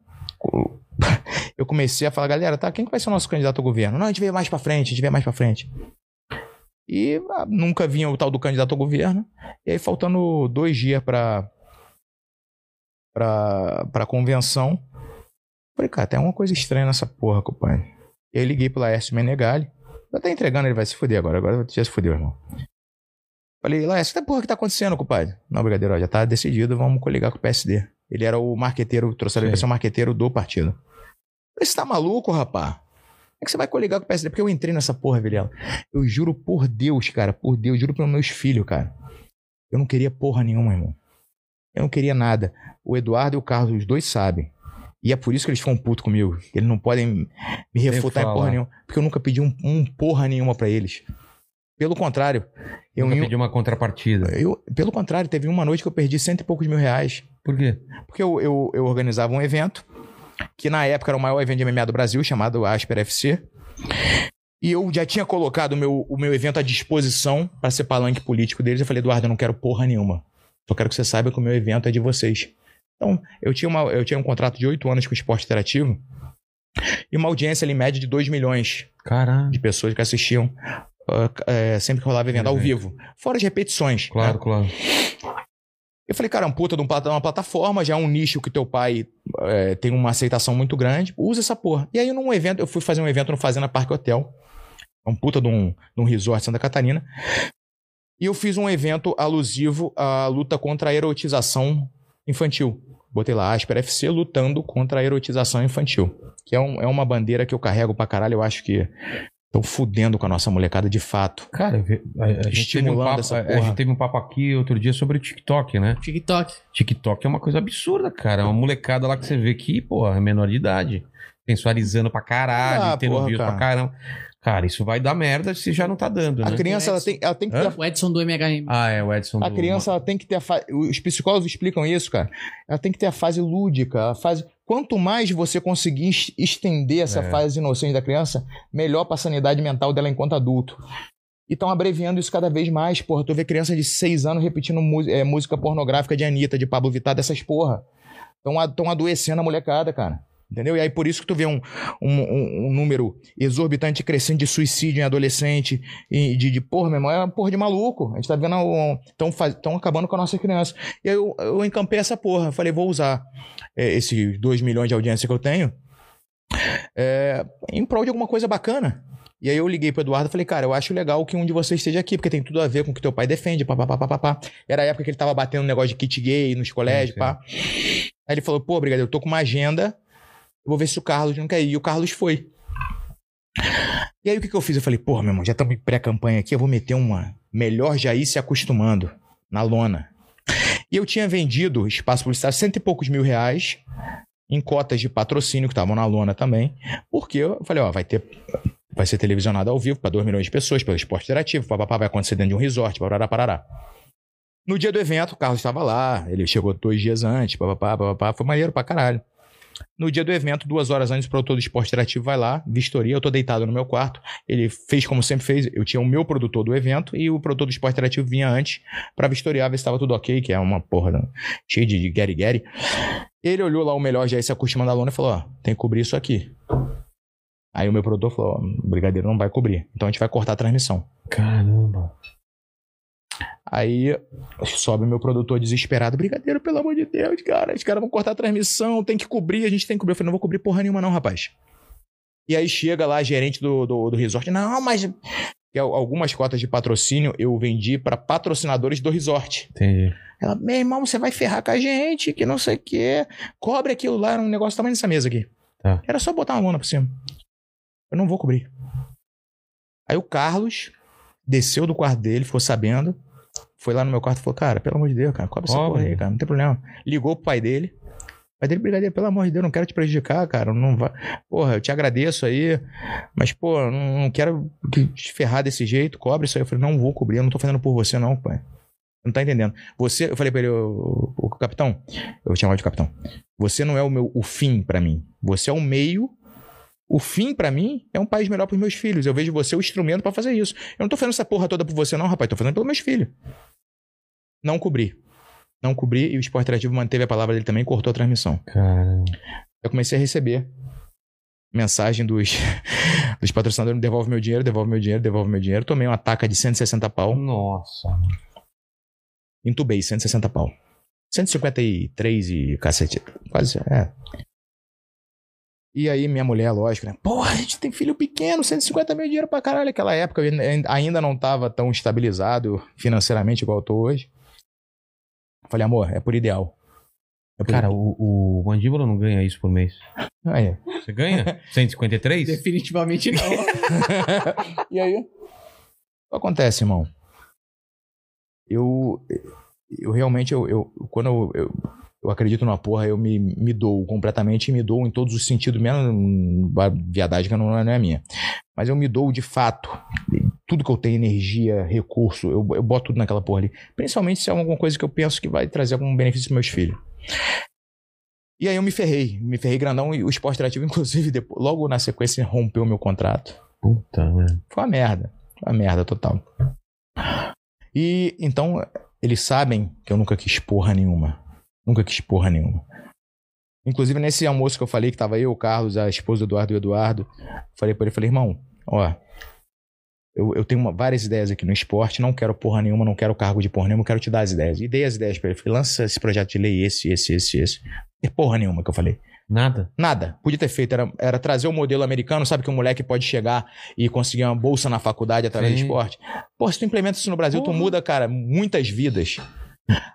*laughs* Eu comecei a falar, galera, tá, quem que vai ser o nosso candidato ao governo? Não, a gente vê mais pra frente, a gente vê mais pra frente. E ah, nunca vinha o tal do candidato ao governo. E aí, faltando dois dias pra, pra, pra convenção, falei, cara, tem alguma coisa estranha nessa porra, compadre. E aí liguei pro Laércio Menegali. Eu tô entregando, ele vai se fuder agora. Agora já se fudeu, irmão. Falei, Laércio, que porra que tá acontecendo, compadre? Não, brigadeiro, ó, já tá decidido, vamos coligar com o PSD. Ele era o marqueteiro, trouxeram ele pra ser o marqueteiro do partido. Falei, você tá maluco, rapá? Como é que você vai coligar com o PSD? Porque eu entrei nessa porra, Vilela. Eu juro por Deus, cara, por Deus, juro pelos meus filhos, cara. Eu não queria porra nenhuma, irmão. Eu não queria nada. O Eduardo e o Carlos, os dois sabem. E é por isso que eles ficam putos comigo. Eles não podem me refutar em porra nenhuma. Porque eu nunca pedi um, um porra nenhuma pra eles. Pelo contrário, eu, Eu em- pedi uma contrapartida. eu- pelo contrário, teve uma noite que eu perdi cento e poucos mil reais. Por quê? Porque eu, eu, eu organizava um evento, que na época era o maior evento de MMA do Brasil, chamado Asper FC. E eu já tinha colocado o meu, o meu evento à disposição para ser palanque político deles. Eu falei, Eduardo, eu não quero porra nenhuma. Só quero que você saiba que o meu evento é de vocês. Então, eu tinha, uma, eu tinha um contrato de oito anos com o esporte interativo e uma audiência ali, em média de 2 milhões Caralho. de pessoas que assistiam uh, é, sempre que rolava evento ao Evento. vivo. Fora as repetições. Claro, né? claro. Eu falei, cara, é um puta de um uma plataforma, já é um nicho que teu pai é, tem uma aceitação muito grande, usa essa porra. E aí, num evento, eu fui fazer um evento no Fazenda Parque Hotel, um puta de um, de um resort Santa Catarina, e eu fiz um evento alusivo à luta contra a erotização infantil. Botei lá, Asper FC lutando contra a erotização infantil, que é, um- é uma bandeira que eu carrego pra caralho, eu acho que estão fudendo com a nossa molecada de fato. Cara, a, a gente teve um Estimulando papo, essa a- a porra. gente teve um papo aqui outro dia sobre o TikTok, né? TikTok. TikTok é uma coisa absurda, cara. É uma molecada lá que você vê que, pô, é menor de idade. Sensualizando pra caralho, Ah, tendo porra, views cara. pra caramba. Cara, isso vai dar merda se já não tá dando, A né? criança, ela tem, ela tem que ter Hã? O Edson do MHM. Ah, é, o Edson A do- criança ela tem que ter a fase. Os psicólogos explicam isso, cara. Ela tem que ter a fase lúdica, a fase. Quanto mais você conseguir es- estender essa É. fase inocente da criança, melhor pra sanidade mental dela enquanto adulto. E estão abreviando isso cada vez mais, porra. Tu vê criança de 6 anos repetindo é, música pornográfica de Anitta, de Pablo Vittar, dessas porra. Estão adoecendo a molecada, cara. Entendeu? E aí por isso que tu vê um, um, um- um número exorbitante crescente de suicídio em adolescente, e de, de porra, meu irmão, é uma porra de maluco. A gente tá vendo. Estão acabando com a nossa criança. E aí eu, eu encampei essa porra. Falei, vou usar é, esses 2 milhões de audiência que eu tenho é, em prol de alguma coisa bacana. E aí eu liguei pro Eduardo e falei, cara, eu acho legal que um de vocês esteja aqui, porque tem tudo a ver com o que teu pai defende, pá, pá, pá, pá, pá, pá. Era a época que ele tava batendo um negócio de kit gay nos colégios, sim. pá. Aí ele falou, pô, brigadeiro, eu tô com uma agenda, vou ver se o Carlos não quer ir. E o Carlos foi. E aí o que, que eu fiz? Eu falei, porra, meu irmão, já estamos em pré-campanha aqui, eu vou meter uma melhor já se acostumando na lona. E eu tinha vendido espaço publicitário cento e poucos mil reais em cotas de patrocínio que estavam na lona também, porque eu falei, ó, vai ter vai ser televisionado ao vivo para 2 milhões de pessoas, pelo esporte interativo, papapá, vai acontecer dentro de um resort, parará, parará. No dia do evento, o Carlos estava lá, ele chegou dois dias antes, papapá, papapá, foi maneiro pra caralho. No dia do evento, duas horas antes, o produtor do esporte interativo vai lá, vistoria, eu tô deitado no meu quarto. Ele fez como sempre fez, eu tinha o meu produtor do evento e o produtor do esporte interativo vinha antes pra vistoriar, ver se estava tudo ok, que é uma porra né, cheia de de Gary Gary. Ele olhou lá o melhor já se acostumando da lona e falou: Ó, tem que cobrir isso aqui. Aí o meu produtor falou: o brigadeiro não vai cobrir, então a gente vai cortar a transmissão. Caramba. Aí sobe meu produtor desesperado: Brigadeiro, pelo amor de Deus, cara, os caras vão cortar a transmissão, tem que cobrir, a gente tem que cobrir. Eu falei: Não vou cobrir porra nenhuma, não, rapaz. E aí chega lá a gerente do, do, do resort: Não, mas. Algumas cotas de patrocínio eu vendi para patrocinadores do resort. Entendi. Ela, meu irmão, você vai ferrar com a gente, que não sei o quê. Cobre aquilo lá, era um negócio tamanho dessa mesa aqui. Tá. Era só botar uma lona por cima. Eu não vou cobrir. Aí o Carlos desceu do quarto dele, ficou sabendo. Foi lá no meu quarto e falou: Cara, pelo amor de Deus, cara, cobre essa porra aí, cara, não tem problema. Ligou pro pai dele. O pai dele, brigadeiro, pelo amor de Deus, não quero te prejudicar, cara. Não vai. Porra, eu te agradeço aí. Mas, pô, não, quero que- te ferrar desse jeito. Cobre isso aí. Eu falei, não vou cobrir, eu não tô fazendo por você, não, pai. Não tá entendendo. Você, eu falei pra ele, o, o capitão, eu vou te chamar de capitão. Você não é o meu o fim pra mim. Você é o meio. O fim pra mim é um país melhor pros meus filhos. Eu vejo você o instrumento pra fazer isso. Eu não tô fazendo essa porra toda por você não, rapaz. Tô fazendo pelos meus filhos. Não cobri. Não cobri e o esporte interativo manteve a palavra dele também e cortou a transmissão. Caramba. Eu comecei a receber mensagem dos, *laughs* dos patrocinadores: devolve meu dinheiro, devolve meu dinheiro, devolve meu dinheiro. Tomei uma taca de 160 pau. Nossa. Entubei, 160 pau. 153 e cacete. Quase, é. E aí, minha mulher, lógico, né? Porra, a gente tem filho pequeno, 150 mil dinheiro pra caralho. Naquela época eu ainda- ainda não tava tão estabilizado financeiramente igual eu tô hoje. Falei, amor, é por ideal. É por Cara, o, o Mandíbula não ganha isso por mês. Aí. Você ganha? *laughs* 153? Definitivamente não. *laughs* e aí? O que acontece, irmão? Eu, eu realmente, eu, eu- quando eu, eu, eu acredito numa porra, eu me, me dou completamente e me dou em todos os sentidos, menos a viadagem que não, é- não é minha. Mas eu me dou de fato. Tudo que eu tenho, energia, recurso, eu, eu boto tudo naquela porra ali. Principalmente se é alguma coisa que eu penso que vai trazer algum benefício para meus filhos. E aí eu me ferrei, me ferrei grandão e o esporte interativo, *laughs* inclusive, depois, logo na sequência, rompeu meu contrato. Puta, mano. Foi uma merda. Foi uma merda total. E então, eles sabem que eu nunca quis porra nenhuma. Nunca quis porra nenhuma. Inclusive, nesse almoço que eu falei, que tava eu, o Carlos, a esposa do Eduardo e o Eduardo, falei pra ele, falei, irmão, ó, eu, eu tenho uma- várias ideias aqui no esporte, não quero porra nenhuma, não quero cargo de porra nenhuma, quero te dar as ideias. E dei as ideias pra ele. Falei, lança esse projeto de lei, esse, esse, esse, esse. E porra nenhuma que eu falei. Nada. Nada. Podia ter feito. Era, era trazer o modelo americano. Sabe que o moleque pode chegar e conseguir uma bolsa na faculdade através Sim. do esporte? Pô, se tu implementa isso no Brasil, tu Porra. muda, cara, muitas vidas.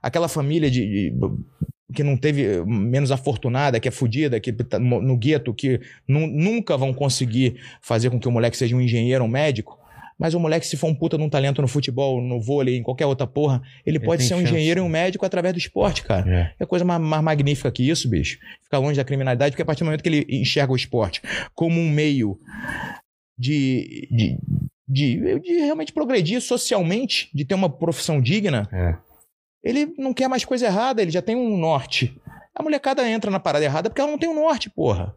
Aquela família de. de- que não teve menos afortunada, que é fodida, que tá no gueto, que nu- nunca vão conseguir fazer com que o moleque seja um engenheiro, um médico. Mas o moleque, se for um puta de um talento no futebol, no vôlei, em qualquer outra porra, ele, Ele pode ser um chance. engenheiro e um médico através do esporte, cara. É. É coisa mais, mais magnífica que isso, bicho. Ficar longe da criminalidade, porque a partir do momento que ele enxerga o esporte como um meio de, de, de, de realmente progredir socialmente, de ter uma profissão digna, É. ele não quer mais coisa errada, ele já tem um norte. A molecada entra na parada errada porque ela não tem um norte, porra.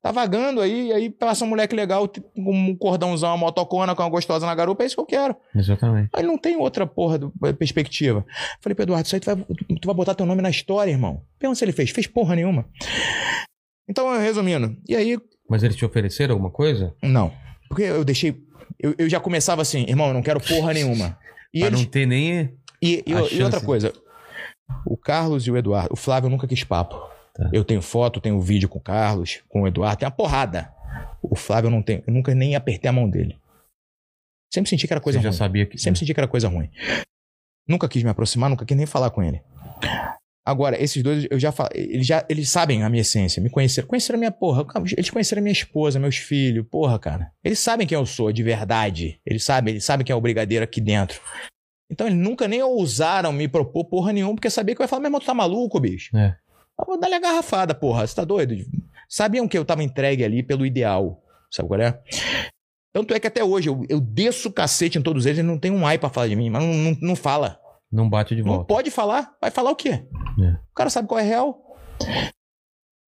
Tá vagando aí, aí passa um moleque legal com um cordãozão, uma motocona com uma gostosa na garupa, é isso que eu quero. Exatamente. Aí não tem outra porra do, eh, perspectiva. Falei pro Eduardo, isso aí tu vai, tu vai botar teu nome na história, irmão. Pergunta se ele fez. Fez porra nenhuma. Então, resumindo. E aí, Mas eles te ofereceram alguma coisa? não. Porque eu deixei. Eu, eu já começava assim, irmão, eu não quero porra nenhuma. E, pra eles, não ter nem. E, e- e outra coisa. O Carlos e o Eduardo. O Flávio nunca quis papo. Tá. Eu tenho foto, tenho vídeo com o Carlos, com o Eduardo, tem uma porrada. O Flávio eu não tenho. Eu nunca nem apertei a mão dele. Sempre senti que era coisa Você já ruim. sabia que. Sempre senti que era coisa ruim. Nunca quis me aproximar, nunca quis nem falar com ele. Agora, esses dois, eu já falo, eles já eles sabem a minha essência, me conheceram. Conheceram a minha porra. Eles conheceram a minha esposa, meus filhos, porra, cara. Eles sabem quem eu sou, de verdade. Eles sabem, eles sabem quem é o brigadeiro aqui dentro. Então eles nunca nem ousaram me propor porra nenhuma, porque sabia que eu ia falar, meu irmão, tu tá maluco, bicho? É. Eu vou dar-lhe a garrafada, porra. Você tá doido? Sabiam que eu tava entregue ali pelo ideal. Sabe qual é? Tanto é que até hoje eu, eu desço o cacete em todos eles, não tem um ai pra falar de mim, mas não, não, não fala. Não bate de Não volta. pode falar. Vai falar o quê? É. O cara sabe qual é real.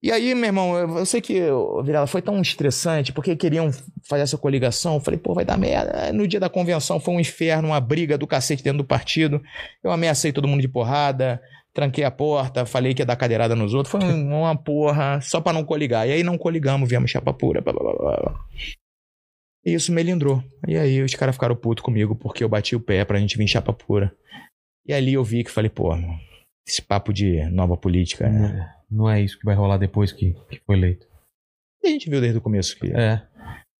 E aí, meu irmão, eu sei que Virela foi tão estressante porque queriam fazer essa coligação. Eu falei, pô, vai dar merda. No dia da convenção foi um inferno, uma briga do cacete dentro do partido. Eu ameacei todo mundo de porrada, tranquei a porta, falei que ia dar cadeirada nos outros. Foi um- uma porra, só pra não coligar. E aí não coligamos, viemos chapa pura. Blá, blá, blá. E isso melindrou. E aí os caras ficaram putos comigo porque eu bati o pé pra gente vir chapa pura. E ali eu vi que falei, pô, esse papo de nova política. né? Não é isso que vai rolar depois que, que foi eleito. E a gente viu desde o começo que É.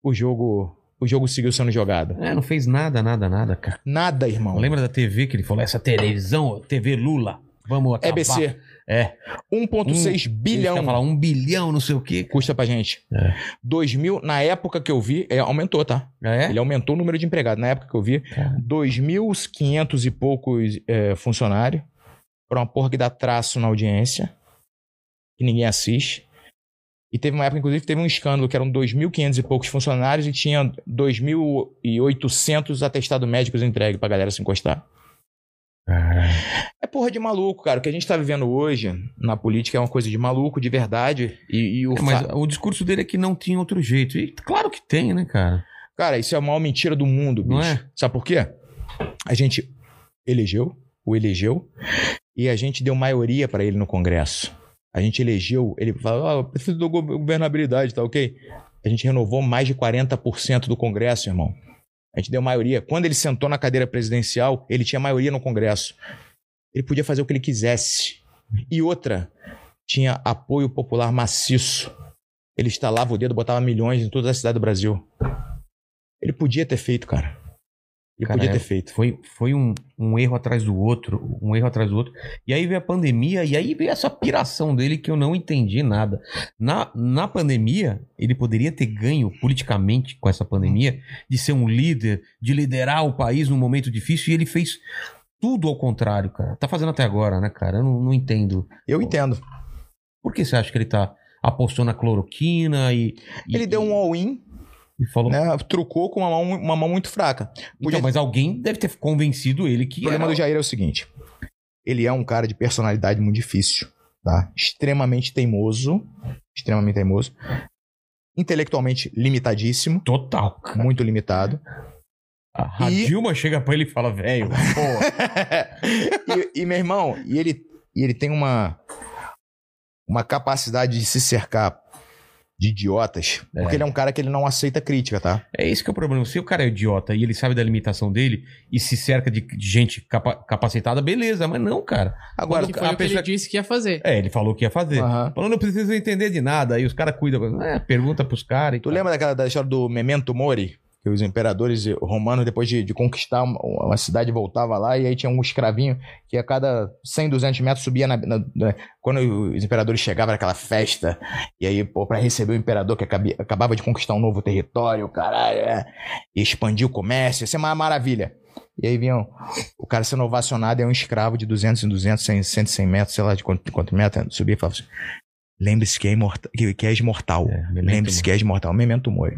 o jogo. O jogo seguiu sendo jogado. É, não fez nada, nada, nada, cara. Nada, irmão. Lembra da TV que ele falou? Essa televisão, TV Lula. Vamos acabar. EBC, É. 1,6 bilhão Ele falar um bilhão, não sei o quê. custa pra gente. É. 2000, na época que eu vi, é, aumentou, tá? É? Ele aumentou o número de empregados. Na época que eu vi, Cara. 2.500 e poucos é, funcionários. Pra uma porra que dá traço na audiência. Que ninguém assiste. E teve uma época, inclusive, que teve um escândalo que eram 2.500 e poucos funcionários e tinha 2.800 atestados médicos entregues pra galera se encostar. É porra de maluco, cara. O que a gente tá vivendo hoje na política é uma coisa de maluco, de verdade. E, e o É, mas fa- o discurso dele é que não tinha outro jeito. E claro que tem, né, cara? Cara, isso é a maior mentira do mundo, bicho. Não é? Sabe por quê? A gente elegeu, o elegeu, e a gente deu maioria pra ele no Congresso. A gente elegeu, ele falou, eu preciso da go- governabilidade, tá ok? A gente renovou mais de 40% do Congresso, irmão. A gente deu maioria. Quando ele sentou na cadeira presidencial, ele tinha maioria no Congresso. Ele podia fazer o que ele quisesse. E outra, tinha apoio popular maciço. Ele instalava o dedo, botava milhões em toda a cidade do Brasil. Ele podia ter feito, cara. Ele Cara, podia ter feito. Foi, foi um, um erro atrás do outro, um erro atrás do outro. E aí veio a pandemia, e aí veio essa piração dele que eu não entendi nada. Na, na pandemia, ele poderia ter ganho politicamente com essa pandemia, de ser um líder, de liderar o país num momento difícil, e ele fez tudo ao contrário, cara. Tá fazendo até agora, né, cara? Eu não, não entendo. Eu entendo. Por que você acha que ele tá apostou na cloroquina e. e- Ele deu um all-in, E falou. né? Trucou com uma mão, uma mão muito fraca. Então, mas alguém deve ter convencido ele que. O problema era- do Jair é o seguinte: ele é um cara de personalidade muito difícil, tá? Extremamente teimoso, extremamente teimoso, intelectualmente limitadíssimo, Total, cara. muito limitado. A, E- Dilma chega pra ele e fala, velho, *laughs* e, e, meu irmão, e ele, e ele tem uma uma capacidade de se cercar de idiotas, É. porque ele é um cara que ele não aceita crítica, tá? É esse que é o problema. Se o cara é idiota e ele sabe da limitação dele e se cerca de, gente capa- capacitada, beleza, mas não, cara. Agora, que a foi o que pessoa- ele disse que ia fazer. É, ele falou que ia fazer. Falou, não preciso entender de nada. Aí os caras cuidam. É, pergunta pros caras. Tu tal. lembra daquela da história do Memento Mori? Que os imperadores romanos, depois de, de conquistar uma, uma cidade, voltava lá e aí tinha um escravinho que a cada 100, 200 metros subia na, na- na- Quando os imperadores chegavam, era aquela festa. E aí, pô, pra receber o imperador que acabi- acabava de conquistar um novo território, caralho, é, e expandir o comércio, isso é uma maravilha. E aí vinham o cara sendo ovacionado, e aí um escravo de 200 em 200, 100, 100, 100 metros, sei lá de quanto, de quanto metro, subia e falava assim: Lembre-se que, é imorta- que, que és mortal. É, memento Lembre-se que és mortal. Memento mori.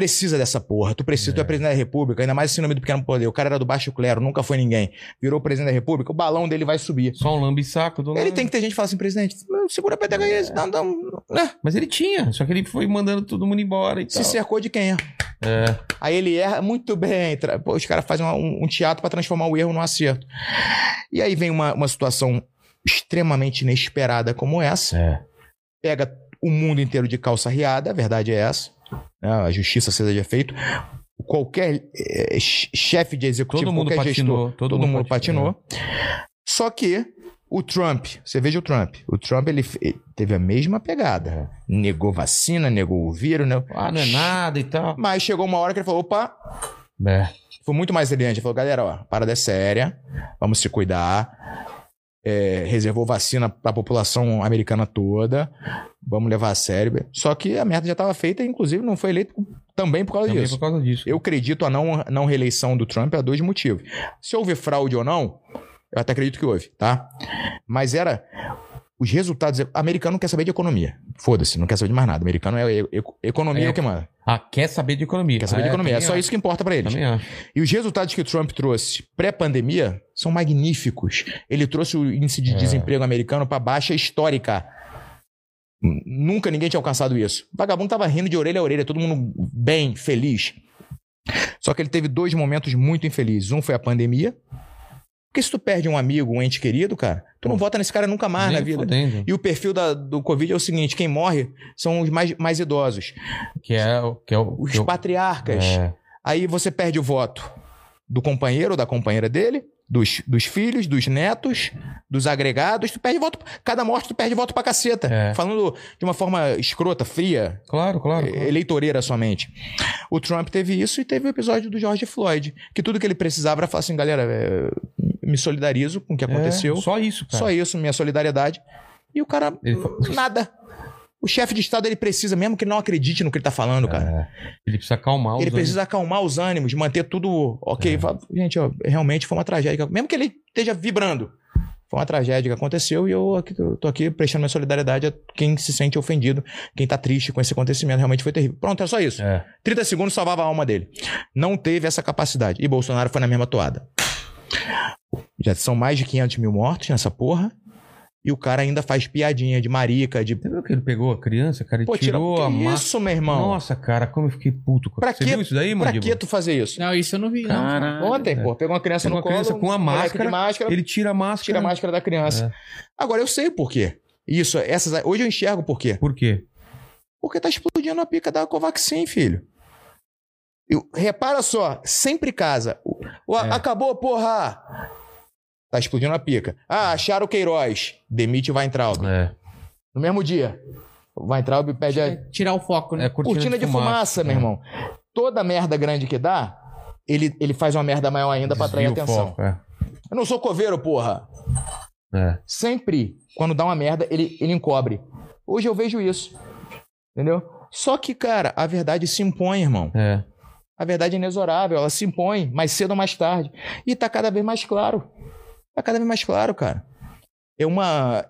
Precisa dessa porra. Tu precisa, tu é presidente da República, ainda mais esse nome do pequeno poder. O cara era do baixo clero, nunca foi ninguém. Virou presidente da República, o balão dele vai subir. Só um lambe-saco do Ele lado. tem que ter gente que fala assim, presidente, segura a peteca aí, É. não, não, né? Mas ele tinha, só que ele foi mandando todo mundo embora e Se tal. cercou de quem é. É. Aí ele erra muito bem. tra- Pô, os caras fazem um, um teatro pra transformar o erro num acerto. E aí vem uma, uma situação extremamente inesperada como essa. É. Pega o mundo inteiro de calça riada, a verdade é essa. Né? A justiça seja de efeito. Qualquer eh, che- chefe de executivo, Todo mundo qualquer patinou, gestor, todo todo, mundo patinou. patinou. Só que o Trump, você veja o Trump. O Trump ele, teve a mesma pegada. Negou vacina, negou o vírus, né? Ah, não é nada e tal. Mas chegou uma hora que ele falou: opa, É. foi muito mais elegante. Ele falou, galera, ó, parada é séria, vamos se cuidar. É, reservou vacina pra população americana toda. Vamos levar a sério. Só que a merda já estava feita, e, inclusive não foi eleito também por causa Também disso. por causa disso. Eu acredito a não, não reeleição do Trump a dois motivos. Se houve fraude ou não, eu até acredito que houve, tá? Mas era. Os resultados. Americano não quer saber de economia. Foda-se, não quer saber de mais nada. Americano é economia é, É. o que manda. Ah, quer saber de economia. Quer saber Ah, de economia. É só acho. isso que importa pra eles. Também. E os resultados que o Trump trouxe pré-pandemia são magníficos. Ele trouxe o índice de É. desemprego americano para baixa histórica. Nunca ninguém tinha alcançado isso. O vagabundo tava rindo de orelha a orelha, todo mundo bem, feliz. Só que ele teve dois momentos muito infelizes. Um foi a pandemia. Porque se tu perde um amigo, um ente querido, cara, tu não vota nesse cara nunca mais Nem na vida. fodendo. E o perfil da- do Covid é o seguinte: quem morre são os mais, mais idosos, Que é o. Que é o os que é patriarcas. É. Aí você perde o voto do companheiro ou da companheira dele, dos, dos filhos, dos netos, dos agregados. Tu perde voto. Cada morte tu perde voto pra caceta. É. Falando de uma forma escrota, fria, Claro, claro. claro. eleitoreira somente. O Trump teve isso e teve o episódio do George Floyd. Que tudo que ele precisava era falar assim, galera, é, me solidarizo com o que aconteceu. É, só isso, cara. Só isso, minha solidariedade. E o cara, nada. O chefe de Estado, ele precisa, mesmo que não acredite no que ele tá falando, cara. É. Ele precisa acalmar os Ele ânimos. precisa acalmar os ânimos, manter tudo É. ok. Fala, Gente, ó, realmente foi uma tragédia. Mesmo que ele esteja vibrando, foi uma tragédia que aconteceu e eu, aqui, eu tô aqui prestando minha solidariedade a quem se sente ofendido, quem tá triste com esse acontecimento. Realmente foi terrível. Pronto, é só isso. É. 30 segundos salvava a alma dele. Não teve essa capacidade. E Bolsonaro foi na mesma toada. Já são mais de 500 mil mortos nessa porra. E o cara ainda faz piadinha de marica, de. Você viu que ele pegou a criança, cara? Ele Pô, tirou Que a máscara. isso, meu irmão? Nossa, cara, como eu fiquei puto. Pra Você quê? viu isso daí, pra Mandíbula? que tu fazer isso? Não, isso eu não vi, não. Caralho. Ontem, é. pô, pegou uma criança Pegou no a criança colo, com a máscara, máscara, Ele tira a máscara. tira a máscara da criança. É. Agora eu sei o porquê. Isso, essas, hoje eu enxergo o porquê. Por quê? Porque tá explodindo a pica da Covaxin, filho. Eu- repara só, sempre casa. O- É. Acabou, porra! Tá explodindo a pica. Ah, acharam o Queiroz. Demite o Weintraub. É. No mesmo dia. O Weintraub pede a Tirar o foco, né? É cortina, de, fumaça, meu É. irmão. Toda merda grande que dá, ele, ele faz uma merda maior ainda pra atrair atenção. foco, é. Eu não sou coveiro, porra. É. Sempre, quando dá uma merda, ele, ele encobre. Hoje eu vejo isso. Entendeu? Só que, cara, a verdade se impõe, irmão. É. A verdade é inexorável, ela se impõe, mais cedo ou mais tarde. E tá cada vez mais claro. Tá cada vez mais claro, cara. É uma.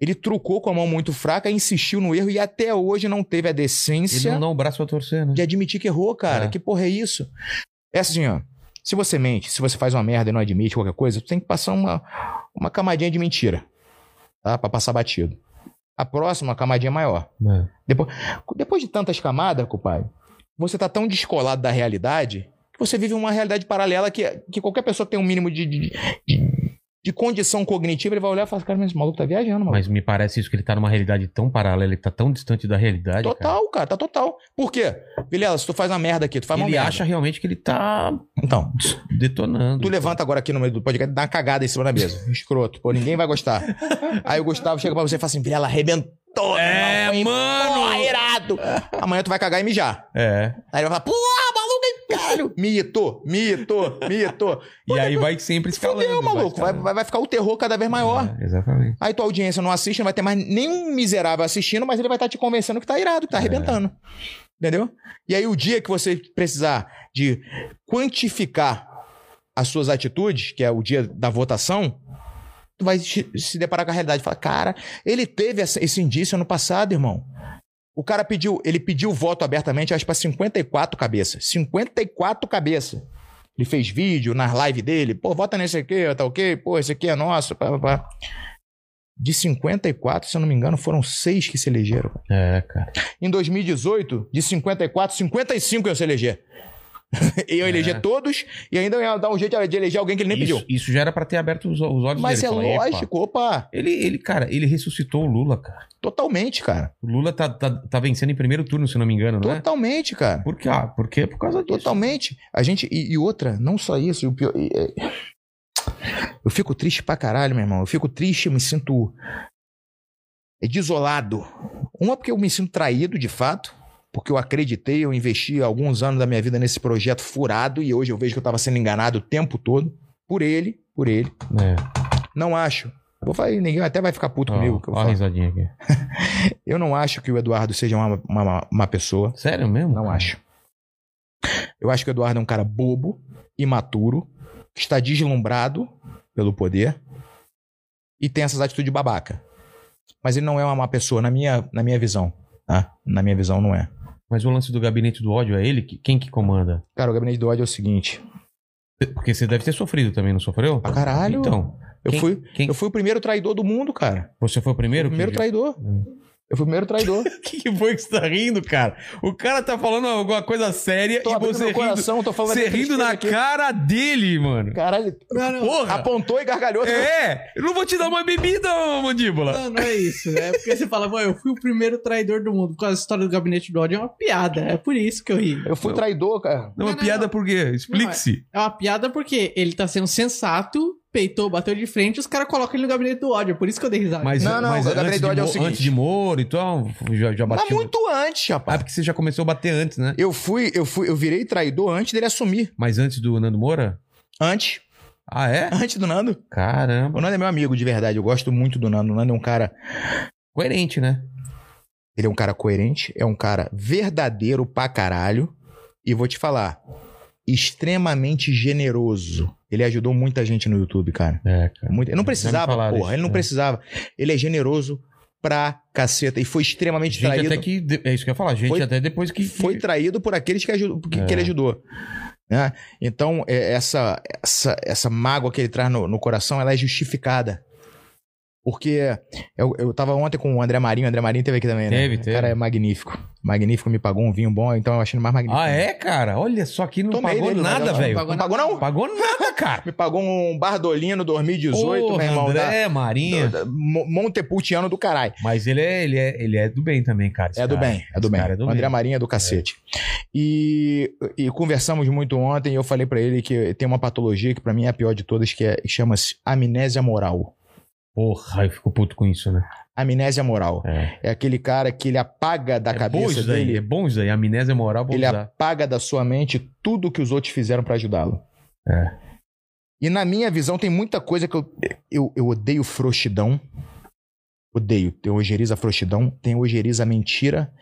Ele trucou com a mão muito fraca, insistiu no erro e até hoje não teve a Ele decência não dá o braço pra torcer, né? de admitir que errou, cara. É. Que porra é isso? É assim, ó. Se você mente, se você faz uma merda e não admite qualquer coisa, tu tem que passar uma, uma camadinha de mentira. Tá? Pra passar batido. A próxima, uma camadinha maior. É. Depois, depois de tantas camadas, compadre, você tá tão descolado da realidade que você vive uma realidade paralela que, que qualquer pessoa que tem um mínimo de, de, de- de condição cognitiva, ele vai olhar e falar, cara, mas esse maluco tá viajando, mano. Mas me parece isso que ele tá numa realidade tão paralela, ele tá tão distante da realidade. cara. Total, cara. tá total. Por quê? Vilela, se tu faz uma merda aqui, tu faz uma Ele merda. acha realmente que ele tá Então, detonando. tu levanta agora aqui no meio do podcast dá uma cagada em cima da mesa. *laughs* Escroto. Pô, ninguém vai gostar. Aí o Gustavo chega pra você e fala assim, Vilela, arrebentou. É, mano. Irado. Amanhã tu vai cagar e mijar. É. Aí ele vai falar, Mito, mito, mito. E aí vai sempre escalando. Fudeu, maluco. Vai, vai, vai ficar o terror cada vez maior. É, exatamente. Aí tua audiência não assiste, não vai ter mais nenhum miserável assistindo, mas ele vai estar te convencendo que tá irado, que tá arrebentando. Entendeu? E aí o dia que você precisar de quantificar as suas atitudes, que é o dia da votação, tu vai se deparar com a realidade e falar, cara, ele teve esse indício ano passado, irmão. O cara pediu, ele pediu voto abertamente, acho, pra 54 cabeças. 54 cabeças. Ele fez vídeo nas lives dele, pô, vota nesse aqui, tá ok? Pô, esse aqui é nosso, pá, pá, pá. De 54, se eu não me engano, foram seis que se elegeram. É, cara. Em 2018, de 54, 55 iam se eleger. *laughs* iam eleger todos e ainda iam dar um jeito de eleger alguém que ele nem Isso, pediu. isso já era pra ter aberto os, os olhos Mas é dele. Falar, "Epa". lógico, opa, Ele, ele, cara, ele ressuscitou o Lula, cara. totalmente, cara. O Lula tá, tá, tá vencendo em primeiro turno, se eu não me engano, não é? Totalmente, cara. Por quê? Ah, por quê? Por causa disso. Totalmente. A gente. E, e outra, não só isso. o pior- e- é- eu fico triste pra caralho, meu irmão. Eu fico triste, eu me sinto. é, desolado. Uma, porque eu me sinto traído, de fato. Porque eu acreditei, eu investi alguns anos da minha vida nesse projeto furado e hoje eu vejo que eu tava sendo enganado o tempo todo. Por ele, por ele. É. Não acho. Vou falar, ninguém até vai ficar puto Ó, comigo. que eu, ó a risadinha aqui. *laughs* eu não acho que o Eduardo seja uma, uma, uma pessoa. Sério mesmo? Não acho. Eu acho que o Eduardo é um cara bobo, imaturo, que está deslumbrado pelo poder e tem essas atitudes babaca. Mas ele não é uma má pessoa, na minha, na minha visão. Tá? Na minha visão, não é. Mas o lance do gabinete do ódio é ele? que- Quem que comanda? Cara, o gabinete do ódio é o seguinte. Porque você deve ter sofrido também, não sofreu? Pra caralho. Então, Eu, Quem- fui, quem- eu fui o primeiro traidor do mundo, cara. você foi o primeiro? O primeiro que... traidor. Hum. Eu fui o primeiro traidor. O *laughs* que, que foi que você tá rindo, cara? O cara tá falando alguma coisa séria Tô e você meu rindo, coração, tô falando você rindo na aqui. cara dele, mano. Caralho, Porra! apontou e gargalhou. É! Eu não vou te dar uma bebida, ô, mandíbula. Não, não é isso. É porque você fala, "Mano, eu fui o primeiro traidor do mundo. Com a história do gabinete do ódio é uma piada. É por isso que eu ri. Eu fui traidor, cara. Não, uma Não, não, piada não. por quê? Explique-se. É uma piada porque ele tá sendo sensato, peitou, bateu de frente e os caras colocam ele no gabinete do ódio. É por isso que eu dei risada. Mas, Não, não, mas o gabinete antes, do de, ódio é o seguinte. antes de Moro, então, já, já Mas bateu. muito antes, Ah, rapaz. porque você já começou a bater antes, né? Eu fui, eu fui, eu virei traidor antes dele assumir. Mas antes do Nando Moura? Antes. Ah, é? Antes do Nando. Caramba. O Nando é meu amigo de verdade. Eu gosto muito do Nando. O Nando é um cara. Coerente, né? Ele é um cara coerente, é um cara verdadeiro pra caralho. E vou te falar, extremamente generoso. Ele ajudou muita gente no YouTube, cara. É, cara. Muito- Ele não precisava, porra. isso, Ele não é. precisava. Ele é generoso pra caceta. E foi extremamente Gente traído. até que. É isso que eu ia falar. Gente Foi- até depois que. foi traído por aqueles que, ajudou, que, É. que ele ajudou. né? Então, é, essa, essa, essa mágoa que ele traz no, no coração, ela é justificada. Porque eu, eu tava ontem com o André Marinho, o André Marinho teve aqui também, né? Teve, O teve. cara é magnífico. Magnífico, me pagou um vinho bom, então eu achei mais magnífico. Ah, é, cara? Olha só que não Tomei pagou dele, nada, velho. Não pagou não? Pagou nada, cara. Me pagou um Bardolino 2018, Porra, meu irmão. André, da- Mo- Montepulciano do caralho. Mas ele é, ele, é, ele é do bem também, cara. É do cara. bem, é do bem. é do o André bem. Marinho é do cacete. E, e conversamos muito ontem e eu falei pra ele que tem uma patologia que pra mim é a pior de todas, que, é, que chama-se amnésia moral. Porra, eu fico puto com isso, né? Amnésia moral. É. É aquele cara que ele apaga da é cabeça dele, é bom isso daí. Amnésia moral, ele usar. apaga da sua mente tudo que os outros fizeram pra ajudá-lo. É. E na minha visão tem muita coisa que eu, eu, eu odeio frouxidão. Odeio. Tem ojeriza a frouxidão, tem ojeriza a mentira.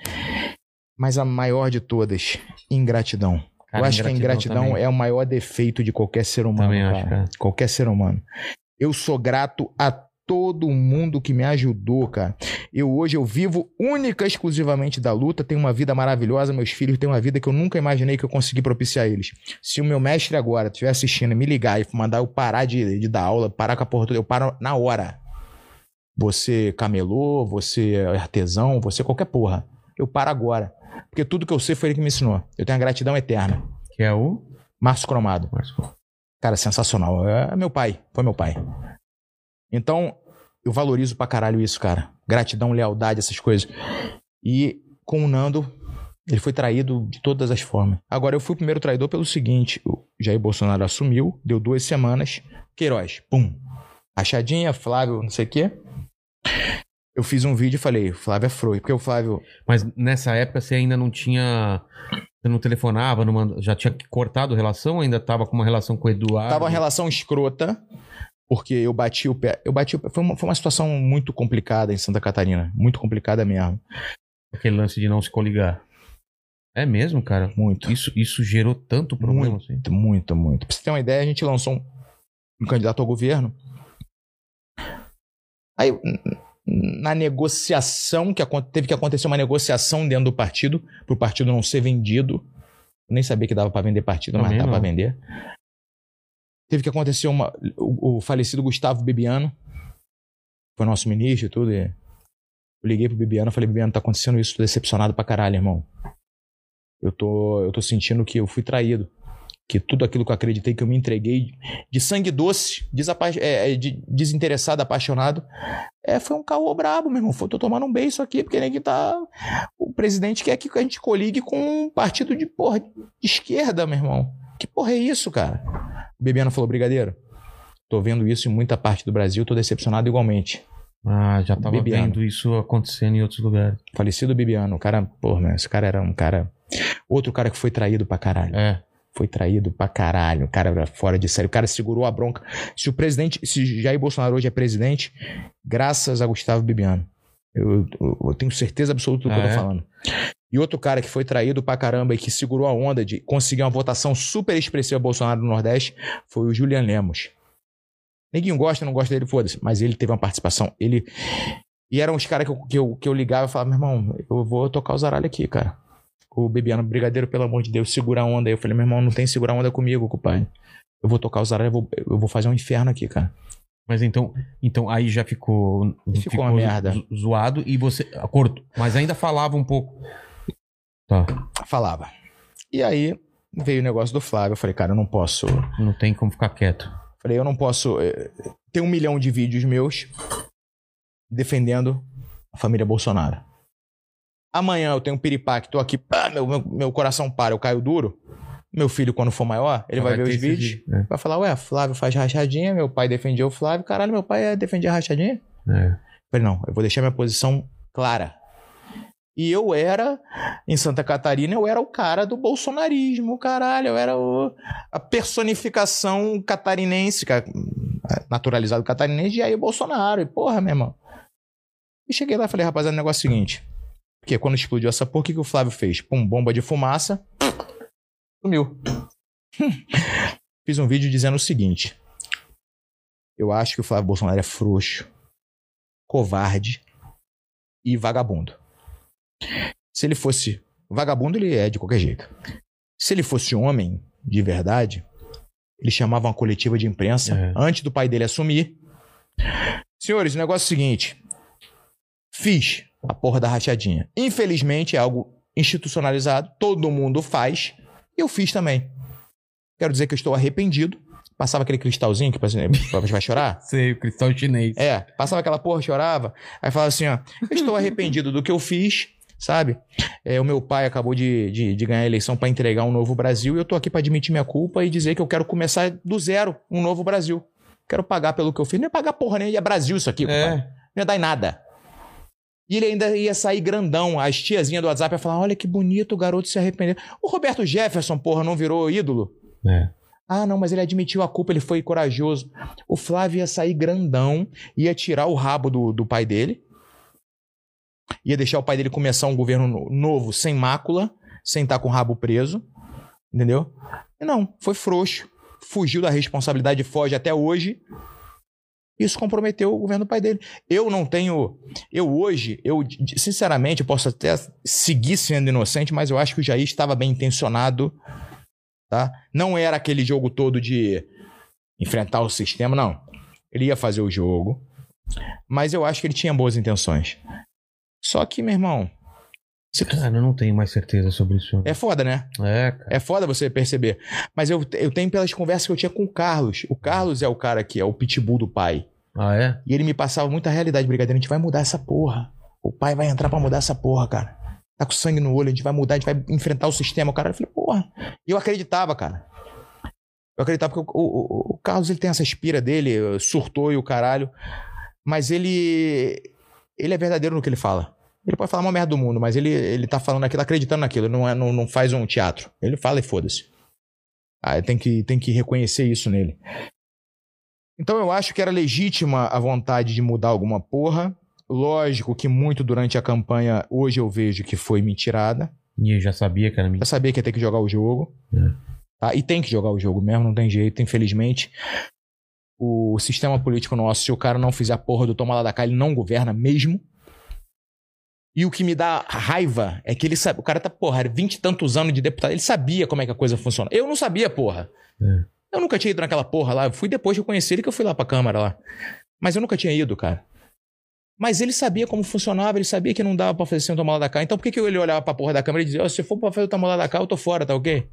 Mas a maior de todas, ingratidão. Cara, eu acho que a ingratidão também. é o maior defeito de qualquer ser humano. Também acho, cara. Qualquer ser humano. Eu sou grato a todo mundo que me ajudou, cara. Eu hoje eu vivo única e exclusivamente da luta, tenho uma vida maravilhosa, meus filhos têm uma vida que eu nunca imaginei que eu consegui propiciar a eles. Se o meu mestre agora estiver assistindo me ligar e mandar eu parar de, de dar aula, parar com a porra toda, eu paro na hora. Você camelô, você artesão, você qualquer porra. Eu paro agora. Porque tudo que eu sei foi ele que me ensinou. Eu tenho a gratidão eterna. Que é o... Márcio Cromado. Marcos. Cara, sensacional. É meu pai. Foi meu pai. Então, eu valorizo pra caralho isso, cara. Gratidão, lealdade, essas coisas. E com o Nando, ele foi traído de todas as formas. Agora, eu fui o primeiro traidor pelo seguinte: o Jair Bolsonaro assumiu, deu duas semanas. Queiroz, pum. Rachadinha, Flávio, não sei o quê. Eu fiz um vídeo e falei, Flávio é frouxo. Porque o Flávio. Mas nessa época você ainda não tinha. Você não telefonava, não manda- já tinha cortado relação ainda tava com uma relação com o Eduardo? Tava uma relação escrota, porque eu bati o pé. Eu bati o pé. Foi uma, foi uma situação muito complicada em Santa Catarina. Muito complicada mesmo. Aquele lance de não se coligar. É mesmo, cara? Muito. Isso, isso gerou tanto problema assim? Muito, muito, muito. Pra você ter uma ideia, a gente lançou um, um candidato ao governo. Aí, na negociação, que teve que acontecer uma negociação dentro do partido, pro partido não ser vendido. Eu nem sabia que dava pra vender partido, mas Também dava pra não. vender. Teve que acontecer uma. O, o falecido Gustavo Bebiano, foi nosso ministro e tudo. E eu liguei pro Bebiano e falei: Bebiano, tá acontecendo isso, tô decepcionado pra caralho, irmão. Eu tô, eu tô sentindo que eu fui traído. Que tudo aquilo que eu acreditei que eu me entreguei de sangue doce, desapa- é, é, de- desinteressado, apaixonado, é, foi um caô brabo, meu irmão. Foi, tô tomando um beijo aqui, porque nem que tá. O presidente quer que a gente coligue com um partido de, porra, de esquerda, meu irmão. Que porra é isso, cara? O Bebiano falou, Brigadeiro, tô vendo isso em muita parte do Brasil, tô decepcionado igualmente. Ah, já tava Bibiano. vendo isso acontecendo em outros lugares. Falecido Bibiano, o cara, porra, meu, esse cara era um cara. Outro cara que foi traído pra caralho. É. Foi traído pra caralho. O cara era fora de série. O cara segurou a bronca. Se o presidente, se Jair Bolsonaro hoje é presidente, graças a Gustavo Bibiano. Eu, eu- eu tenho certeza absoluta do que Ah, eu tô é? falando. E outro cara que foi traído pra caramba e que segurou a onda de conseguir uma votação super expressiva Bolsonaro no Nordeste foi o Julian Lemos. Ninguém gosta, não gosta dele, foda-se. Mas ele teve uma participação. Ele. E eram os caras que eu, que, eu, que eu ligava e falava, meu irmão, eu vou tocar o zaralho aqui, cara. O Bebiano, brigadeiro, pelo amor de Deus, segura a onda. Aí eu falei, meu irmão, não tem segurar a onda comigo, compadre. Eu vou tocar o zaralho, eu vou, eu vou fazer um inferno aqui, cara. Mas então, então aí já ficou, Ficou uma merda. zo- zoado e você cortou, mas ainda falava um pouco. Tá, Falava. E aí veio o negócio do Flávio. Eu falei, cara, eu não posso. não tem como ficar quieto. Falei, eu não posso. eh, Tem um milhão de vídeos meus defendendo a família Bolsonaro. Amanhã eu tenho um piripaque, tô aqui, pá, meu, meu, meu coração para, eu caio duro. Meu filho, quando for maior, ele vai, ver ter os vídeos. vídeo, né? Vai falar, ué, Flávio faz rachadinha, meu pai defendia o Flávio. Caralho, meu pai defendia a rachadinha? É. Falei, não, eu vou deixar minha posição clara. E eu era, em Santa Catarina, eu era o cara do bolsonarismo, caralho. Eu era o- a personificação catarinense, ca- naturalizado catarinense, de aí Bolsonaro. E porra, meu irmão. E cheguei lá e falei, rapaziada, o negócio é o seguinte. Porque quando explodiu essa porra, o que, que o Flávio fez? Pum, bomba de fumaça. Sumiu. Fiz um vídeo dizendo o seguinte. Eu acho que o Flávio Bolsonaro é frouxo covarde e vagabundo. Se ele fosse vagabundo, ele é de qualquer jeito. Se ele fosse homem de verdade, ele chamava uma coletiva de imprensa É. antes do pai dele assumir. Senhores, o negócio é o seguinte: fiz a porra da rachadinha. Infelizmente é algo institucionalizado, todo mundo faz, e eu fiz também. Quero dizer que eu estou arrependido. Passava aquele cristalzinho que você vai chorar? *laughs* Sei, o cristal chinês. É, passava aquela porra, chorava. Aí falava assim, ó, eu estou arrependido do que eu fiz, sabe? É, o meu pai acabou de, de, de ganhar a eleição para entregar um novo Brasil e eu tô aqui para admitir minha culpa e dizer que eu quero começar do zero, um novo Brasil. Quero pagar pelo que eu fiz. Não ia pagar porra nem, é Brasil isso aqui, compadre. É. Não ia dar em nada. E ele ainda ia sair grandão. As tiazinhas do WhatsApp iam falar, olha que bonito o garoto se arrependeu. O Roberto Jefferson, porra, não virou ídolo? É. Ah, não, mas ele admitiu a culpa, ele foi corajoso. O Flávio ia sair grandão, ia tirar o rabo do, do pai dele, ia deixar o pai dele começar um governo no- novo, sem mácula, sem estar com o rabo preso, entendeu? E não, foi frouxo, fugiu da responsabilidade, foge até hoje. Isso comprometeu o governo do pai dele. Eu não tenho. Eu hoje, eu sinceramente, eu posso até seguir sendo inocente, mas eu acho que o Jair estava bem intencionado tá? Não era aquele jogo todo de enfrentar o sistema, não. Ele ia fazer o jogo, mas eu acho que ele tinha boas intenções. Só que, meu irmão, se- Cara, eu não tenho mais certeza sobre isso. é foda, né? É, cara. É foda você perceber. Mas eu, eu tenho pelas conversas que eu tinha com o Carlos. O Carlos é o cara que é o pitbull do pai. Ah, é? E ele me passava muita realidade, brigadeiro. A gente vai mudar essa porra. O pai vai entrar pra mudar essa porra, cara. Tá com sangue no olho, a gente vai mudar, a gente vai enfrentar o sistema. O cara, eu falei, porra. E eu acreditava, cara. Eu acreditava porque o, o, o Carlos ele tem essa espira dele, surtou e o caralho. Mas ele. Ele é verdadeiro no que ele fala. Ele pode falar uma merda do mundo, mas ele, ele tá falando aquilo, acreditando naquilo. Ele não, é, não, não faz um teatro. Ele fala e foda-se. Ah, tem que, tem que reconhecer isso nele. Então eu acho que era legítima a vontade de mudar alguma porra. Lógico que muito durante a campanha, hoje eu vejo que foi mentirada. E eu já sabia que era mentira. sabia que ia ter que jogar o jogo. É. Tá? E tem que jogar o jogo mesmo, não tem jeito, infelizmente. O sistema político nosso, se o cara não fizer a porra do toma lá da cá, ele não governa mesmo. E o que me dá raiva é que ele sabe. O cara tá, porra, vinte e tantos anos de deputado, ele sabia como é que a coisa funciona. Eu não sabia, porra. É. Eu nunca tinha ido naquela porra lá. Eu fui depois de eu conhecer ele que eu fui lá pra Câmara lá. Mas eu nunca tinha ido, cara. Mas ele sabia como funcionava, ele sabia que não dava pra fazer sem o tomar lá da cá. Então por que, que ele olhava pra porra da câmera e dizia: "Ó, se for pra fazer o tomar lá da cá, eu tô fora, tá ok?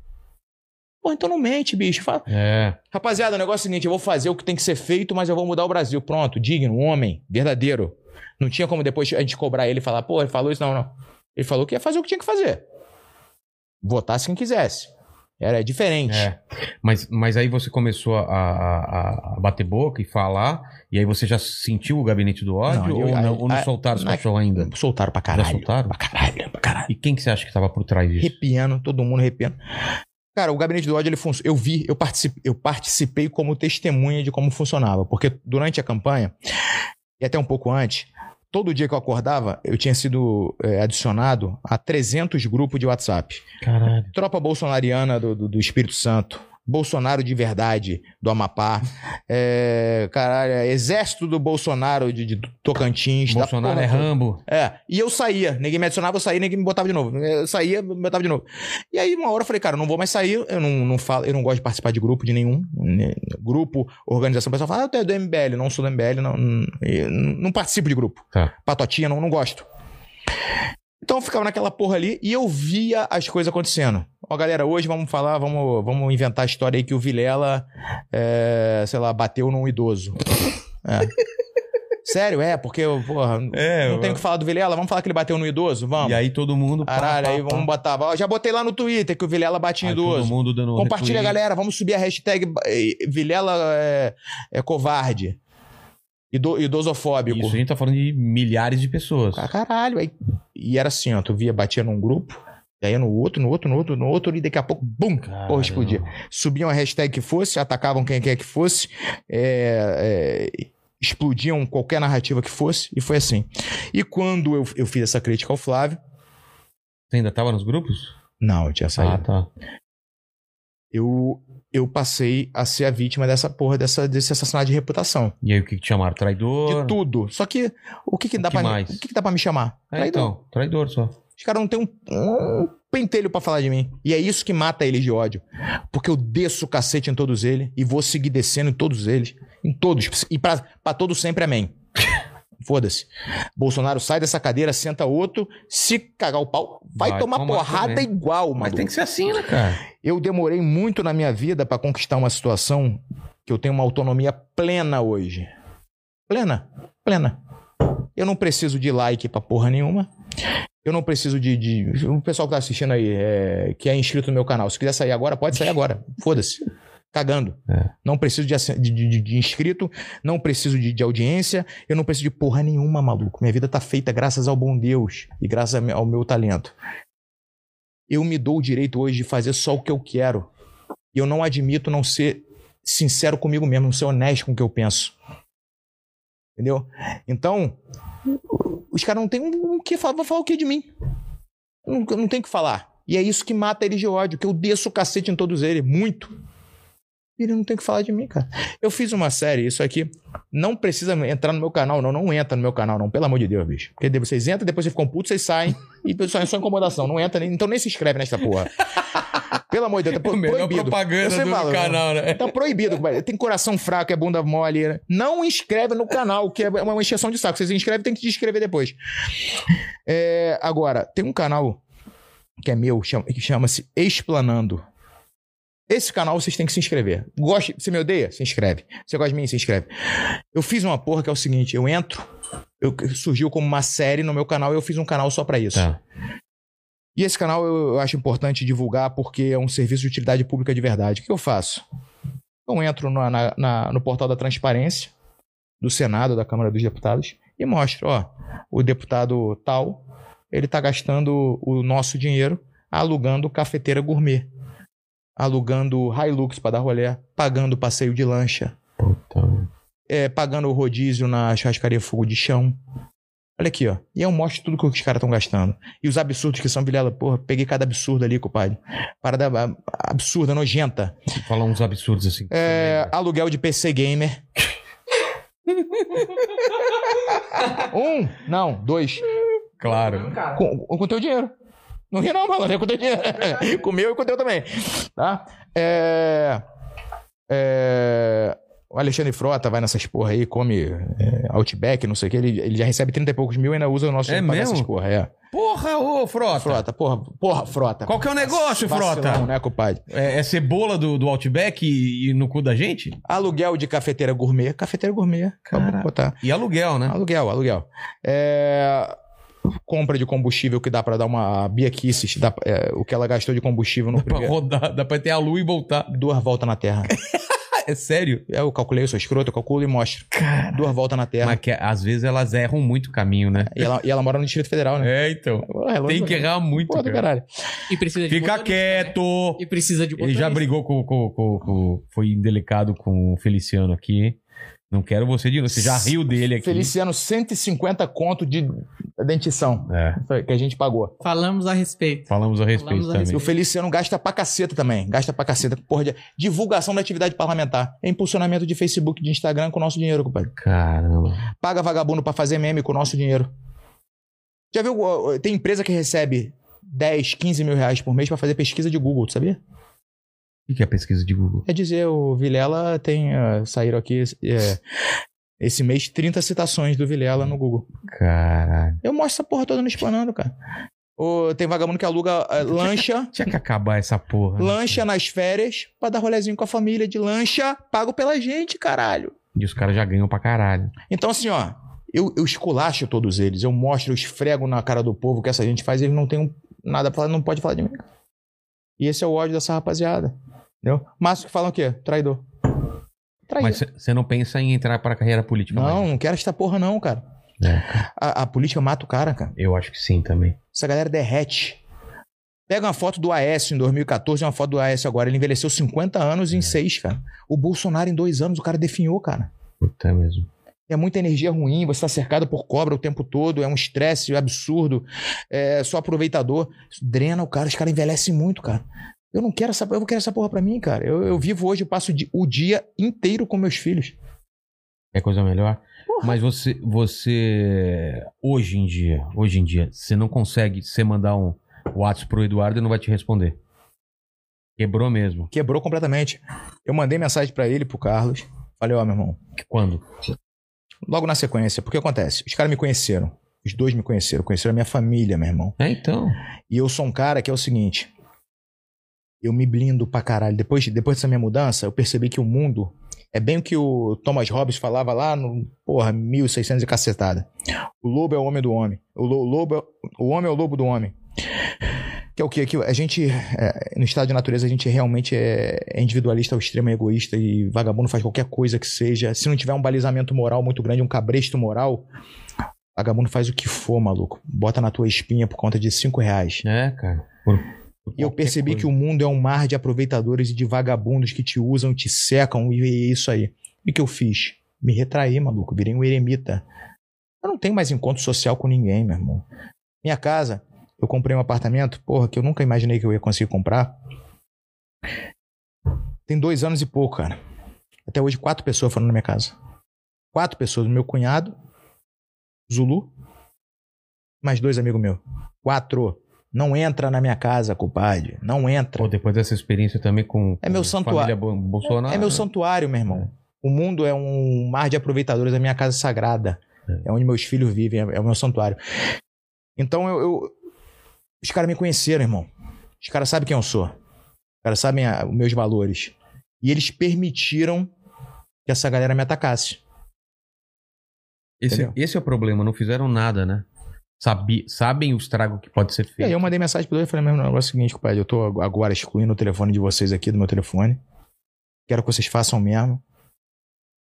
Pô, então não mente, bicho. Fala, É. Rapaziada, o negócio é o seguinte: eu vou fazer o que tem que ser feito, mas eu vou mudar o Brasil. Pronto, digno, homem, verdadeiro. Não tinha como depois a gente cobrar ele e falar, pô, ele falou isso, não, não. Ele falou que ia fazer o que tinha que fazer. Votasse quem quisesse. Era diferente. É. Mas, mas aí você começou a, a, a bater boca e falar, e aí você já sentiu o gabinete do ódio? Não, eu- ou, não, aí- ou não soltaram os na- cachorros ainda? Soltaram pra Já caralho. soltaram? Pra caralho, pra caralho. E quem que você acha que tava por trás disso? Arrepiando, todo mundo arrepiando. Cara, o gabinete do ódio, ele. Eu vi, eu participei, eu participei como testemunha de como funcionava. Porque durante a campanha, e até um pouco antes, todo dia que eu acordava, eu tinha sido é, adicionado a 300 grupos de WhatsApp. Caralho. Tropa bolsonariana do, do, do Espírito Santo. Bolsonaro de verdade, do Amapá. É, caralho, é exército do Bolsonaro de, de Tocantins. Bolsonaro é. Rambo. É, e eu saía, ninguém me adicionava, eu saía, ninguém me botava de novo. Eu saía, me botava de novo. E aí, uma hora eu falei, cara, eu não vou mais sair, eu não, não falo, eu não gosto de participar de grupo de nenhum. né, Grupo, organização, o pessoal fala, ah, tu é do MBL, não sou do MBL, não, não, eu não participo de grupo. Tá. Patotinha, não, não gosto. Então eu ficava naquela porra ali e eu via as coisas acontecendo. Ó, galera, hoje vamos falar, vamos, vamos inventar a história aí que o Vilela, é, sei lá, bateu num idoso. É. *laughs* Sério, é, porque, porra, É, não tenho o que falar do Vilela, vamos falar que ele bateu no idoso? Vamos. E aí todo mundo. Caralho, aí vamos botar. Ó, já botei lá no Twitter que o Vilela bate em Aí todo idoso. mundo dando Compartilha, retweet. galera. Vamos subir a hashtag eh, Vilela é, é covarde. Ido, idosofóbico. Isso, a gente tá falando de milhares de pessoas. Ah, caralho. Aí, e era assim, ó. Tu via, batia num grupo, e aí no outro, no outro, no outro, no outro, e daqui a pouco, bum! Caramba. Porra, explodia. Subiam a hashtag que fosse, atacavam quem quer que fosse, é, é, explodiam qualquer narrativa que fosse, e foi assim. E quando eu, eu fiz essa crítica ao Flávio, Você ainda tava nos grupos? não, eu tinha saído. Ah, tá. eu, eu passei a ser a vítima dessa porra, dessa, desse assassinato de reputação. E aí o que que te chamaram? Traidor? De tudo. Só que o que, que O dá que pra o que, que dá para me chamar? É, Traidor. então, traidor só. Os caras não têm um, um pentelho pra falar de mim. E é isso que mata eles de ódio. Porque eu desço o cacete em todos eles e vou seguir descendo em todos eles. Em todos. E pra, pra todos sempre, amém. *laughs* Foda-se. Bolsonaro sai dessa cadeira, senta outro. Se cagar o pau, vai, Vai tomar, porrada também. igual, Mas mano. tem que ser assim, né, cara? Eu demorei muito na minha vida pra conquistar uma situação que eu tenho uma autonomia plena hoje. Plena, plena. Eu não preciso de like pra porra nenhuma. Eu não preciso de. de- O pessoal que tá assistindo aí, é, que é inscrito no meu canal, se quiser sair agora, pode sair agora. Foda-se. Cagando. É. Não preciso de, de, de- inscrito, não preciso de, de audiência, eu não preciso de porra nenhuma, maluco. Minha vida tá feita graças ao bom Deus e graças ao meu talento. Eu me dou o direito hoje de fazer só o que eu quero. E eu não admito não ser sincero comigo mesmo, não ser honesto com o que eu penso. Entendeu? Então, os caras não têm o que falar. Vão falar o que de mim? Não, não tem o que falar. E é isso que mata eles de ódio, que eu desço o cacete em todos eles, muito. E ele não tem o que falar de mim, cara. Eu fiz uma série, isso aqui. Não precisa entrar no meu canal, não. Não entra no meu canal, não. Pelo amor de Deus, bicho. Porque vocês entram, depois vocês ficam putos, vocês saem. E só é só incomodação. Não entra nem. Então nem se inscreve nessa porra. Pelo amor de Deus, tá *laughs* É proibido. propaganda do falo, canal, né? Tá proibido. Tem coração fraco, é bunda mole. né? Não inscreve no canal, que é uma encheção de saco. Vocês se inscrevem, tem que inscrever depois. É, agora, tem um canal que é meu, que chama-se Explanando. Esse canal vocês têm que se inscrever. Gosta, você me odeia? Se inscreve. Você gosta de mim? Se inscreve. Eu fiz uma porra que é o seguinte: eu entro, eu, surgiu como uma série no meu canal e eu fiz um canal só pra isso. Tá. E esse canal eu, eu acho importante divulgar porque é um serviço de utilidade pública de verdade. O que eu faço? Eu entro na- na- na- no portal da transparência do Senado, da Câmara dos Deputados, e mostro, ó, o deputado tal, ele tá gastando o nosso dinheiro alugando cafeteira gourmet, alugando Hilux para dar rolé, pagando passeio de lancha, Puta. é, pagando o rodízio na churrascaria Fogo de Chão. Olha aqui, ó. E eu mostro tudo que os caras estão gastando. E os absurdos que são, Vilela. Porra, peguei cada absurdo ali, compadre. Parada absurda, nojenta. Fala uns absurdos assim. É, aluguel de PC Gamer. *laughs* um? Não, dois. Claro. Com, com teu dinheiro. Não ri não, mano. É *laughs* com teu dinheiro. com o meu e com o teu também. Tá? É... É... O Alexandre Frota vai nessas porra aí, come é, Outback, não sei o que. Ele, ele já recebe 30 e poucos mil e ainda usa o nosso É pra mesmo? essas porra. É. Porra, ô, Frota. Frota, porra, porra, Frota. Qual que é o negócio, Vacilão, Frota? né, compadre? É, é cebola do, do Outback e, e no cu da gente? Aluguel de cafeteira gourmet. Cafeteira gourmet. Cara. Botar. E aluguel, né? Aluguel, aluguel. É, Compra de combustível que dá pra dar uma Bia Kisses, dá- é, o que ela gastou de combustível no Dá pra primeiro. rodar, dá pra ter a lua e voltar. Duas voltas na Terra. *laughs* É sério? Eu calculei, eu sou escroto, eu calculo e mostro. Duas voltas na Terra. Mas que, às vezes elas erram muito o caminho, né? E, ela, e ela mora no Distrito Federal, né? É, então. Pô, relógio- Tem que errar muito, do cara. caralho. E precisa de Fica motorista, quieto. né? E precisa de Ele já motorista. brigou com, com, com, com- Foi indelicado com o Feliciano aqui. Não quero você de novo. Você já riu dele aqui. Feliciano, 150 conto de dentição É, que a gente pagou. Falamos a respeito. falamos a respeito Falamos a também. E o Feliciano gasta pra caceta também. Gasta pra caceta. Porra de divulgação da atividade parlamentar. É impulsionamento de Facebook, de Instagram com o nosso dinheiro, compadre. Caramba. Paga vagabundo pra fazer meme com o nosso dinheiro. Já viu? Tem empresa que recebe 10, 15 mil reais por mês pra fazer pesquisa de Google, tu sabia? O que é pesquisa de Google? Quer dizer, o Vilela tem. ah, saíram aqui é, esse mês 30 citações do Vilela no Google. Caralho. Eu mostro essa porra toda no Explanando, cara. Ô, tem vagabundo que aluga ah, lancha. *laughs* Tinha que acabar essa porra. né? Lancha nas férias pra dar rolezinho com a família de lancha, pago pela gente, caralho. E os caras já ganham pra caralho. Então, assim, ó, eu, eu esculacho todos eles, eu mostro, eu esfrego na cara do povo o que essa gente faz, eles não têm nada pra falar, não pode falar de mim. E esse é o ódio dessa rapaziada. Entendeu? Márcio que falam o quê? Traidor. Traidor. Mas você não pensa em entrar pra carreira política? não, mais? não quero esta porra, não, cara. É, A, a política mata o cara, cara. eu acho que sim também. Essa galera derrete. Pega uma foto do Aécio em 2014 e uma foto do Aécio agora. Ele envelheceu 50 anos em 6, cara. O Bolsonaro em dois anos, o cara definhou, cara. Puta mesmo. É muita energia ruim, você está cercado por cobra o tempo todo, é um estresse absurdo, é só aproveitador. Isso drena o cara, os caras envelhecem muito, cara. Eu não quero essa, eu não quero essa porra pra mim, cara. Eu, eu vivo hoje, eu passo o di- o dia inteiro com meus filhos. É coisa melhor? Porra. Mas você, você, hoje em dia, hoje em dia, você não consegue, você mandar um WhatsApp pro Eduardo, ele não vai te responder. Quebrou mesmo. Quebrou completamente. Eu mandei mensagem pra ele, pro Carlos. Falei, ó, meu irmão, Quando? logo na sequência, porque acontece? Os caras me conheceram. Os dois me conheceram, conheceram a minha família, meu irmão. É, então. E eu sou um cara que é o seguinte. Eu me blindo pra caralho. Depois, depois dessa minha mudança, eu percebi que o mundo é bem o que o Thomas Hobbes falava lá no, porra, 1600 e cacetada. O lobo é o homem do homem. O, lo- lobo é, o homem é o lobo do homem. Que é o quê? Que a gente, é, no estado de natureza, a gente realmente é, é individualista ao extremo, é egoísta e vagabundo faz qualquer coisa que seja. Se não tiver um balizamento moral muito grande, um cabresto moral, vagabundo faz o que for, maluco. Bota na tua espinha por conta de cinco reais. É, cara. Por E eu percebi coisa. que o mundo é um mar de aproveitadores e de vagabundos que te usam, te secam e é isso aí. E o que eu fiz? Me retraí, maluco. Virei um eremita. Eu não tenho mais encontro social com ninguém, meu irmão. Minha casa, eu comprei um apartamento, porra, que eu nunca imaginei que eu ia conseguir comprar. Tem dois anos e pouco, cara. Até hoje, quatro pessoas foram na minha casa. Quatro pessoas. Meu cunhado, Zulu, mais dois amigos meus. Quatro. Não entra na minha casa, compadre. Não entra. Pô, depois dessa experiência também com, É meu com santuário. Bolsonaro. É meu né? santuário, meu irmão. O mundo é um mar de aproveitadores, é minha casa sagrada. É, onde meus filhos vivem, é, é o meu santuário. Então eu. eu- os caras me conheceram, irmão. Os caras sabem quem eu sou. caras sabem os meus valores. E eles permitiram que essa galera me atacasse. Esse, esse é o problema, não fizeram nada, né? Sabi, sabem o estrago que pode ser E aí feito. eu mandei mensagem pro dois e falei, meu negócio é o seguinte, compadre, eu tô agora excluindo o telefone de vocês aqui, do meu telefone. Quero que vocês façam mesmo.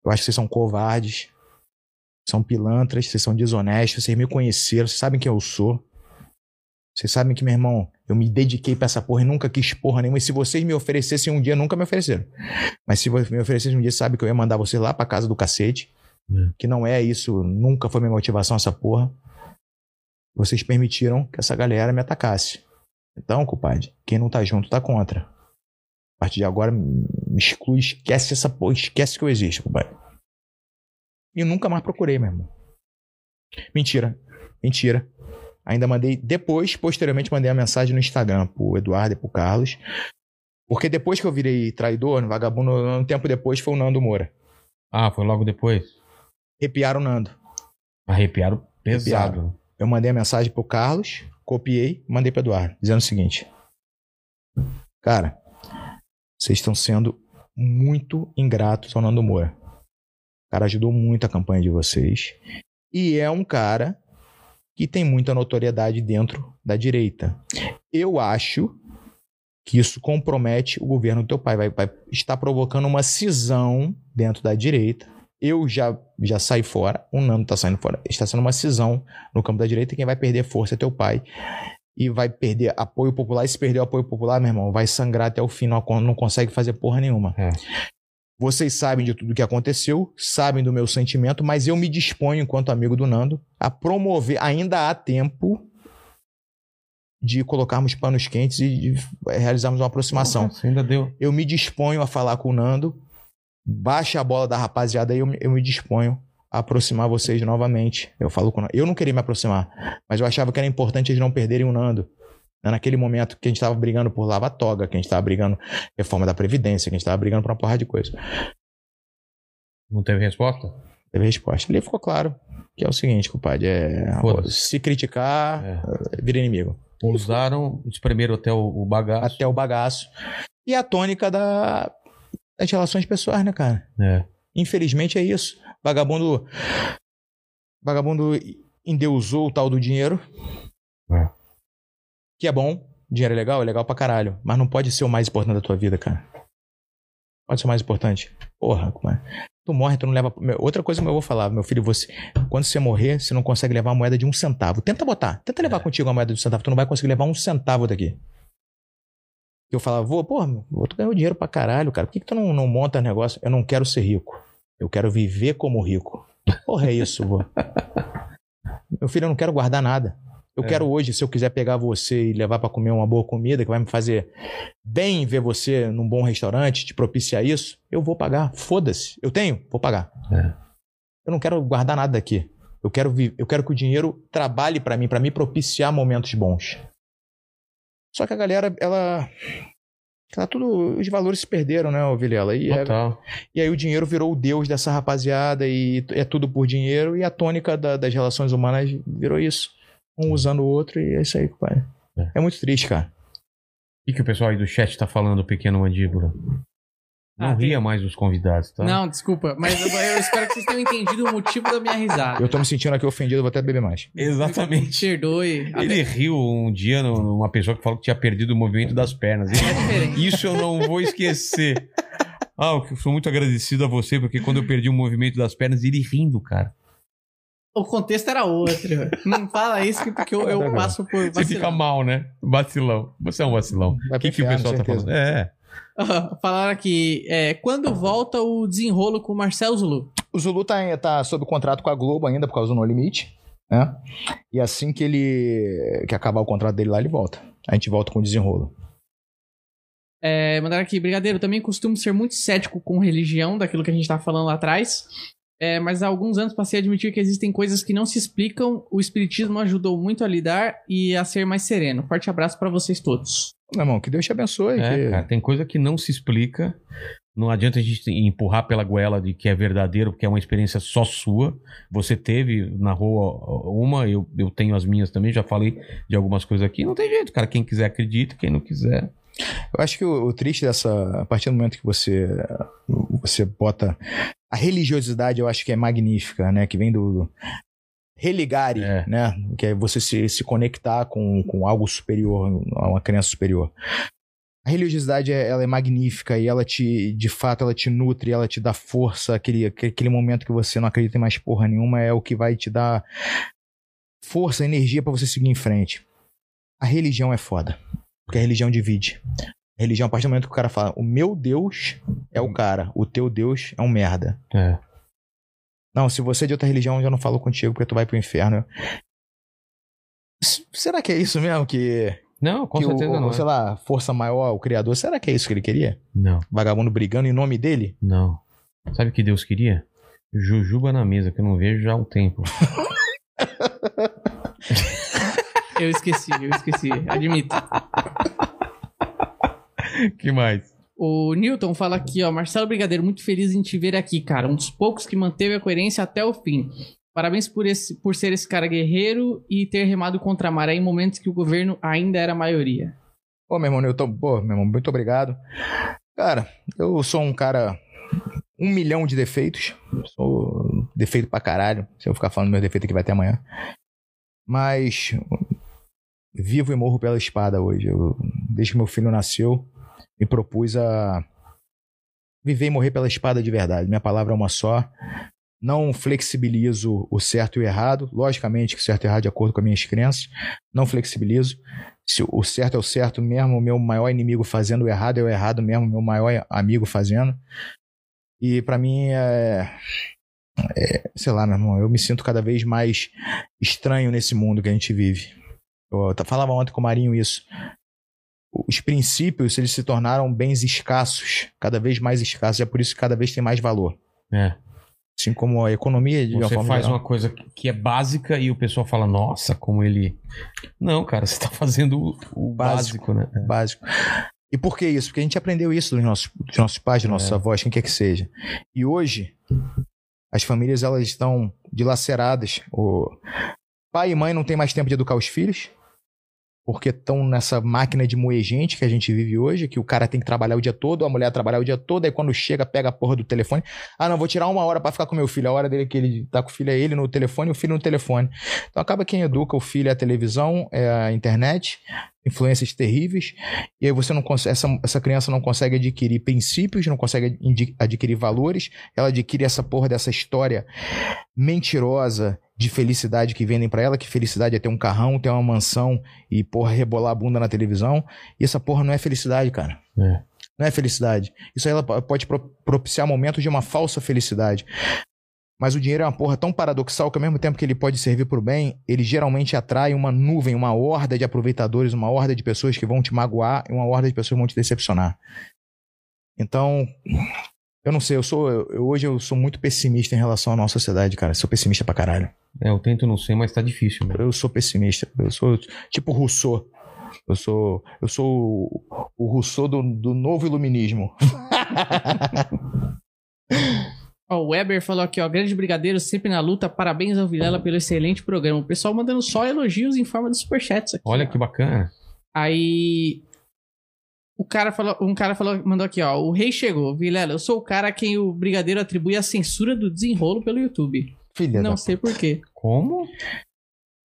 Eu acho que vocês são covardes. São pilantras, vocês são desonestos, vocês me conheceram, vocês sabem quem eu sou. Vocês sabem que, meu irmão, eu me dediquei pra essa porra e nunca quis porra nenhuma. E se vocês me oferecessem um dia, nunca me ofereceram. Mas se vo- me oferecessem um dia, sabe que eu ia mandar vocês lá pra casa do cacete. É. Que não é isso, nunca foi minha motivação essa porra. Vocês permitiram que essa galera me atacasse. Então, compadre, quem não tá junto tá contra. A partir de agora, me exclui, esquece essa porra, esquece que eu existo, compadre. E eu nunca mais procurei, meu irmão. Mentira. Mentira. Ainda mandei, depois, posteriormente, mandei a mensagem no Instagram pro Eduardo e pro Carlos. Porque depois que eu virei traidor, vagabundo, um tempo depois foi o Nando Moura. Ah, foi logo depois? Arrepiaram o Nando. Arrepiaram pesado. Eu mandei a mensagem pro Carlos, copiei, mandei pro Eduardo, dizendo o seguinte: Cara, vocês estão sendo muito ingratos ao Nando Moura. O cara ajudou muito a campanha de vocês. E é um cara que tem muita notoriedade dentro da direita. Eu acho que isso compromete o governo do teu pai. Vai, vai estar provocando uma cisão dentro da direita. Eu já, já saí fora, o Nando está saindo fora. Está sendo uma cisão no campo da direita. e Quem vai perder força é teu pai. E vai perder apoio popular. E se perder o apoio popular, meu irmão, vai sangrar até o fim. Não, não consegue fazer porra nenhuma. É. Vocês sabem de tudo que aconteceu, sabem do meu sentimento, mas eu me disponho, enquanto amigo do Nando, a promover. Ainda há tempo de colocarmos panos quentes e de realizarmos uma aproximação. Nossa, ainda deu. Eu me disponho a falar com o Nando, baixa a bola da rapaziada aí, eu, me- eu me disponho a aproximar vocês novamente. Eu falo com. Eu não queria me aproximar, mas eu achava que era importante eles não perderem o Nando. Né, Naquele momento que a gente estava brigando por lava-toga, que a gente estava brigando reforma da Previdência, que a gente estava brigando por uma porrada de coisa. Não teve resposta? Teve resposta. Ali ficou claro que é o seguinte, compadre, é, se criticar, É. vira inimigo. Usaram, espremeram até o, o bagaço. Até o bagaço. E a tônica da, das relações pessoais, né, cara? É. Infelizmente é isso. Vagabundo. Vagabundo endeusou o tal do dinheiro. É. Que é bom. Dinheiro é legal, é legal pra caralho. Mas não pode ser o mais importante da tua vida, cara. Pode ser o mais importante. Porra, como é? Tu morre, tu não leva. Outra coisa que eu vou falar, meu filho, você. Quando você morrer, você não consegue levar uma moeda de um centavo. Tenta botar. Tenta levar contigo uma moeda de um centavo. Tu não vai conseguir levar um centavo daqui. Eu falava, vô, porra, meu, tu ganhou dinheiro pra caralho, cara. Por que, que tu não, não monta negócio? Eu não quero ser rico. Eu quero viver como rico. Porra, é isso, vô. *laughs* Meu filho, eu não quero guardar nada. Eu É. quero hoje, se eu quiser pegar você e levar pra comer uma boa comida, que vai me fazer bem ver você num bom restaurante, te propiciar isso, eu vou pagar. Foda-se. Eu tenho? Vou pagar. É. Eu não quero guardar nada daqui. Eu quero, eu quero que o dinheiro trabalhe pra mim, pra me propiciar momentos bons. Só que a galera, ela. Ela tudo. Os valores se perderam, né, Vilela? E, é- e aí o dinheiro virou o deus dessa rapaziada e é tudo por dinheiro. E a tônica da- das relações humanas virou isso. Um usando o outro e é isso aí, compadre. É. É muito triste, cara. O que, que o pessoal aí do chat tá falando, pequeno mandíbula? Não Ah, tem- ria mais dos convidados, tá? Não, desculpa, mas eu, eu espero que vocês tenham entendido o motivo da minha risada. Eu tô me sentindo aqui ofendido, vou até beber mais. Exatamente. Perdoe. Até- Ele riu um dia numa pessoa que falou que tinha perdido o movimento das pernas. É diferente. Isso eu não vou esquecer. Ah, eu sou muito agradecido a você, porque quando eu perdi o movimento das pernas, ele rindo, cara. O contexto era outro. Não fala isso que- porque eu, eu passo por Você fica vacilão. mal, né? Vacilão. Você é um vacilão. O que, que o pessoal tá falando? É. Falaram aqui, é, quando volta o desenrolo com o Marcel Zulu? O Zulu tá, tá sob contrato com a Globo ainda por causa do No Limite, né? E assim que ele que acabar o contrato dele lá, ele volta. A gente volta com o desenrolo. É, mandaram aqui, Brigadeiro, também costumo ser muito cético com religião, daquilo que a gente tava falando lá atrás. É, mas há alguns anos passei a admitir que existem coisas que não se explicam. O Espiritismo ajudou muito a lidar e a ser mais sereno. Forte abraço pra vocês todos. Meu irmão, que Deus te abençoe. É, que- cara, tem coisa que não se explica. Não adianta a gente empurrar pela goela de que é verdadeiro, porque é uma experiência só sua. Você teve na rua uma, eu, eu tenho as minhas também, já falei de algumas coisas aqui. Não tem jeito, cara. Quem quiser acredita, quem não quiser. Eu acho que o, o triste dessa. A partir do momento que você. Você bota. A religiosidade eu acho que é magnífica, né? Que vem do. Religare, É. né? Que é você se, se conectar com, com algo superior, a uma crença superior. A religiosidade é- ela é magnífica e ela te, de fato, ela te nutre, ela te dá força. Aquele, aquele momento que você não acredita em mais porra nenhuma é o que vai te dar força, energia pra você seguir em frente. A religião é foda. Porque a religião divide. A religião, a partir do momento que o cara fala, o meu Deus é o cara, o teu Deus é um merda. É. Não, se você é de outra religião, eu já não falo contigo porque tu vai pro inferno. S- Será que é isso mesmo que, Não, com que certeza o, não. sei é. lá, força maior, o criador, será que é isso que ele queria? Não, Vagabundo brigando em nome dele? não. Sabe o que Deus queria? Jujuba na mesa, que eu não vejo já há um tempo. *laughs* Eu esqueci, eu esqueci. Admito. que mais? O Newton fala aqui, ó. Marcelo Brigadeiro, muito feliz em te ver aqui, cara. Um dos poucos que manteve a coerência até o fim. Parabéns por, esse, por ser esse cara guerreiro e ter remado contra a maré em momentos que o governo ainda era a maioria. Pô, meu irmão, Newton, pô, meu irmão, muito obrigado. Cara, eu sou um cara. Um milhão de defeitos. Sou defeito pra caralho. Se eu ficar falando meu defeito aqui vai até amanhã. Mas. Vivo e morro pela espada hoje. Eu, desde que meu filho nasceu, me propus a viver e morrer pela espada de verdade. Minha palavra é uma só. Não flexibilizo o certo e o errado. Logicamente que certo e errado é de acordo com as minhas crenças. Não flexibilizo. Se o certo é o certo mesmo, o meu maior inimigo fazendo o errado é o errado mesmo, o meu maior amigo fazendo. E pra mim é, é, sei lá, meu irmão, eu me sinto cada vez mais estranho nesse mundo que a gente vive. Eu falava ontem com o Marinho isso. Os princípios, eles se tornaram bens escassos, cada vez mais escassos, e é por isso que cada vez tem mais valor. É. Assim como a economia de uma Você forma faz geral. uma coisa que é básica e o pessoal fala, nossa, como ele. Não, cara, você tá fazendo o, Básico. básico, né? básico. E por que isso? Porque a gente aprendeu isso dos nossos, dos nossos pais, dos nossos É. avós, quem quer que seja. E hoje, as famílias elas estão dilaceradas. O pai e mãe não têm mais tempo de educar os filhos, porque estão nessa máquina de moer gente que a gente vive hoje, que o cara tem que trabalhar o dia todo, a mulher trabalhar o dia todo, aí quando chega, pega a porra do telefone. Ah, não, vou tirar uma hora pra ficar com meu filho. A hora dele que ele tá com o filho é ele no telefone o filho no telefone. Então acaba quem educa o filho é a televisão, é a internet, influências terríveis, e aí você não consegue, essa, essa criança não consegue adquirir princípios, não consegue adquirir valores, ela adquire essa porra dessa história mentirosa de felicidade que vendem pra ela, que felicidade é ter um carrão, ter uma mansão e porra rebolar a bunda na televisão, e essa porra não é felicidade, cara. É. Não é felicidade. Isso aí ela po- pode pro- propiciar momentos de uma falsa felicidade. Mas o dinheiro é uma porra tão paradoxal que ao mesmo tempo que ele pode servir pro bem, ele geralmente atrai uma nuvem, uma horda de aproveitadores, uma horda de pessoas que vão te magoar e uma horda de pessoas que vão te decepcionar. Então, eu não sei, eu sou eu- hoje eu sou muito pessimista em relação à nossa sociedade, cara. Sou pessimista pra caralho. É, eu tento não ser, mas tá difícil, né? Eu sou pessimista. Eu sou tipo Rousseau. Eu sou eu sou o, o Rousseau do, do novo iluminismo. *laughs* Ó, o Weber falou aqui, ó. Grande brigadeiro, sempre na luta. Parabéns ao Vilela pelo excelente programa. O pessoal mandando só elogios em forma de superchats aqui. Olha ó. que bacana. Aí. O cara falou, um cara falou, mandou aqui, ó. O rei chegou. Vilela, eu sou o cara a quem o brigadeiro atribui a censura do desenrolo pelo YouTube. Filha Não sei por quê. Como?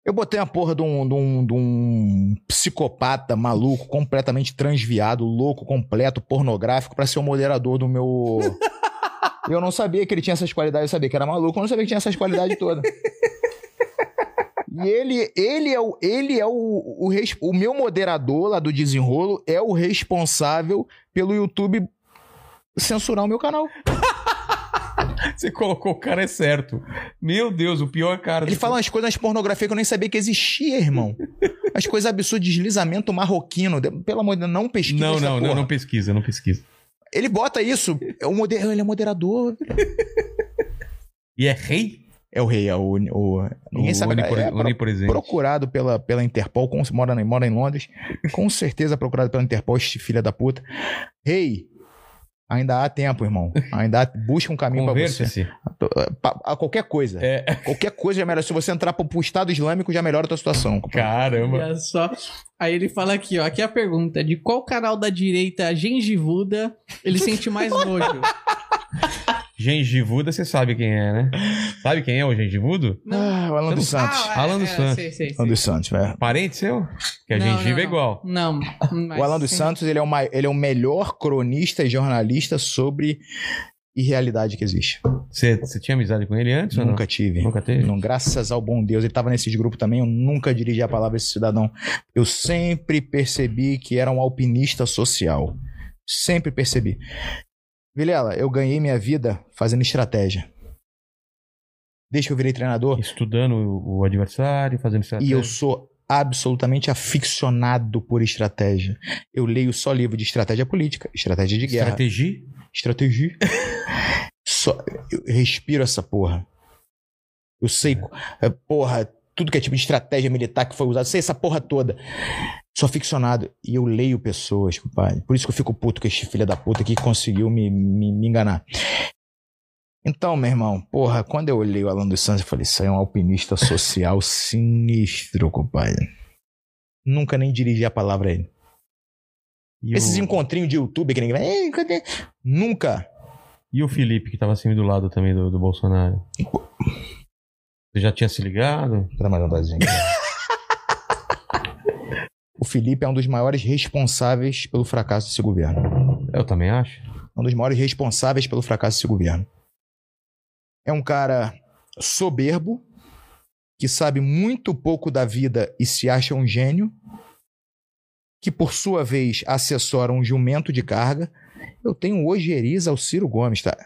Eu botei a porra de um, de, um, de um psicopata maluco, completamente transviado, louco, completo, pornográfico, pra ser o moderador do meu. *laughs* eu não sabia que ele tinha essas qualidades, eu sabia que era maluco, eu não sabia que tinha essas qualidades todas. E ele, ele é, o, ele é o, o, o meu moderador lá do desenrolo, é o responsável pelo YouTube censurar o meu canal. *laughs* Você colocou o cara é certo. Meu Deus, o pior cara. Ele fala umas coisas nas pornografia que eu nem sabia que existia, irmão. As coisas absurdas, deslizamento marroquino. Pelo amor de Deus, não pesquisa Não, não, não, não pesquisa, não pesquisa. Ele bota isso. É o moder... Ele é moderador. E é rei? É o rei, é o. o... Ninguém O sabe. onipre- É, pro- onipresente. procurado pela, pela Interpol, com, mora, mora em Londres. Com certeza procurado pela Interpol, este filho da puta. Rei, Ainda há tempo, irmão. Ainda há, busca um caminho pra você. Conversa-se. Pa- A qualquer coisa. É. Qualquer coisa já melhora. Se você entrar pro, pro Estado Islâmico, já melhora a tua situação. Caramba. Olha só. Aí ele fala aqui, ó. Aqui é a pergunta: de qual canal da direita gengivuda ele sente mais nojo? *laughs* Gengivuda, você sabe quem é, né? Sabe quem é o gengivudo? Ah, o Alan dos Santos. Ah, Alan dos Santos. Sei, sei, sei. Alan dos Santos, velho. Parente seu? Que a Não, gengiva não, é igual. Não. mas O Alan dos sim. Santos, ele é, o mai- ele é o melhor cronista e jornalista sobre irrealidade que existe. Você, tinha amizade com ele antes ou Nunca tive. Nunca teve? Não, graças ao bom Deus, ele estava nesses grupos também. Eu nunca dirigi a palavra a esse cidadão. Eu sempre percebi que era um alpinista social. Sempre percebi. Vilela, eu ganhei minha vida fazendo estratégia. Desde que eu virei treinador. Estudando o, adversário, fazendo E estratégia. eu sou absolutamente aficionado por estratégia. Eu leio só livro de estratégia política, estratégia de guerra, Estratégia? estratégia. só, eu respiro essa porra. Eu sei, é, porra, tudo que é tipo de estratégia militar que foi usado, sei essa porra toda. Sou aficionado e eu leio pessoas, compadre. Por isso que eu fico puto com este filho da puta que conseguiu me, me, me enganar. Então, meu irmão, porra, quando eu olhei o Alan dos Santos, eu falei, isso aí é um alpinista social *laughs* sinistro, compadre. Nunca nem dirigi a palavra a ele. E Esses o, encontrinhos de YouTube que ninguém vai. Nunca. e o Felipe, que tava assim do lado também do, do Bolsonaro? Você já tinha se ligado? Dar mais um dozinho. *laughs* o Felipe é um dos maiores responsáveis pelo fracasso desse governo. Eu também acho. um dos maiores responsáveis pelo fracasso desse governo. É um cara soberbo, que sabe muito pouco da vida e se acha um gênio, que por sua vez assessora um jumento de carga. Eu tenho ojeriza ao Ciro Gomes, tá?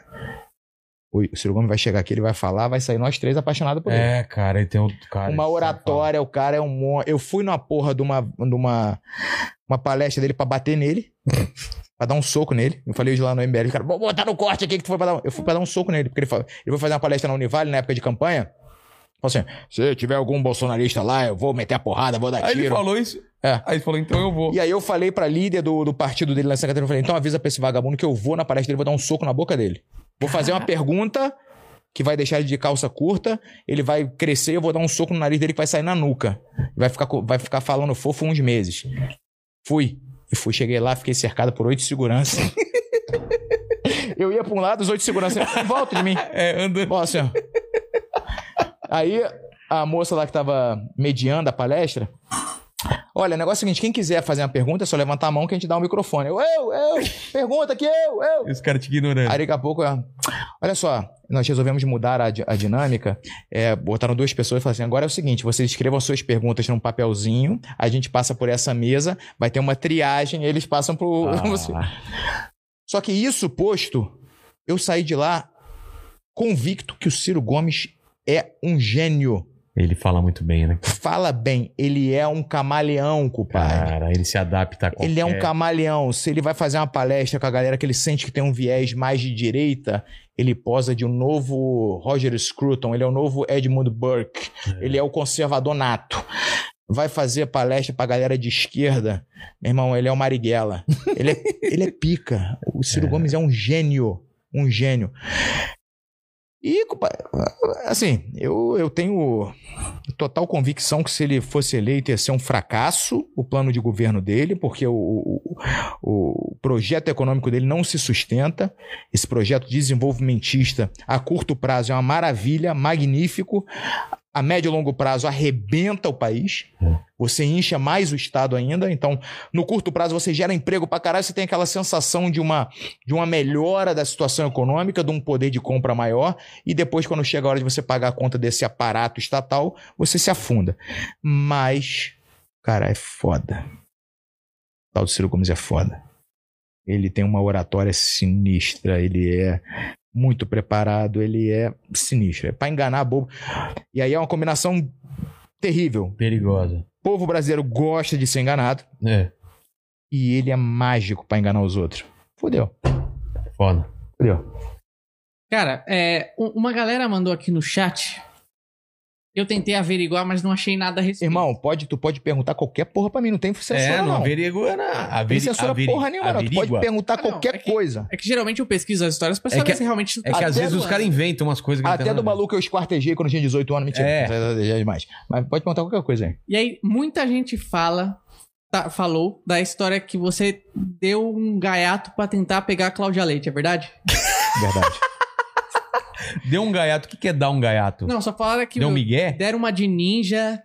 O Ciro Gomes vai chegar aqui, ele vai falar, vai sair nós três apaixonados por ele. É, cara, ele tem outro cara. Uma sabe oratória, o cara é um. mon- Eu fui numa porra de uma, de uma, uma palestra dele pra bater nele. *laughs* pra dar um soco nele. Eu falei hoje lá no MBL, cara, vou botar no corte aqui que tu foi pra dar um... Eu fui pra dar um soco nele, porque ele, falou, ele foi fazer uma palestra na Univale na época de campanha. Falou assim: se tiver algum bolsonarista lá, eu vou meter a porrada, vou dar falar. Aí ele tiro. falou isso. É. Aí ele falou, então eu vou. E aí eu falei pra líder do, do partido dele lá em Santa Catarina, eu falei, então avisa pra esse vagabundo que eu vou na palestra dele, vou dar um soco na boca dele. Vou fazer uma pergunta que vai deixar ele de calça curta, ele vai crescer, eu vou dar um soco no nariz dele que vai sair na nuca. Vai ficar, vai ficar falando fofo uns meses. Fui. E fui, cheguei lá, fiquei cercado por oito seguranças. *laughs* eu ia pra um lado, os oito seguranças, volta de mim. *laughs* É, anda. Ó, assim, ó. Aí a moça lá que tava mediando a palestra. Olha, o negócio é o seguinte: quem quiser fazer uma pergunta, é só levantar a mão que a gente dá o microfone. Eu, eu, eu, pergunta aqui, eu, eu. E os caras te ignorando. Aí daqui a pouco, ó, olha só, nós resolvemos mudar a, a dinâmica. É, botaram duas pessoas e falaram assim: agora é o seguinte, vocês escrevam suas perguntas num papelzinho, a gente passa por essa mesa, vai ter uma triagem, eles passam pro. Ah, *laughs* Só que isso posto, eu saí de lá convicto que o Ciro Gomes é um gênio. Ele fala muito bem, né? Fala bem, ele é um camaleão, compadre. Cara, ele se adapta a qualquer... Ele é um camaleão. Se ele vai fazer uma palestra com a galera que ele sente que tem um viés mais de direita, ele posa de um novo Roger Scruton, ele é o novo Edmund Burke, ele é o conservador nato. Vai fazer palestra pra galera de esquerda, meu irmão, ele é o Marighella. Ele é, ele é pica. O Ciro *laughs* É. Gomes é um gênio. Um gênio. E, assim, eu, eu tenho total convicção que se ele fosse eleito ia ser um fracasso o plano de governo dele, porque o, o, o projeto econômico dele não se sustenta. Esse projeto desenvolvimentista a curto prazo é uma maravilha, magnífico. A médio e longo prazo arrebenta o país. Você incha mais o Estado ainda. Então, no curto prazo, você gera emprego pra caralho. Você tem aquela sensação de uma, de uma melhora da situação econômica, de um poder de compra maior. E depois, quando chega a hora de você pagar a conta desse aparato estatal, você se afunda. Mas, cara, é foda. O tal do Ciro Gomes é foda. Ele tem uma oratória sinistra, ele é muito preparado, ele é sinistro. É pra enganar bobo. E aí é uma combinação terrível. Perigosa. O povo brasileiro gosta de ser enganado É, e ele é mágico pra enganar os outros. Fudeu. foda. Fudeu. Cara, é, um- uma galera mandou aqui no chat Eu tentei averiguar, mas não achei nada a respeito. Irmão, pode, tu pode perguntar qualquer porra pra mim, não tem censura É, não não. averigua, não. Não Averi, tem censura averi- porra nenhuma, não. Tu pode perguntar Ah, não, qualquer é que- coisa. É que geralmente eu pesquiso as histórias pra É saber que- se realmente... É que às vezes do- os caras inventam umas coisas que não Até nada do maluco eu esquartejei quando eu tinha 18 anos, mentira. É. É demais. Mas pode perguntar qualquer coisa aí. E aí, muita gente fala, tá- falou da história que você deu um gaiato pra tentar pegar a Cláudia Leite, é verdade? *laughs* Verdade. Deu um gaiato. O que que é dar um gaiato? Não, só falaram que Deu um migué? deram uma de ninja,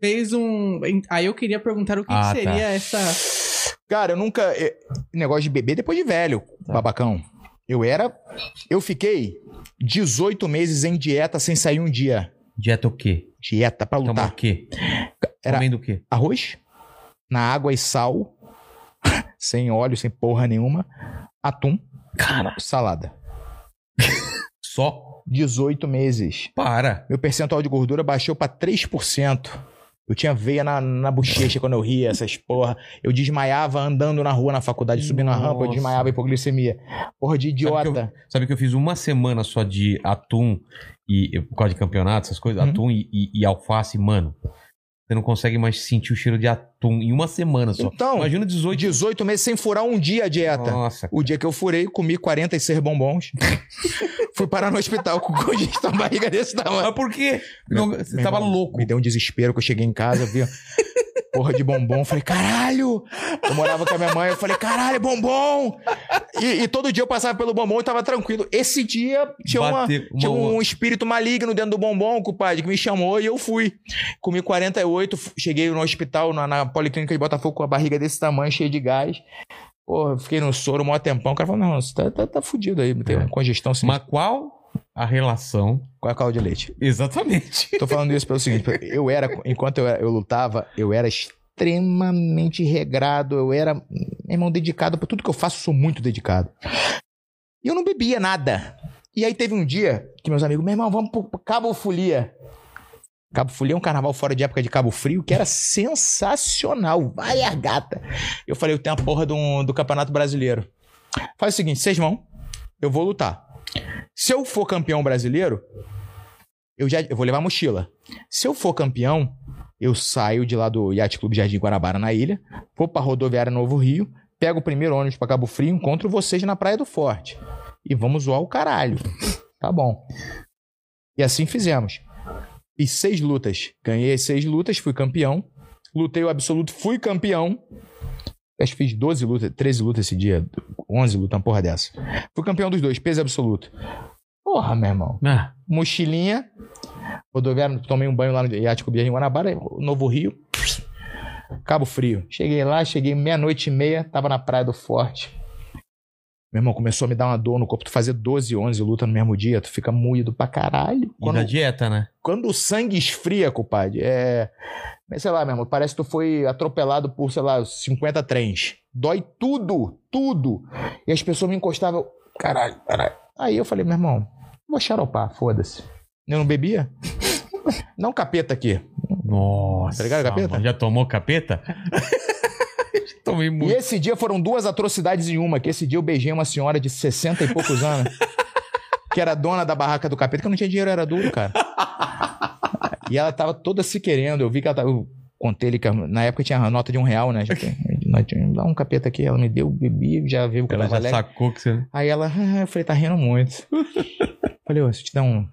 fez um... Aí eu queria perguntar o que, Ah, que tá. seria essa... Cara, eu nunca. eh, Negócio de beber depois de velho, Tá. babacão. Eu era. Eu fiquei 18 meses em dieta sem sair um dia. Dieta o quê? Dieta pra Tomar lutar. o quê? Era- Comendo o quê? Arroz, na água e sal, *laughs* sem óleo, sem porra nenhuma. Atum, Cara. salada. Só? 18 meses. Para. Meu percentual de gordura baixou pra 3%. Eu tinha veia na, na bochecha quando eu ria, essas porra. Eu desmaiava andando na rua na faculdade, subindo na rampa, eu Nossa. desmaiava hipoglicemia. Porra de idiota. Sabe que eu fiz uma semana só de atum e por causa de campeonato, essas coisas, Uhum. atum e, e- e alface, mano. Você não consegue mais sentir o cheiro de atum em uma semana só. Então, Imagina 18. 18 meses sem furar um dia a dieta. Nossa. O dia que eu furei, comi 46 bombons. *laughs* Fui parar no hospital com congestão barriga desse tamanho. Mas por quê? Não, você Meu tava irmão, louco. Me deu um desespero que eu cheguei em casa, vi *laughs* porra de bombom. Falei, caralho! Eu morava com a minha mãe, eu falei, caralho, bombom! E, e todo dia eu passava pelo bombom e tava tranquilo. Esse dia tinha, uma, uma- tinha um espírito maligno dentro do bombom, compadre, que me chamou e eu fui. Comi 48, f- cheguei no hospital, na, na policlínica de Botafogo, com a barriga desse tamanho, cheia de gás. Porra, fiquei no soro um maior tempão. O cara falou, não, você tá, tá, tá fudido aí, tem É. uma congestão assim, Mas qual a relação? com a calda de leite. Exatamente. Tô falando isso pelo seguinte, eu era, enquanto eu, era- eu lutava, eu era extremamente regrado, eu era, meu irmão, dedicado pra tudo que eu faço, eu sou muito dedicado. E eu não bebia nada. E aí teve um dia que meus amigos, meu irmão, vamos pro pro Cabo Folia. Cabo Folia é um carnaval fora de época de Cabo Frio que era sensacional. Vai a gata. Eu falei, eu tenho a porra do, do Campeonato Brasileiro. Faz o seguinte, vocês vão, eu vou lutar. Se eu for campeão brasileiro, eu já eu vou levar mochila. Se eu for campeão, eu saio de lá do Yacht Clube Jardim Guanabara na ilha, vou pra rodoviária Novo Rio, pego o primeiro ônibus pra Cabo Frio, encontro vocês na Praia do Forte. E vamos zoar o caralho. Tá bom. E assim fizemos. Fiz seis lutas. Ganhei seis lutas, fui campeão. Lutei o absoluto, fui campeão. Acho que fiz 12 lutas, 13 lutas esse dia. 11 lutas, uma porra dessa. Fui campeão dos dois, peso absoluto. Porra, meu irmão Ah, mochilinha, rodoviária, tomei um banho lá no Iate Clube em Guanabara, Novo Rio, Cabo Frio. Cheguei lá, cheguei meia-noite e meia, tava na Praia do Forte. Meu irmão, começou a me dar uma dor no corpo. Tu fazer 12, 11 luta no mesmo dia, tu fica moído pra caralho. e da dieta, né? Quando o sangue esfria, compadre, é. Sei lá, meu irmão, parece que tu foi atropelado por, sei lá, 50 trens. Dói tudo, tudo. E as pessoas me encostavam. Caralho, caralho. Aí eu falei, meu irmão, vou xaropar, foda-se. Eu não bebia? *laughs* Um capeta aqui. Nossa. Tá ligado, capeta? mano, Já tomou capeta? *laughs* Tomei E muito. esse dia foram duas atrocidades em uma, que esse dia eu beijei uma senhora de 60 e poucos anos, que era dona da barraca do capeta, que eu não tinha dinheiro, era duro, cara. *laughs* E ela tava toda se querendo, eu vi que ela tava... Eu contei ele que na época tinha a nota de um real, né? Já tem, dá um capeta aqui, ela me deu, bebi, já viu que Ela já alegre. sacou que você. Aí ela, ah, eu falei, tá rindo muito. *laughs* falei, ô, se eu te dar um,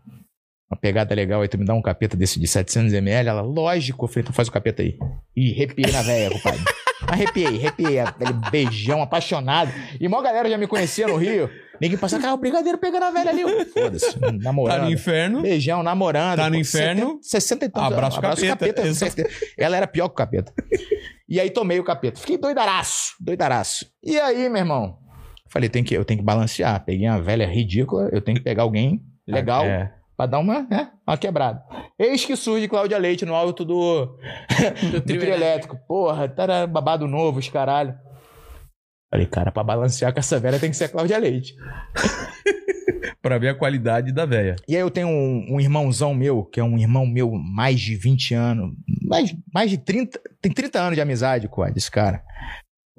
uma pegada legal aí, tu me dá um capeta desse de 700ml? Ela, lógico. Eu falei, tu faz o capeta aí. E arrepiei na véia, compadre. Arrepiei, arrepiei. Aquele beijão apaixonado. E mó galera já me conhecia no Rio. Ninguém passava, cara, o brigadeiro pegando a velha ali. *laughs* Foda-se, Tá namorando. no inferno. Beijão, namorando. Tá no Pô, inferno. 70, 60 e tantos Abraço anos. capeta. certeza. Ela era pior que o capeta. E aí tomei o capeta. Fiquei doidaraço, doidaraço. E aí, meu irmão? Falei, tem que, eu tenho que balancear. Peguei uma velha ridícula, eu tenho que pegar alguém legal É. pra dar uma, né, uma quebrada. Eis que surge Cláudia Leite no alto do, *laughs* Do do trio trio elétrico. Porra, tá babado novo, os caralho. Falei, cara, pra balancear com essa velha tem que ser a Cláudia Leite. *laughs* Pra ver a qualidade da véia. E aí eu tenho um, um irmãozão meu, que é um irmão meu mais de 20 anos, mais, mais de 30, tem 30 anos de amizade com esse cara.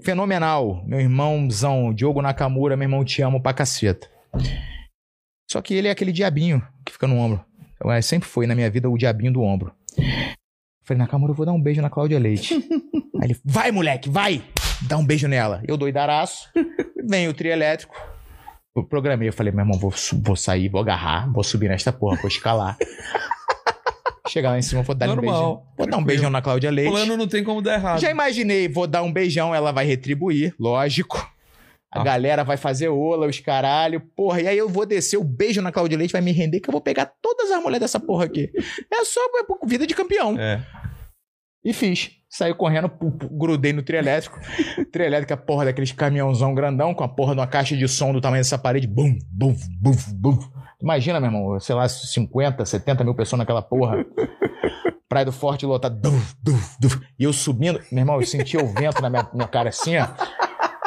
Fenomenal. Meu irmãozão, Diogo Nakamura, meu irmão, te amo pra caceta. Só que ele é aquele diabinho que fica no ombro. Ela sempre foi na minha vida o diabinho do ombro. Falei, Nakamura, eu vou dar um beijo na Cláudia Leite. *laughs* Aí ele, vai, moleque, vai! Dá um beijo nela. Eu doidaraço. *laughs* Vem o trio elétrico. Eu programei, eu falei, meu irmão, vou, vou sair, vou agarrar, vou subir nesta porra, vou escalar. *laughs* Chegar lá em cima, vou dar um Normal, beijão. Vou dar um beijão na Cláudia Leite. Plano não tem como dar errado. Já imaginei, vou dar um beijão, ela vai retribuir, lógico. A Ah. galera vai fazer ola, os caralho. Porra, e aí eu vou descer o beijo na Cláudia Leite, vai me render que eu vou pegar todas as mulheres dessa porra aqui. É só é vida de campeão. É. E fiz. Saí correndo, grudei no trio elétrico. *laughs* trio elétrico, a porra daqueles caminhãozão grandão, com a porra de uma caixa de som do tamanho dessa parede. Bum, bum, bum, bum. Imagina, meu irmão, sei lá, 50, 70 mil pessoas naquela porra. *laughs* Praia do Forte lotada. Duf, duf, duf. E eu subindo, meu irmão, eu sentia o vento na minha, minha cara assim, ó.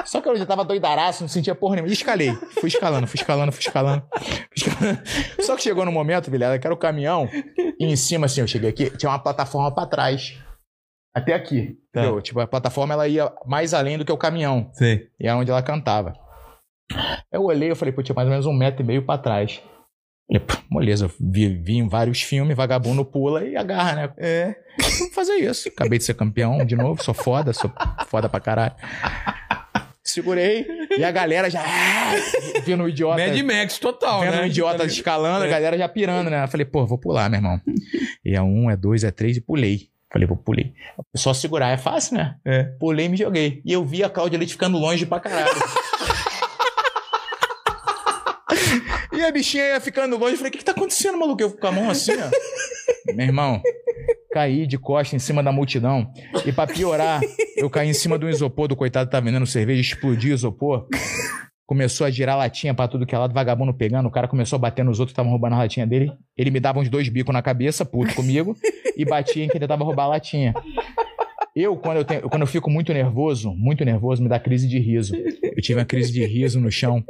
Só que eu já tava doidaraço, não sentia porra nenhuma. E escalei. Fui escalando, fui escalando, fui escalando. Fui escalando. Só que chegou no momento, Vilela, que era o caminhão. E em cima, assim, eu cheguei aqui, tinha uma plataforma pra trás. Até aqui. Tá. entendeu? Tipo, a plataforma ela ia mais além do que o caminhão. Sei. E é onde ela cantava. Eu olhei, eu falei, pô, tinha mais ou menos um metro e meio pra trás. Falei, pô, moleza, eu vi, vi em vários filmes, vagabundo pula e agarra, né? É. Vou fazer isso. Acabei de ser campeão de novo, sou foda, sou foda pra caralho. Segurei e a galera já. ah, Vendo o idiota. Mad Max total, Vendo né? um idiota escalando, a É. galera já pirando, né? Eu falei, pô, vou pular, meu irmão. E é um, é dois, é três e pulei. Falei, pô, pulei. Só segurar é fácil, né? É. Pulei e me joguei. E eu vi a Cláudia Leite ficando longe pra caralho. *laughs* e a bichinha ia ficando longe. Eu falei, o que, que tá acontecendo, maluco? Eu com a mão assim, ó. Meu irmão, caí de costa em cima da multidão. E pra piorar, eu caí em cima do isopor do coitado que tá vendendo cerveja, explodiu o isopor. Começou a girar latinha pra tudo que é lado, vagabundo pegando. O cara começou a bater nos outros que estavam roubando a latinha dele. Ele me dava uns dois bicos na cabeça, puto comigo, *laughs* e batia em quem tentava roubar a latinha. Eu, quando eu, tenho, quando eu fico muito nervoso, muito nervoso, me dá crise de riso. Eu tive uma crise de riso no chão.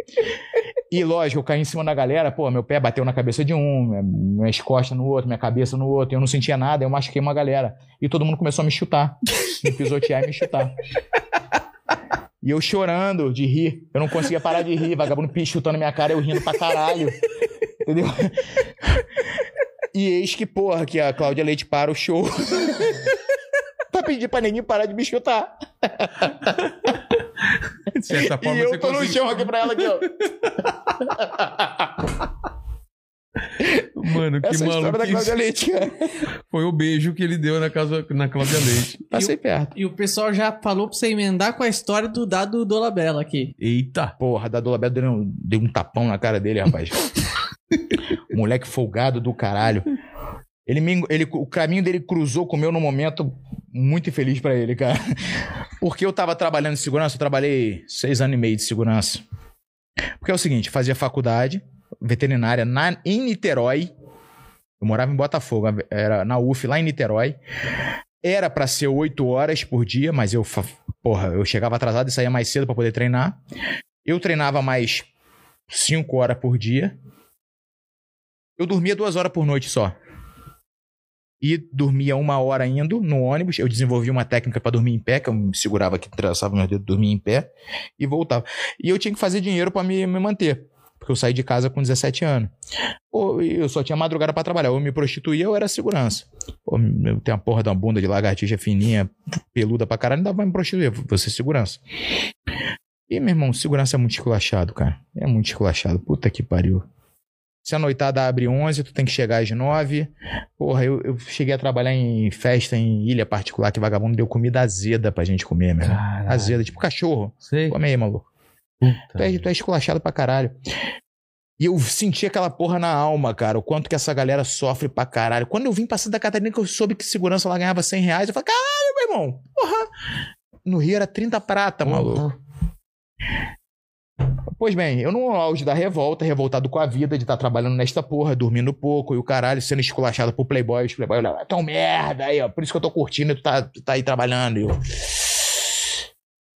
E lógico, eu caí em cima da galera, pô, meu pé bateu na cabeça de um, minha- minhas costas no outro, minha cabeça no outro, eu não sentia nada, eu machuquei uma galera. E todo mundo começou a me chutar, me pisotear e me chutar. E eu chorando de rir, eu não conseguia parar de rir, vagabundo chutando minha cara, eu rindo pra caralho. Entendeu? E eis que, porra, que a Cláudia Leite para o show. *laughs* pra pedir pra ninguém parar de me chutar. De certa forma, e eu tô no chão aqui pra ela aqui, ó. *laughs* Mano, que Essa é a história da maluco. Cláudia Leite, cara. Foi o beijo que ele deu na, casa, na Cláudia Leite. Passei perto. E o pessoal já falou pra você emendar com a história do dado Dolabella aqui. Eita. Porra, da Dolabella deu, um- deu um tapão na cara dele, rapaz. *laughs* Moleque folgado do caralho. Ele, me- ele, o caminho dele cruzou com o meu num momento muito infeliz pra ele, cara. Porque eu tava trabalhando em segurança, eu trabalhei seis anos e meio de segurança. Porque é o seguinte, fazia faculdade veterinária na, em Niterói. Eu morava em Botafogo, era na UF, lá em Niterói. Era pra ser oito horas por dia, mas eu, porra, eu chegava atrasado e saía mais cedo pra poder treinar. Eu treinava mais cinco horas por dia. Eu dormia duas horas por noite só. E dormia uma hora indo no ônibus. Eu desenvolvi uma técnica pra dormir em pé, que eu me segurava aqui, traçava meus dedos, dormia em pé e voltava. E eu tinha que fazer dinheiro pra me, me manter. Porque eu saí de casa com 17 anos. E eu só tinha madrugada pra trabalhar. Ou eu me prostituía ou era segurança. Pô, eu tenho uma porra de uma bunda de lagartixa fininha, peluda pra caralho, não dava pra me prostituir. Você segurança. E, meu irmão, segurança é muito esculachado, cara. É muito esculachado. Puta que pariu. Se a noitada abre 11, tu tem que chegar às 9. Porra, eu, eu cheguei a trabalhar em festa em ilha particular que vagabundo deu comida azeda pra gente comer, meu irmão. Azeda, tipo cachorro. Sei. Come aí, maluco. Tu é, tu é esculachado pra caralho. E eu senti aquela porra na alma, cara. O quanto que essa galera sofre pra caralho. Quando eu vim pra Santa Catarina, que eu soube que segurança lá ganhava 100 reais, eu falei, caralho, meu irmão. Porra. No Rio era 30 prata, maluco. Pois bem, eu no auge da revolta, revoltado com a vida de estar trabalhando nesta porra, dormindo pouco e o caralho, sendo esculachado por Playboy. Os Playboy, olha, tão merda aí, ó. Por isso que eu tô curtindo e tu tá, tu tá aí trabalhando. Eu...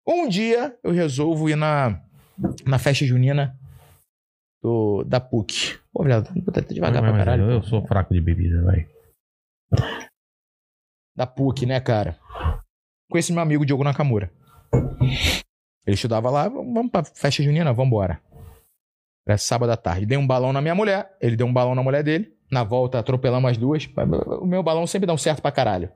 Um dia eu resolvo ir na, na festa junina do, da PUC. Pô, viado, tá devagar Vai, pra caralho. Eu sou fraco de bebida, vai. da PUC, né, cara? Conheci meu amigo Diogo Nakamura. Ele estudava lá, vamos pra festa junina, vambora. Era sábado à tarde. Dei um balão na minha mulher, ele deu um balão na mulher dele, Na volta, atropelamos as duas. O meu balão sempre dá um certo pra caralho.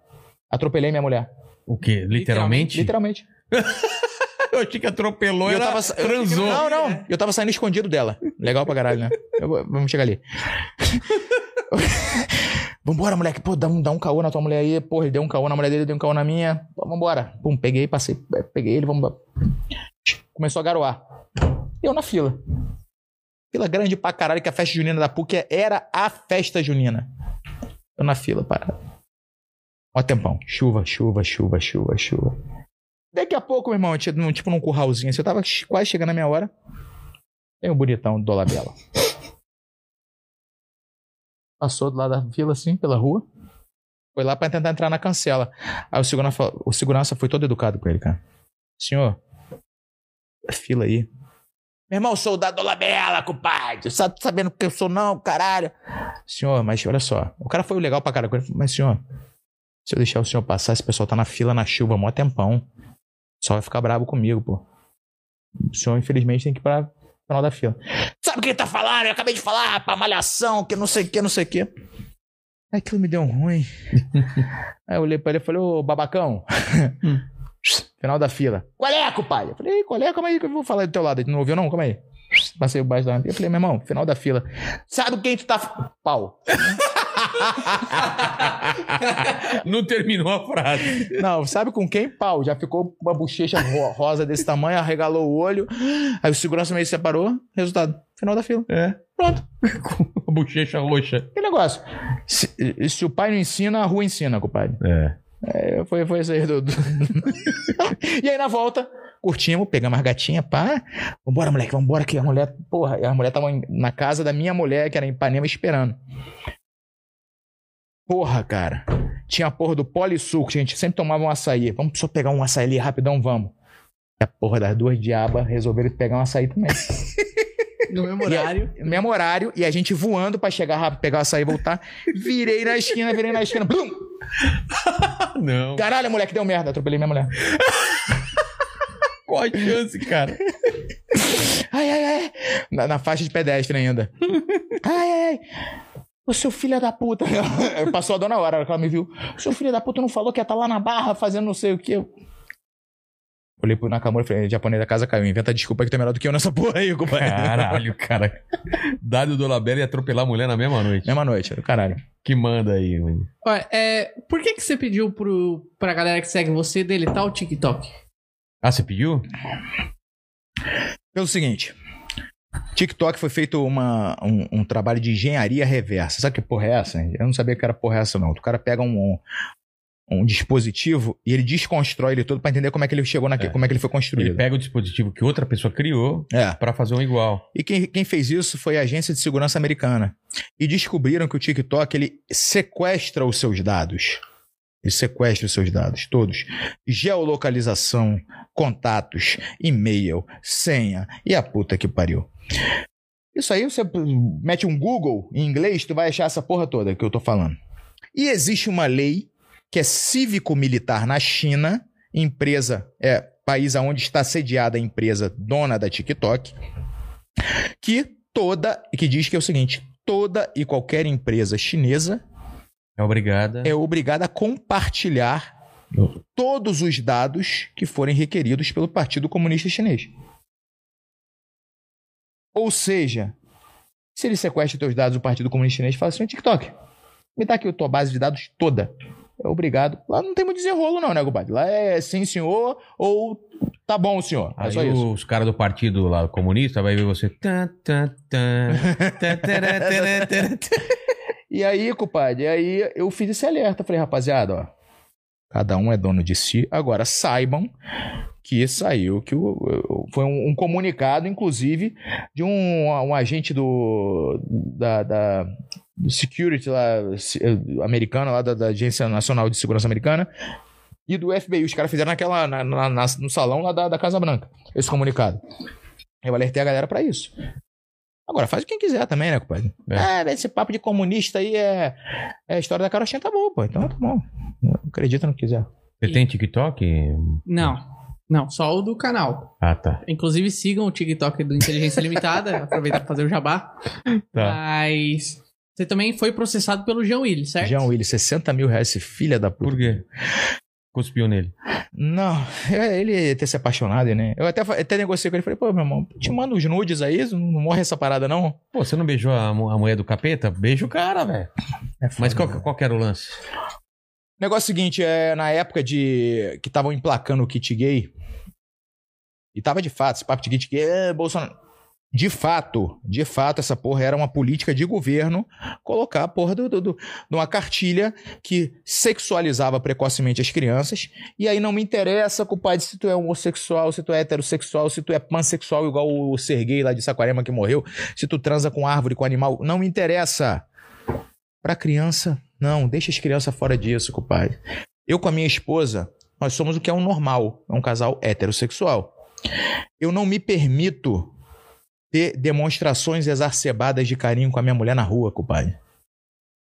Atropelei minha mulher. O quê? Literalmente? Literalmente. Eu *laughs* achei que atropelou eu ela tava, eu- transou. não, não. Eu tava saindo escondido dela. Legal pra caralho, né? Eu vamos chegar ali. *laughs* Vambora, moleque. Pô, dá um, dá um caô na tua mulher aí. Porra, ele deu um caô na mulher dele, deu um caô na minha. Pô, vambora. Pum, peguei, passei. é, Peguei ele, vamos. Começou a garoar. Eu na fila. Fila grande pra caralho, que a festa junina da PUC era a festa junina. Eu na fila, parado. Ó, tempão. Chuva, chuva, chuva, chuva, chuva. Daqui a pouco, meu irmão, eu tinha, tipo num curralzinho assim, eu tava quase chegando na minha hora. Tem o bonitão do Dolabella. Passou do lado da fila, assim, pela rua. Foi lá pra tentar entrar na cancela. Aí o segurança, o segurança foi todo educado com ele, cara. Senhor, fila aí. Meu irmão, sou da Dolabella, compadre. Sabe sabendo que eu sou não, caralho. Senhor, mas olha só. O cara foi legal pra caralho. Mas, senhor, se eu deixar o senhor passar, esse pessoal tá na fila, na chuva, mó tempão. Só vai ficar bravo comigo, pô. O senhor, infelizmente, tem que ir pra final da fila. Sabe o que ele tá falando? Eu acabei de falar pra malhação, que não sei o que, não sei o que. Aí aquilo me deu um ruim. *laughs* Aí eu olhei pra ele e falei, ô babacão. *laughs* Final da fila. Qual é, compadre? Eu falei, "Ei, qual é? Calma aí que eu vou falar do teu lado. Ele não ouviu, não? Calma aí. Passei o baixo da Eu falei, meu irmão, final da fila. Sabe quem tu tá. Pau. *laughs* Não terminou a frase. Não, sabe com quem? Pau. Já ficou uma bochecha ro- rosa desse tamanho, arregalou o olho. Aí o segurança meio separou. Resultado, final da fila. É. Pronto. Com *laughs* a bochecha roxa. Que negócio. Se, se o pai não ensina, a rua ensina, compadre. É. É, foi, foi isso aí do. do- *laughs* e aí na volta, curtimos, pegamos as gatinhas, pá. Vambora, moleque, vambora que a mulher. Porra, a mulher tava na casa da minha mulher, que era em Ipanema, esperando. Porra, cara. Tinha a porra do polissuco, a gente sempre tomava um açaí. Vamos só pegar um açaí ali rapidão, vamos. E a porra das duas diabas resolveram pegar um açaí também. *laughs* No mesmo horário. No mesmo horário, e a gente voando pra chegar rápido, pegar o açaí e voltar. Virei na esquina, virei na esquina. Blum! *laughs* Não. Caralho, moleque, deu merda. Atropelei minha mulher. Qual a chance, cara? Ai, ai, ai. Na, na faixa de pedestre ainda. Ai, ai, ai. O seu filho da puta. *laughs* Passou a dona hora, a hora que ela me viu. O seu filho da puta não falou que ia estar lá na barra fazendo não sei o quê. Olhei pro Nakamura e falei, japonês da casa caiu. Inventa desculpa que tu é melhor do que eu nessa porra aí, compadre. Caralho, cara. Dado do Labella e atropelar a mulher na mesma noite. Mesma noite, caralho. Que manda aí, mano. Olha, é, por que, que você pediu pro, pra galera que segue você deletar o TikTok? Ah, você pediu? Pelo seguinte. TikTok foi feito uma, um, um trabalho de engenharia reversa. Sabe que porra é essa? Eu não sabia que era porra essa, não. O cara pega um, um dispositivo e ele desconstrói ele todo pra entender como é que ele chegou naquele, É. como é que ele foi construído. Ele pega o dispositivo que outra pessoa criou É. pra fazer um igual. E quem, quem fez isso foi a Agência de Segurança Americana. E descobriram que o TikTok ele sequestra os seus dados. Ele sequestra os seus dados, todos. Geolocalização, contatos, e-mail, senha e a puta que pariu. Isso aí você mete um Google em inglês, tu vai achar essa porra toda que eu tô falando. E existe uma lei que é cívico-militar na China, empresa, é país onde está sediada a empresa dona da TikTok, que toda, que diz que é o seguinte, toda e qualquer empresa chinesa É obrigada. é obrigada a compartilhar todos os dados que forem requeridos pelo Partido Comunista Chinês. Ou seja, se ele sequestra teus dados do Partido Comunista Chinês, fala assim, TikTok, me dá aqui a tua base de dados toda. É obrigado. Lá não tem muito desenrolo não, né, compadre? Lá é sim, senhor, ou tá bom, senhor. É Aí só isso. os caras do partido lá comunista vai ver você. Tá, tá, tá. E aí, compadre, e aí eu fiz esse alerta. Falei, rapaziada, ó. Cada um é dono de si. Agora saibam que saiu, que o, o- foi um, um comunicado, inclusive, de um, um agente do, da, da- do security lá, lá da, da Agência Nacional de Segurança Americana, e do FBI. Os caras fizeram naquela, na- na- na- no salão lá da, da Casa Branca, esse comunicado. Eu alertei a galera pra isso. Agora, faz quem quiser também, né, compadre? É. Ah, esse papo de comunista aí é, é a história da carochinha, tá bom, pô. Então tá bom. Acredita no que quiser. Você tem TikTok? Não. Não, só o do canal. Ah, tá. Inclusive sigam o TikTok do Inteligência Limitada. *laughs* Aproveita pra fazer o jabá. Tá. Mas. Você também foi processado pelo Jean Willis, certo? Jean Willis, 60 mil reais, esse filha da puta. Por quê? Cuspiu nele. Não, ele ter se apaixonado, né? Eu até, até negociei com ele, falei, pô, meu irmão, te manda uns nudes aí, não morre essa parada, não? Pô, você não beijou a, a mulher do capeta? Beija o cara, velho. É Mas qual, né? qual que era o lance? Negócio seguinte, é, na época de que estavam emplacando o kit gay, e tava de fato, esse papo de gay, é, Bolsonaro. De fato, de fato, essa porra era uma política de governo colocar a porra do, do, do- de uma cartilha que sexualizava precocemente as crianças. E aí não me interessa, compadre, se tu é homossexual, se tu é heterossexual, se tu é pansexual, igual o Serguei lá de Saquarema que morreu, se tu transa com árvore, com animal. Não me interessa. Pra criança, não, deixa as crianças fora disso, compadre. Eu com a minha esposa, nós somos o que é um normal, é um casal heterossexual. Eu não me permito ter demonstrações exacerbadas de carinho com a minha mulher na rua, compadre.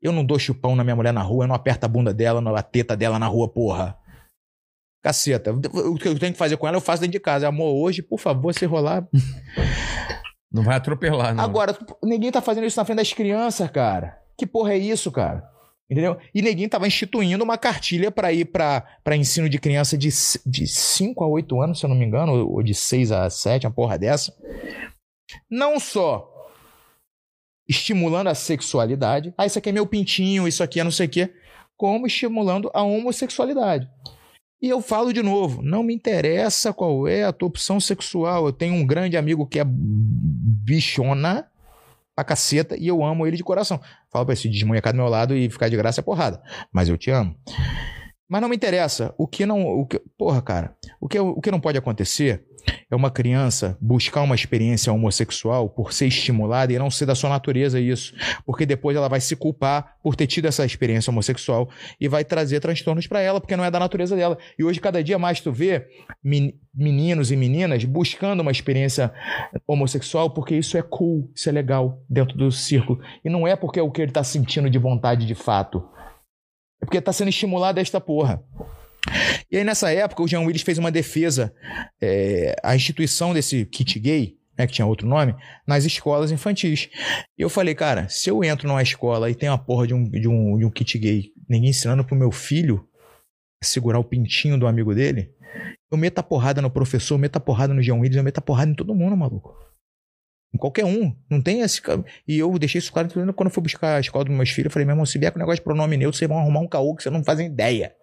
Eu não dou chupão na minha mulher na rua, eu não aperto a bunda dela, não a teta dela na rua, porra. Caceta. O que eu tenho que fazer com ela, eu faço dentro de casa. Amor, hoje, por favor, se rolar. Não vai atropelar, não. Agora, ninguém tá fazendo isso na frente das crianças, cara. Que porra é isso, cara? Entendeu? E ninguém tava instituindo uma cartilha pra ir pra ensino de criança de 5 a 8 anos, se eu não me engano, ou de 6 a 7, uma porra dessa. Não só estimulando a sexualidade, ah, isso aqui é meu pintinho, isso aqui é não sei o quê, como estimulando a homossexualidade. E eu falo de novo, não me interessa qual é a tua opção sexual. Eu tenho um grande amigo que é bichona pra caceta e eu amo ele de coração. Falo pra ele se desmunhecar do meu lado e ficar de graça é porrada. Mas eu te amo. Mas não me interessa. O que não. O que, porra, cara. O que, o que não pode acontecer é uma criança buscar uma experiência homossexual por ser estimulada e não ser da sua natureza isso. Porque depois ela vai se culpar por ter tido essa experiência homossexual e vai trazer transtornos pra ela, porque não é da natureza dela. E hoje, cada dia mais, tu vê men- meninos e meninas buscando uma experiência homossexual porque isso é cool, isso é legal dentro do círculo. E não é porque é o que ele tá sentindo de vontade de fato. É porque tá sendo estimulado esta porra. E aí, nessa época, o Jean Willis fez uma defesa é, à instituição desse kit gay, né, que tinha outro nome, nas escolas infantis. E eu falei, cara, se eu entro numa escola e tem uma porra de um, de um, de um kit gay, ninguém ensinando pro meu filho segurar o pintinho do amigo dele, eu meto a porrada no professor, eu meto a porrada no Jean Willis, eu meto a porrada em todo mundo, maluco. Em qualquer um. Não tem esse. E eu deixei isso claro quando eu fui buscar a escola dos meus filhos. Eu falei, meu irmão, se vier com negócio de pronome neutro, vocês vão arrumar um caô que vocês não fazem ideia.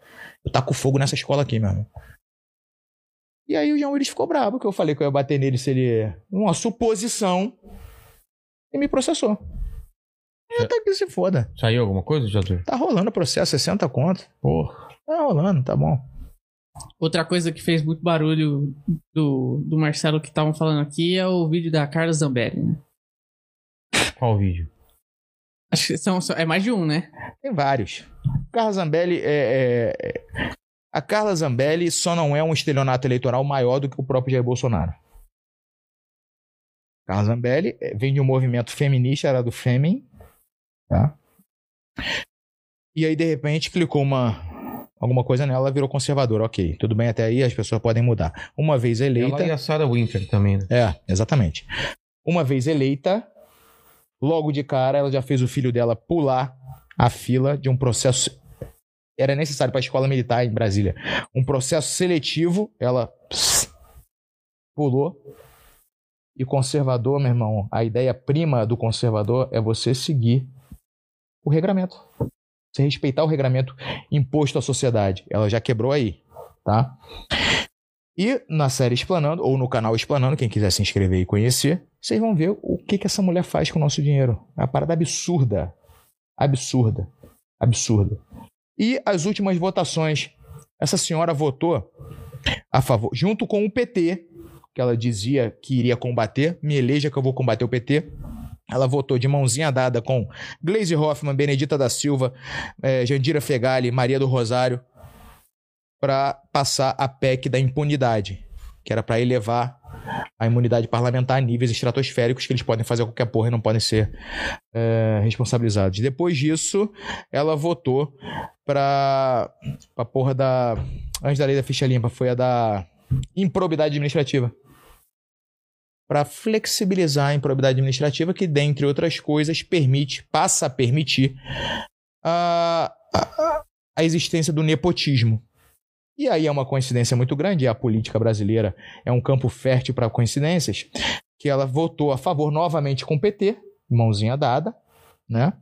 Eu taco fogo nessa escola aqui, meu irmão. E aí o Jean Willis ficou bravo, que eu falei que eu ia bater nele se ele. Uma suposição. E me processou. Eu até que se foda. Saiu alguma coisa, Jesus? Tá rolando o processo, 60 conto. Porra. Tá rolando, tá bom. Outra coisa que fez muito barulho do, do Marcelo que estavam falando aqui é o vídeo da Carla Zambelli, né? Qual vídeo? Acho que são, são- é mais de um, né? Tem vários. Carla Zambelli é, é- é- A Carla Zambelli só não é um estelionato eleitoral maior do que o próprio Jair Bolsonaro. Carla Zambelli é, vem de um movimento feminista, era do Fêmin, tá? E aí, de repente, clicou uma. Alguma coisa nela, ela virou conservadora. Ok, tudo bem até aí, as pessoas podem mudar. Uma vez eleita. Ela e a Sarah Winter também, né? É, exatamente. Uma vez eleita, logo de cara, ela já fez o filho dela pular a fila de um processo. Era necessário para a escola militar em Brasília. Um processo seletivo, ela pss, pulou. E conservador, meu irmão, a ideia prima do conservador é você seguir o regramento. Você respeitar o regramento imposto à sociedade. Ela já quebrou aí, tá? E na série Explanando, ou no canal Explanando, quem quiser se inscrever e conhecer, vocês vão ver o que, que essa mulher faz com o nosso dinheiro. É uma parada absurda. Absurda. Absurda. E as últimas votações. Essa senhora votou a favor, junto com o PT, que ela dizia que iria combater. Me eleja que eu vou combater o PT. Ela votou de mãozinha dada com Gleisi Hoffmann, Benedita da Silva, eh, Jandira Fegali, Maria do Rosário, para passar a PEC da impunidade, que era para elevar a imunidade parlamentar a níveis estratosféricos que eles podem fazer qualquer porra e não podem ser eh, responsabilizados. Depois disso, ela votou para a porra da antes da lei da ficha limpa foi a da improbidade administrativa para flexibilizar a improbidade administrativa, que, dentre outras coisas, permite, passa a permitir a, a, a existência do nepotismo. E aí é uma coincidência muito grande, e a política brasileira é um campo fértil para coincidências, que ela votou a favor novamente com o PT, mãozinha dada, né?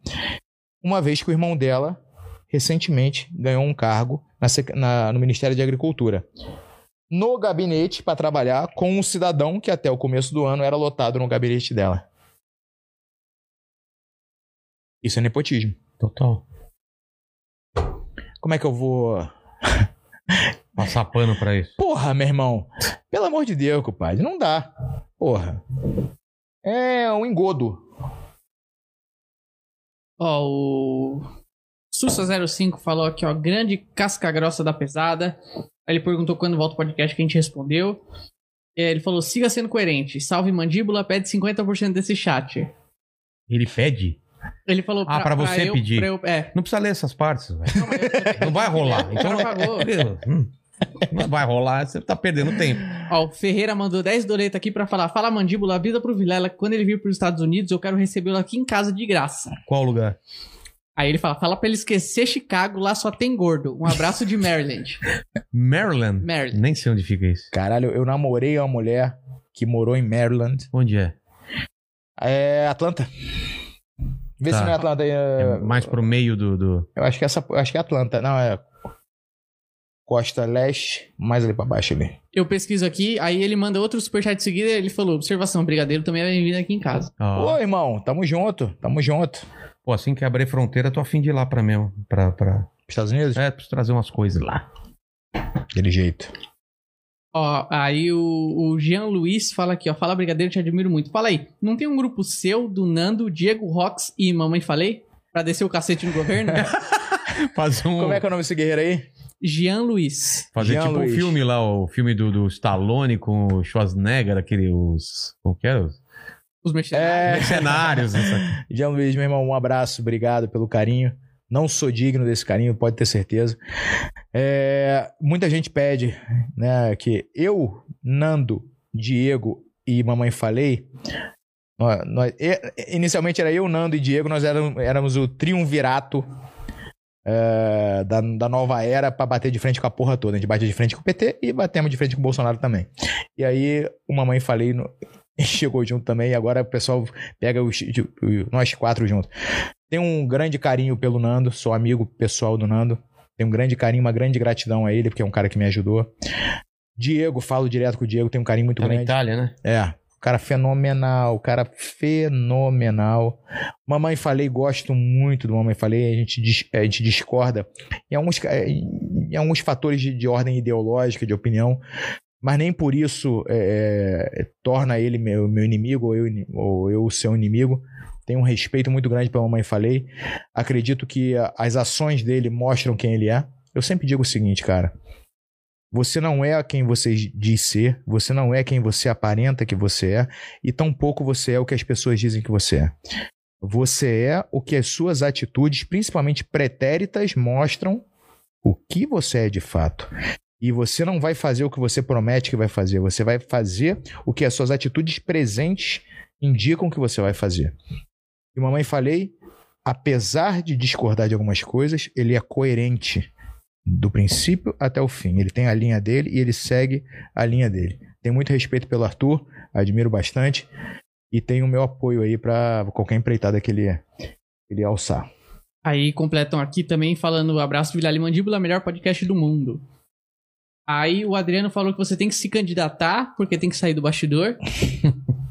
Uma vez que o irmão dela recentemente ganhou um cargo na, na, no Ministério de Agricultura. No gabinete para trabalhar com um cidadão que até o começo do ano era lotado no gabinete dela. Isso é nepotismo. Total. Como é que eu vou Passar pano pra isso. Porra, meu irmão. Pelo amor de Deus, compadre. Não dá. Porra. É um engodo. Ó, o Sussa05 falou aqui, ó, grande casca grossa da pesada. Aí ele perguntou quando volta o podcast que a gente respondeu. É, ele falou, siga sendo coerente. Salve Mandíbula, pede 50% desse chat. Ele pede? Ele falou Ah, pra você eu- pedir. pra eu- é. Não precisa ler essas partes, velho. Não, Não vai rolar. Então. *laughs* Hum. Não vai rolar, você tá perdendo tempo. Ó, o Ferreira mandou 10 doletas aqui pra falar: Fala mandíbula, vida pro Vilela. que Quando ele vir pros Estados Unidos, eu quero recebê-lo aqui em casa de graça. Qual lugar? Aí ele fala: Fala pra ele esquecer Chicago, lá só tem gordo. Um abraço de Maryland. Maryland? Maryland. Nem sei onde fica isso. Caralho, eu namorei uma mulher que morou em Maryland. Onde é? É Atlanta. Vê Tá. se não é Atlanta. É É... mais pro meio do. do... Eu acho que essa, acho que é Atlanta. Não, é Costa Leste, mais ali pra baixo ali. Eu pesquiso aqui, aí ele manda outro superchat de seguida. Ele falou: Observação, Brigadeiro também é bem-vindo aqui em casa. Ó. Ô, irmão, tamo junto, tamo junto. Pô, assim que abrir fronteira, tô afim de ir lá pra mesmo. Pra, pra... Estados Unidos? É, preciso trazer umas coisas lá. Daquele jeito. Ó, aí o, o Jean Luiz fala aqui, ó. Fala, Brigadeiro, te admiro muito. Fala aí, não tem um grupo seu, do Nando, Diego Rox e Mamãe Falei? Pra descer o cacete no governo? *laughs* Fazer um. Como é que é o nome desse guerreiro aí? Jean Luiz. Fazer Jean tipo Luiz. o filme lá, o filme do, do Stallone com o Schwarzenegger, aquele. Os. Como que era? Os Os mercenários. É. mercenários. *laughs* Jean Luiz, meu irmão, um abraço, obrigado pelo carinho. Não sou digno desse carinho, pode ter certeza. É, muita gente pede, né, que eu, Nando, Diego e Mamãe Falei. nó- nós- e- inicialmente era eu, Nando e Diego, nós éramos, éramos o triunvirato é, da, da nova era pra bater de frente com a porra toda. A gente bate de frente com o PT e batemos de frente com o Bolsonaro também. E aí, o Mamãe Falei no- *laughs* chegou junto também, e agora o pessoal pega os, tipo, nós quatro juntos. Tenho um grande carinho pelo Nando, sou amigo pessoal do Nando. Tenho um grande carinho, uma grande gratidão a ele, porque é um cara que me ajudou. Diego, falo direto com o Diego, tenho um carinho muito Tá na grande. Itália, né? É, cara fenomenal, cara fenomenal. Mamãe Falei, gosto muito do Mamãe Falei, a gente, a gente discorda em alguns, em alguns fatores de, de ordem ideológica, de opinião, mas nem por isso é, é, torna ele meu, meu inimigo ou eu, ou eu seu inimigo. Tenho um respeito muito grande pela Mamãe Falei. Acredito que as ações dele mostram quem ele é. Eu sempre digo o seguinte, cara. Você não é quem você diz ser, você não é quem você aparenta que você é, e tampouco você é o que as pessoas dizem que você é. Você é o que as suas atitudes, principalmente pretéritas, mostram o que você é de fato. E você não vai fazer o que você promete que vai fazer, você vai fazer o que as suas atitudes presentes indicam que você vai fazer. E mamãe falei, apesar de discordar de algumas coisas, ele é coerente do princípio até o fim. Ele tem a linha dele e ele segue a linha dele. Tenho muito respeito pelo Arthur, admiro bastante e tenho o meu apoio aí pra qualquer empreitada que ele, ele alçar. Aí completam aqui também falando abraço Vilela e Mandíbula, melhor podcast do mundo. Aí o Adriano falou que você tem que se candidatar, porque tem que sair do bastidor. *laughs*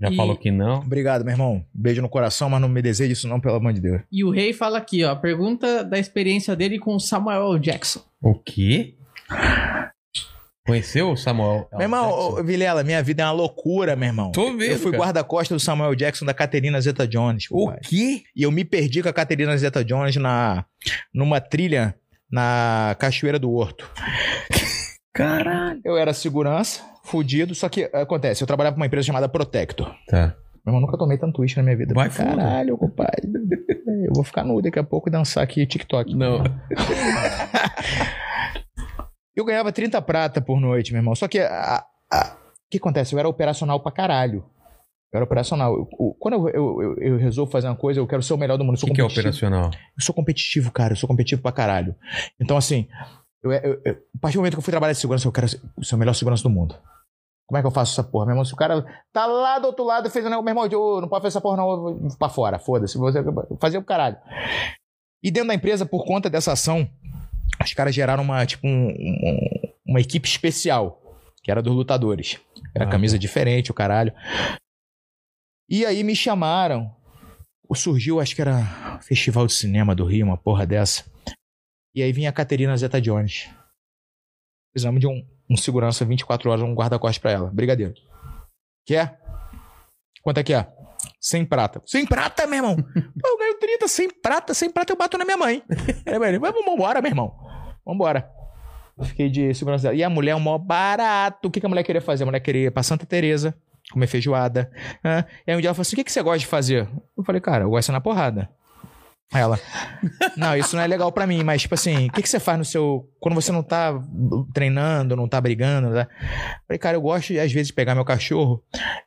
Já E- falou que não. Obrigado, meu irmão. Beijo no coração, mas não me deseje isso não, pelo amor de Deus. E o Rei fala aqui, ó, pergunta da experiência dele com o Samuel Jackson. O quê? Conheceu o Samuel? meu irmão, ô, Vilela, minha vida é uma loucura, meu irmão. Tô vendo. Eu fui guarda-costas do Samuel Jackson da Caterina Zeta Jones. O compadre. quê? E eu me perdi com a Caterina Zeta Jones na, numa trilha na Cachoeira do Horto. Caralho. Eu era segurança, fudido, só que acontece, eu trabalhava pra uma empresa chamada Protector. Tá. Meu irmão, nunca tomei tanto uísque na minha vida. Vai. Caralho, compadre. *laughs* Eu vou ficar nu daqui a pouco e dançar aqui TikTok. Não. *laughs* Eu ganhava 30 prata por noite, meu irmão. Só que a- a- que acontece? Eu era operacional pra caralho. Eu era operacional. Eu- eu- quando eu, eu, eu, resolvo fazer uma coisa, eu quero ser o melhor do mundo. O que, que é operacional? Eu sou competitivo, cara. Eu sou competitivo pra caralho. Então, assim, eu, eu, eu- a partir do momento que eu fui trabalhar de segurança, eu quero ser ser o melhor segurança do mundo. Como é que eu faço essa porra? Meu irmão, se o cara tá lá do outro lado, fez um negócio, meu irmão, eu não pode fazer essa porra, não, pra fora, foda-se. Você fazer o caralho. E dentro da empresa, por conta dessa ação, os caras geraram uma, tipo, um- um- uma equipe especial, que era dos lutadores. Era Ah, camisa diferente, o caralho. E aí me chamaram. Surgiu, acho que era Festival de Cinema do Rio, uma porra dessa. E aí vinha a Caterina Zeta Jones. Precisamos de um, um segurança 24 horas, um guarda-costas pra ela. Brigadeiro. Quer? Quanto é que é? 100 prata. 100 prata, meu irmão? *laughs* Eu ganho 30, 100 prata, 100 prata eu bato na minha mãe. Aí, vamos vambora, meu irmão. Vambora. Fiquei de segurança dela. E a mulher é um maior barato. O que, que a mulher queria fazer? A mulher queria ir pra Santa Teresa, comer feijoada. né? E aí um dia ela falou assim: o que, que você gosta de fazer? Eu falei, cara, eu gosto de ser na porrada. Ela, não, isso não é legal pra mim, mas tipo assim, o que, que você faz no seu. Quando você não tá treinando, não tá brigando, né? Falei, cara, eu gosto às vezes de pegar meu cachorro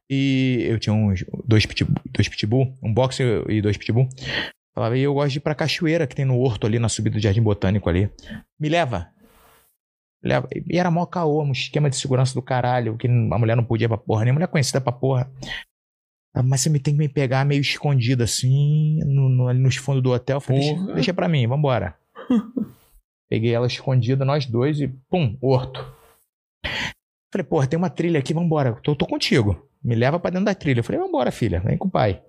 e eu tinha uns dois pitbull, dois pitbull um boxer e dois pitbull. Falava, e eu gosto de ir pra cachoeira que tem no horto ali, na subida do Jardim Botânico ali. Me leva. Leva. E era mó caô, um esquema de segurança do caralho, que a mulher não podia pra porra, nem mulher conhecida pra porra. Ah, Mas você me tem que me pegar meio escondido assim, no, no- ali nos fundos do hotel. Eu Falei, deixa, Porra. deixa pra mim, vambora. *laughs* Peguei ela escondida, nós dois, e pum, horto. Falei, porra, tem uma trilha aqui, vambora. Tô, tô contigo. Me leva pra dentro da trilha. Eu falei, vambora, filha, vem com o pai.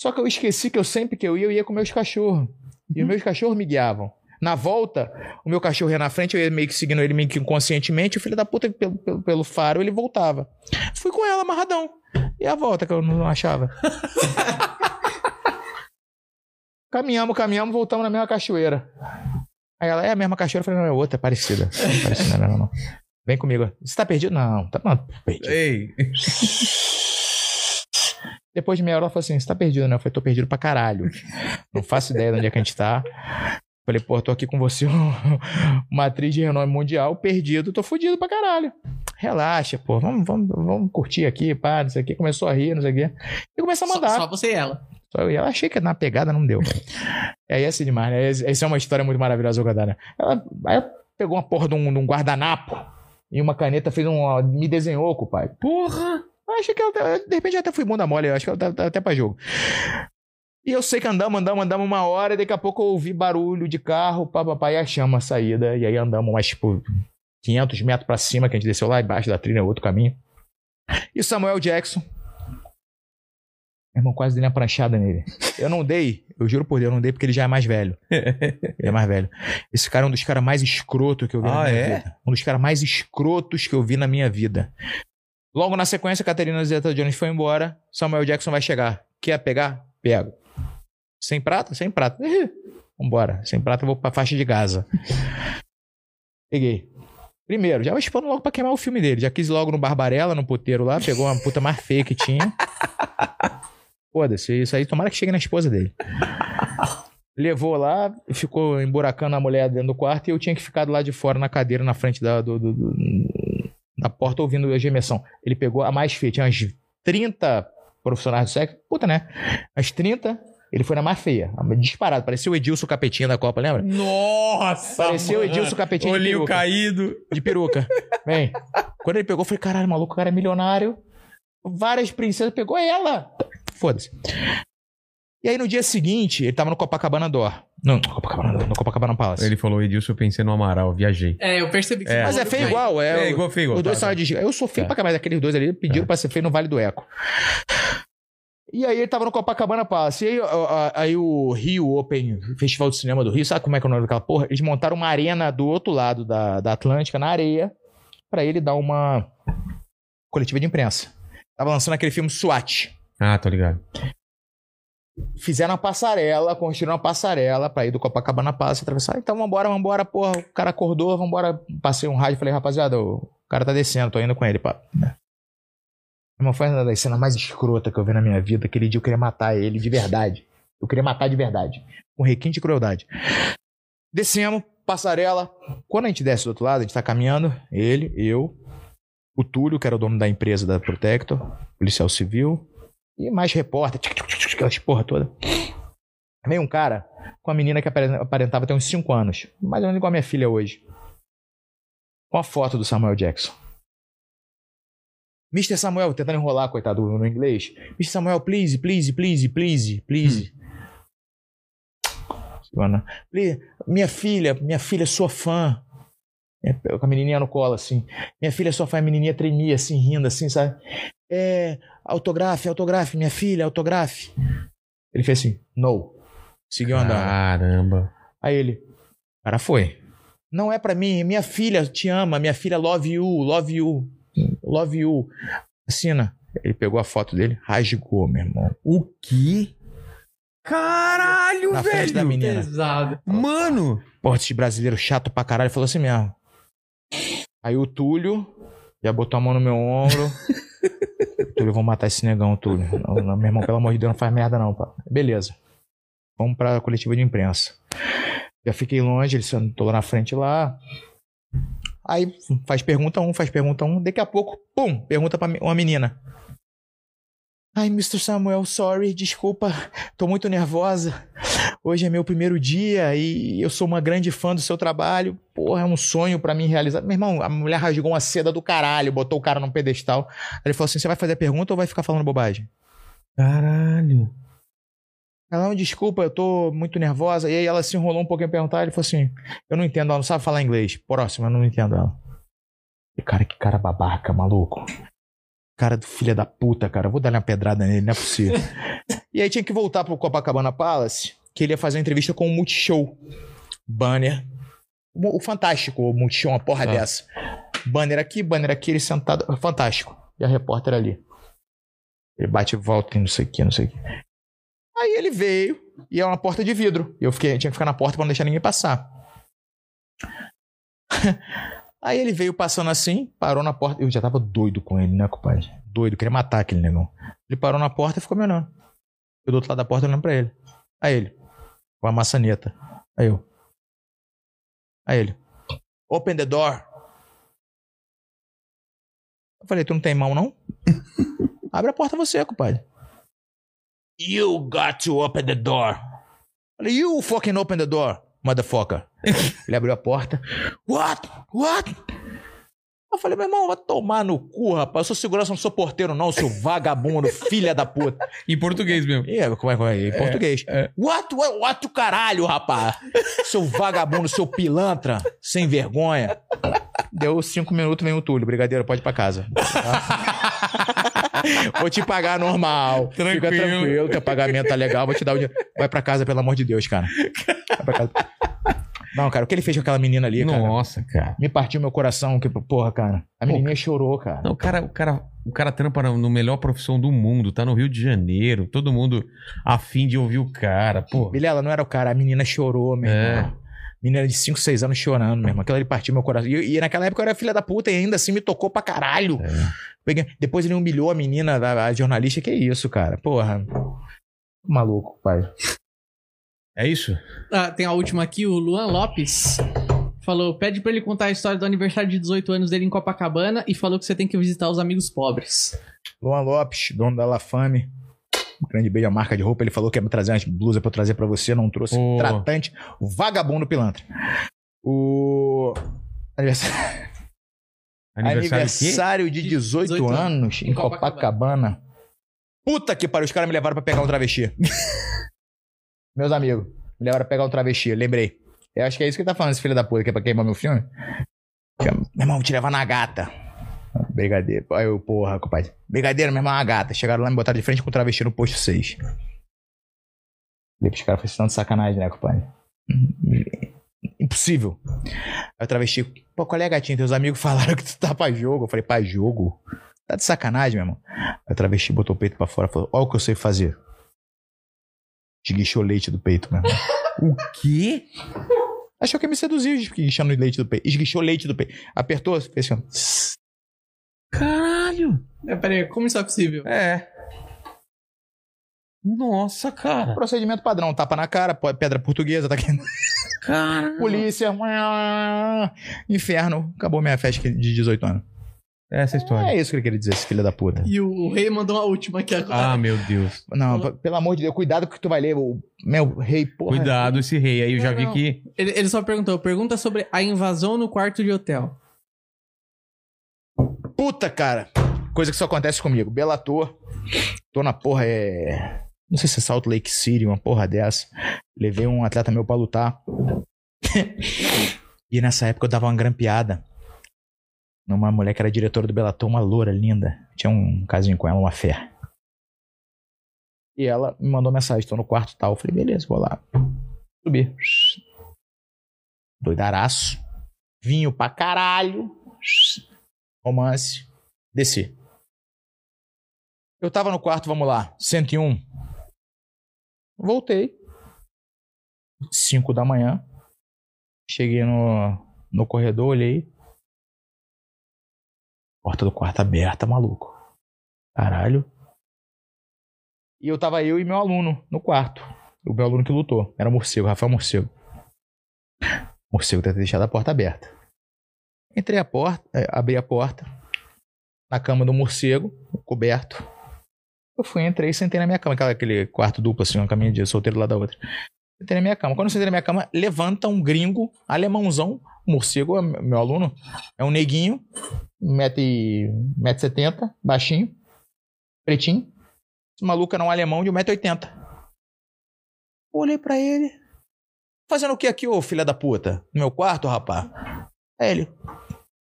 Só que eu esqueci que eu sempre que eu ia, eu ia com meus cachorros. E os meus cachorros me guiavam. Na volta, o meu cachorro ia na frente, eu ia meio que seguindo ele meio que inconscientemente. O filho da puta, pelo, pelo, pelo faro, ele voltava. Fui com ela amarradão. E a volta que eu não achava. *laughs* caminhamos, caminhamos, voltamos na mesma cachoeira. Aí ela, é a mesma cachoeira? Eu falei, não, é outra, é parecida. *laughs* Não é parecida, não, não, não. Vem comigo. Você tá perdido? Não, tá não, perdido. Ei, *laughs* Depois de meia hora ela falou assim: Você tá perdido, né? Eu falei: Tô perdido pra caralho. Não faço ideia de onde é que a gente tá. Falei: Pô, tô aqui com você, *laughs* uma atriz de renome mundial, perdido, tô fudido pra caralho. Relaxa, pô, vamos, vamos, vamos curtir aqui, pá, não sei o que. Começou a rir, não sei o quê. E começou a Só, mandar. só você e ela. Só eu, e ela achei que na pegada não deu. aí é assim demais, né? Essa essa é uma história muito maravilhosa, Godana. Ela, aí ela pegou uma porra de um, de um guardanapo e uma caneta, fez um. me desenhou, pai. porra! Eu achei que ela, de repente eu até fui bunda mole, eu acho que ela tá, tá até pra jogo. E eu sei que andamos, andamos, andamos uma hora, e daqui a pouco eu ouvi barulho de carro, papapá, e achamos a saída, e aí andamos mais, tipo, 500 metros pra cima, que a gente desceu lá embaixo da trilha, outro caminho. E Samuel Jackson. Meu irmão, quase dei uma pranchada nele. Eu não dei, eu juro por Deus, eu não dei porque ele já é mais velho. Ele é mais velho. Esse cara é um dos caras mais escrotos que eu vi na Ah, minha é? vida. Um dos caras mais escrotos que eu vi na minha vida. Logo na sequência, Caterina Zeta Jones foi embora. Samuel Jackson vai chegar. Quer pegar? Pego. Sem prata? Sem prata. Vambora. Sem prata eu vou pra faixa de Gaza. Peguei. Primeiro, já expondo logo pra queimar o filme dele. Já quis logo no Barbarella, no puteiro lá. Pegou uma puta mais feia que tinha. Foda-se, isso aí. Tomara que chegue na esposa dele. Levou lá, ficou emburacando a mulher dentro do quarto e eu tinha que ficar lado de fora na cadeira, na frente da, do, do- do- da porta, ouvindo a gemessão. Ele pegou a mais feia, tinha umas 30 profissionais do sexo, puta, né? As 30, ele foi na mais feia, disparado. Parecia o Edilson Capetinha da Copa, lembra? Nossa! Parecia o mano. Edilson Capetinha de Olhinho peruca. caído. De peruca. Bem, quando ele pegou, eu falei, caralho, maluco, o cara é milionário. Várias princesas, pegou ela. Foda-se. E aí no dia seguinte, ele tava no Copacabana Door. Não, no Copacabana, no Copacabana Palace. Ele falou, Edilson, eu pensei no Amaral, viajei. É, eu percebi que É. Mas é feio igual, é. É, igual feio, igual, Os dois tá, são tá. de. Eu sou feio É. pra caralho, aqueles dois ali pediram É. pra ser feio no Vale do Eco. E aí ele tava no Copacabana Palace. E aí, a- a- aí o Rio Open, Festival de Cinema do Rio, sabe como é que é o nome daquela porra? Eles montaram uma arena do outro lado da, da Atlântica, na areia, pra ele dar uma coletiva de imprensa. Tava lançando aquele filme SWAT. Ah, tô ligado. Fizeram uma passarela, construíram uma passarela pra ir do Copacabana Palace atravessar. Então vambora, vambora, porra. O cara acordou, vambora. Passei um rádio e falei, rapaziada, o cara tá descendo, tô indo com ele, pá. Irmão, foi uma das cenas mais escrotas que eu vi na minha vida. Aquele dia eu queria matar ele de verdade. Eu queria matar de verdade. Com requinte de crueldade. Descemos, passarela. Quando a gente desce do outro lado, a gente tá caminhando, ele, eu. o Túlio, que era o dono da empresa da Protector, policial civil, e mais repórter, aquelas porra toda. Veio um cara com a menina que aparentava ter uns 5 anos, mais ou menos igual a minha filha hoje. Com a foto do Samuel Jackson. Mr. Samuel, tentando enrolar, coitado, no inglês. Mr. Samuel, please, please, please, please, please. Hum. Minha filha, minha filha, sua fã. É, com a menininha no colo, assim. Minha filha, sua fã, a menininha tremia, assim, rindo, assim, sabe? É, autografe, autografe, minha filha, autografe. Ele fez assim, no. Seguiu andando. Caramba. Aí ele, cara foi. Não é para mim, minha filha te ama, minha filha love you, love you, love you. Assina. Ele pegou a foto dele, rasgou, meu irmão. O quê? Caralho, Na velho! frente da menina. Pesado. Mano! Porra, esse brasileiro chato pra caralho falou assim mesmo. Aí o Túlio já botou a mão no meu ombro. *laughs* Túlio, eu vou matar esse negão, Túlio. Não, não, meu irmão, pelo amor de Deus, não faz merda não, pá. Beleza. Vamos pra coletiva de imprensa. Já fiquei longe, ele sentou lá na frente lá. Aí faz pergunta um, faz pergunta um. Daqui a pouco, pum, pergunta pra uma menina. Ai, Mr. Samuel, sorry, desculpa, tô muito nervosa. Hoje é meu primeiro dia e eu sou uma grande fã do seu trabalho. Porra, é um sonho para mim realizar. Meu irmão, a mulher rasgou uma seda do caralho, botou o cara num pedestal. Aí ele falou assim: você vai fazer a pergunta ou vai ficar falando bobagem? Caralho. Ela, não, desculpa, eu tô muito nervosa. E aí ela se enrolou um pouquinho pra perguntar. Ele falou assim: eu não entendo, ela não sabe falar inglês. Próxima, eu não entendo ela. E, cara, que cara babaca, maluco. Cara do filho da puta, cara. Eu vou dar uma pedrada nele, não é possível. e aí tinha que voltar pro Copacabana Palace, que ele ia fazer uma entrevista com o Multishow. Banner. O, Fantástico, o Multishow, uma porra Ah. dessa. Banner aqui, banner aqui, ele sentado. Fantástico. E a repórter ali. Ele bate e volta não sei o que, não sei o que. Aí ele veio e é uma porta de vidro. E eu fiquei, tinha que ficar na porta pra não deixar ninguém passar. *laughs* Aí ele veio passando assim, parou na porta. Eu já tava doido com ele, né, compadre? Doido, queria matar aquele negão. Ele parou na porta e ficou me olhando. Eu do outro lado da porta olhando pra ele. Aí ele, com a maçaneta. Aí eu. Aí ele, open the door. Eu falei, tu não tem mão, não? *laughs* Abre a porta você, compadre. You got to open the door. Falei, you fucking open the door, motherfucker. *laughs* Ele abriu a porta. What? What? Eu falei, meu irmão, vai tomar no cu, rapaz. Eu sou segurança, não sou porteiro, não, seu vagabundo, *laughs* filha da puta. Em português mesmo. Aí, como é que é? Em português. é. What, what, what caralho, rapaz? Seu vagabundo, seu pilantra, sem vergonha. Deu cinco minutos, vem o Túlio. Brigadeiro, pode ir pra casa. *laughs* *laughs* Vou te pagar normal. Fica Tranquilo. tranquilo, teu pagamento tá legal, vou te dar o dinheiro. Vai pra casa, pelo amor de Deus, cara. Vai pra casa. Não, cara, o que ele fez com aquela menina ali, cara? Nossa, cara. Me partiu meu coração, que porra, cara. A menininha chorou, cara. Não, o cara, o cara, o cara trampa no no melhor profissão do mundo, tá no Rio de Janeiro, todo mundo afim de ouvir o cara, pô. Vilela, não era o cara, a menina chorou, meu É. irmão. Menina de 5, 6 anos chorando, meu irmão. Aquela ali partiu meu coração. E, e naquela época eu era filha da puta e ainda assim me tocou pra caralho. É. Peguei- Depois ele humilhou a menina, a, a jornalista. Que isso, cara? Porra. Maluco, pai. É isso? Ah, tem a última aqui, o Luan Lopes. Falou, pede pra ele contar a história do aniversário de 18 anos dele em Copacabana e falou que você tem que visitar os amigos pobres. Luan Lopes, dono da La Fame. Um grande beijo à marca de roupa. Ele falou que ia me trazer umas blusas pra eu trazer pra você. Não trouxe. Ô. Tratante. Vagabundo pilantra. O. Aniversário, Aniversário, de 18, 18 anos em Em Copacabana. Puta que pariu, os caras me levaram pra pegar um travesti. *laughs* Meus amigos, me levaram pra pegar um travesti, lembrei. Eu acho que é isso que ele tá falando, esse filho da puta, que é pra queimar meu filme. Meu irmão, vou te levar na gata. Brigadeiro. Aí eu, porra, compadre. Brigadeiro, meu irmão, é uma gata. Chegaram lá e me botaram de frente com o travesti no posto 6. Falei pros caras, foi de sacanagem, né, compadre? Impossível. Aí o travesti, pô, qual é, gatinho? Teus amigos falaram que tu tá pra jogo. Eu falei, pra jogo? Tá de sacanagem, meu irmão. Aí o travesti botou o peito pra fora e falou, ó o que eu sei fazer. Esguichou leite do peito, meu irmão. O quê? Achou que ia me seduziu, esguichando leite do peito. Esguichou leite do peito. Apertou, fez assim. Caralho. É, peraí, como isso é possível? É. Nossa, cara. Procedimento padrão, tapa na cara, pedra portuguesa, tá aqui. Cara. Polícia. Inferno. Acabou minha festa de 18 anos. É essa a história. É isso que ele queria dizer, esse filho da puta. E o rei mandou uma última aqui agora. Ah, meu Deus. Não, p- pelo amor de Deus, cuidado que tu vai ler. O meu rei, porra. Cuidado esse rei aí, eu já Não, vi não. que. Ele, ele só perguntou, pergunta sobre a invasão no quarto de hotel. Puta, cara. Coisa que só acontece comigo. Belator. Tô na porra, é. Não sei se é Salt Lake City, uma porra dessa. Levei um atleta meu pra lutar. e nessa época eu dava uma grampeada. Numa mulher que era diretora do Belator, uma loura linda. Tinha um casinho com ela, uma fé. E ela me mandou mensagem, tô no quarto tal. Eu falei, beleza, vou lá. Subi. Doidaraço. Vinho pra caralho. Romance. Desci. Eu tava no quarto, vamos lá. 101. Voltei. 5 da manhã. Cheguei no, no corredor, olhei. Porta do quarto aberta, maluco. Caralho. E eu tava eu e meu aluno no quarto. O meu aluno que lutou. Era o morcego, Rafael Morcego. O morcego ter deixado a porta aberta. Entrei a porta, é, abri a porta. Na cama do morcego, coberto. Eu fui, entrei e sentei na minha cama. Aquele quarto duplo, assim, uma caminha de solteiro lá da outra. Sentei na minha cama. Quando eu sentei na minha cama, levanta um gringo, alemãozão. Morcego, é meu aluno, é um neguinho, 1,70m, baixinho, pretinho. Esse maluco era um alemão de 1,80m. Olhei pra ele. Fazendo o que aqui, ô filha da puta? No meu quarto, rapá? Aí ele.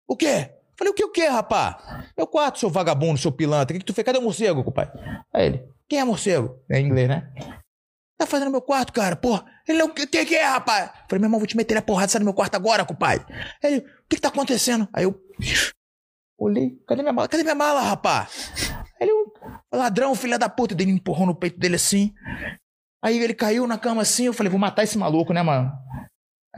O quê? Falei, o que o quê, rapá? Meu quarto, seu vagabundo, seu pilantra. O que, que tu fez? Cadê o morcego, compadre? Aí ele. Quem é morcego? É em inglês, né? Tá fazendo meu quarto, cara? Porra. Ele. O que, que é, rapaz? Falei, meu irmão, vou te meter a porrada, sai do meu quarto agora, compadre. Aí ele. O que, que tá acontecendo? Aí eu. Olhei. Cadê minha mala? Cadê minha mala, rapaz? Aí ele. Ladrão, filha da puta. Ele me empurrou no peito dele assim. Aí ele caiu na cama assim. Eu falei, vou matar esse maluco, né, mano?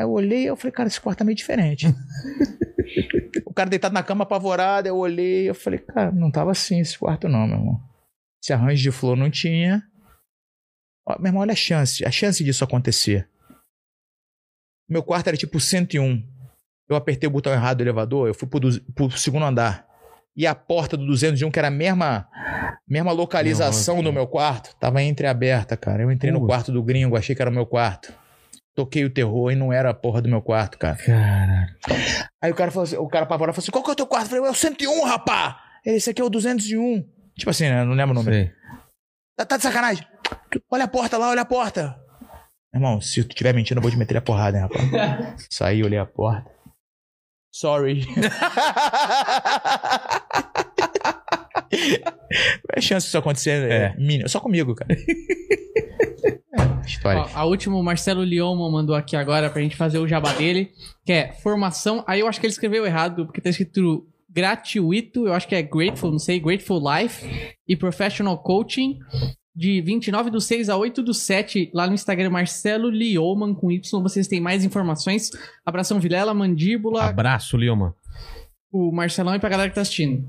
Aí eu olhei eu falei, cara, esse quarto tá meio diferente. *laughs* o cara deitado na cama apavorado, eu olhei eu falei, cara, não tava assim esse quarto não, meu irmão. Esse arranjo de flor não tinha. Ó, meu irmão, olha a chance, a chance disso acontecer. Meu quarto era tipo 101. Eu apertei o botão errado do elevador, eu fui pro, du- pro segundo andar. E a porta do 201, que era a mesma, mesma localização Nossa. do meu quarto, tava entreaberta, cara. Eu entrei no quarto do gringo, achei que era o meu quarto. Toquei o terror e não era a porra do meu quarto, cara. Caralho. Aí o cara falou assim, o cara apavorado falou assim: qual que é o teu quarto? Eu falei, é o 101, rapá! Esse aqui é o 201. Tipo assim, né? Não lembro o número. Sei. Tá, tá de sacanagem. Olha a porta lá, olha a porta. Irmão, se tu tiver mentindo, eu vou te meter a porrada, hein, rapaz. *laughs* Saí, olhei a porta. Sorry. *laughs* a chance disso acontecer é, É. mínima. Só comigo, cara. *laughs* É, história. Ó, a última, o Marcelo Lioma mandou aqui agora pra gente fazer o jabá dele, que é formação. Aí eu acho que ele escreveu errado, porque tá escrito gratuito, eu acho que é Grateful, não sei, Grateful Life e Professional Coaching. De 29 do 6 a 8 do 7, lá no Instagram, Marcelo Lioman com Y. Vocês têm mais informações. Abração Vilela, Mandíbula, Abraço, Lioma. o Marcelão e pra galera que tá assistindo.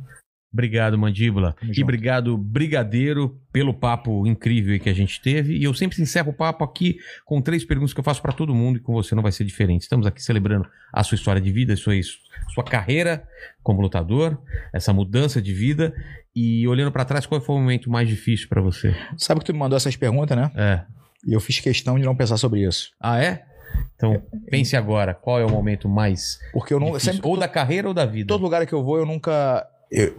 Obrigado, Mandíbula. Tamo e junto. obrigado, Brigadeiro, pelo papo incrível que a gente teve. E eu sempre encerro o papo aqui com três perguntas que eu faço pra todo mundo e com você não vai ser diferente. Estamos aqui celebrando a sua história de vida, a sua, sua carreira como lutador, essa mudança de vida. E olhando pra trás, qual foi o momento mais difícil pra você? Sabe que tu me mandou essas perguntas, né? É. E eu fiz questão de não pensar sobre isso. Ah, é? Então, pense agora, qual é o momento mais Porque eu não. Sempre, Ou da carreira ou da vida? todo lugar que eu vou, eu nunca. Eu,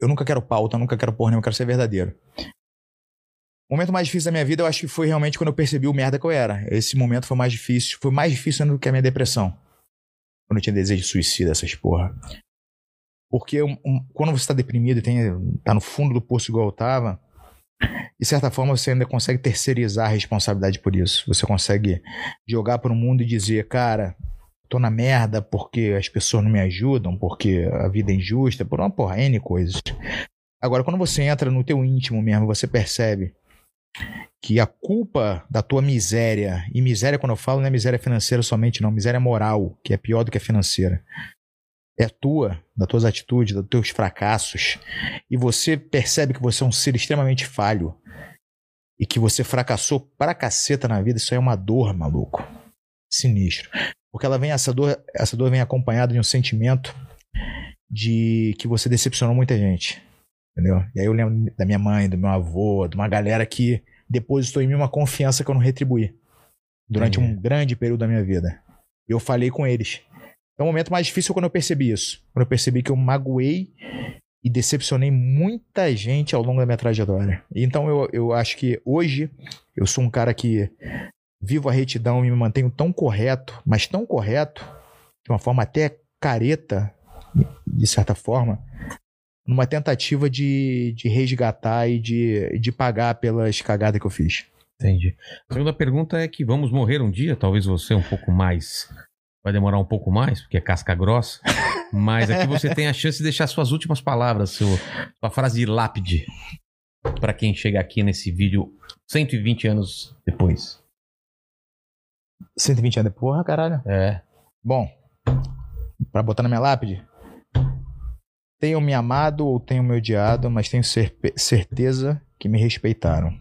eu nunca quero pauta, nunca quero porra nenhuma, eu quero ser verdadeiro. O momento mais difícil da minha vida, eu acho que foi realmente quando eu percebi o merda que eu era. Esse momento foi mais difícil. Foi mais difícil ainda do que a minha depressão. Quando eu tinha desejo de suicídio, essas porra. Porque um- um- quando você tá deprimido e tem, tá no fundo do poço igual eu tava, de certa forma você ainda consegue terceirizar a responsabilidade por isso. Você consegue jogar pro mundo e dizer, cara, tô na merda porque as pessoas não me ajudam, porque a vida é injusta, por uma porra, N coisas. Agora, quando você entra no teu íntimo mesmo, você percebe que a culpa da tua miséria, e miséria quando eu falo não é miséria financeira somente não, miséria moral, que é pior do que a financeira, é tua, das tuas atitudes, dos teus fracassos, e você percebe que você é um ser extremamente falho, e que você fracassou pra caceta na vida, isso aí é uma dor, maluco. Sinistro. Porque ela vem, essa dor, essa dor vem acompanhada de um sentimento de que você decepcionou muita gente. Entendeu? E aí eu lembro da minha mãe, do meu avô, de uma galera que depositou em mim uma confiança que eu não retribuí durante Entendi. um grande período da minha vida. Eu falei com eles. Então, o momento mais difícil quando eu percebi isso. Quando eu percebi que eu magoei e decepcionei muita gente ao longo da minha trajetória. Então, eu, eu acho que hoje eu sou um cara que vivo a retidão e me mantenho tão correto, mas tão correto, de uma forma até careta, de certa forma, numa tentativa de, de resgatar e de, de pagar pelas cagadas que eu fiz. Entendi. A segunda pergunta é que vamos morrer um dia, talvez você um pouco mais. Vai demorar um pouco mais, porque é casca grossa. *laughs* Mas aqui você tem a chance de deixar suas últimas palavras, seu, sua frase de lápide. Pra quem chega aqui nesse vídeo 120 anos depois. 120 anos, porra, caralho. É. Bom, pra botar na minha lápide, tenham me amado ou tenham me odiado, mas tenho cer- certeza que me respeitaram.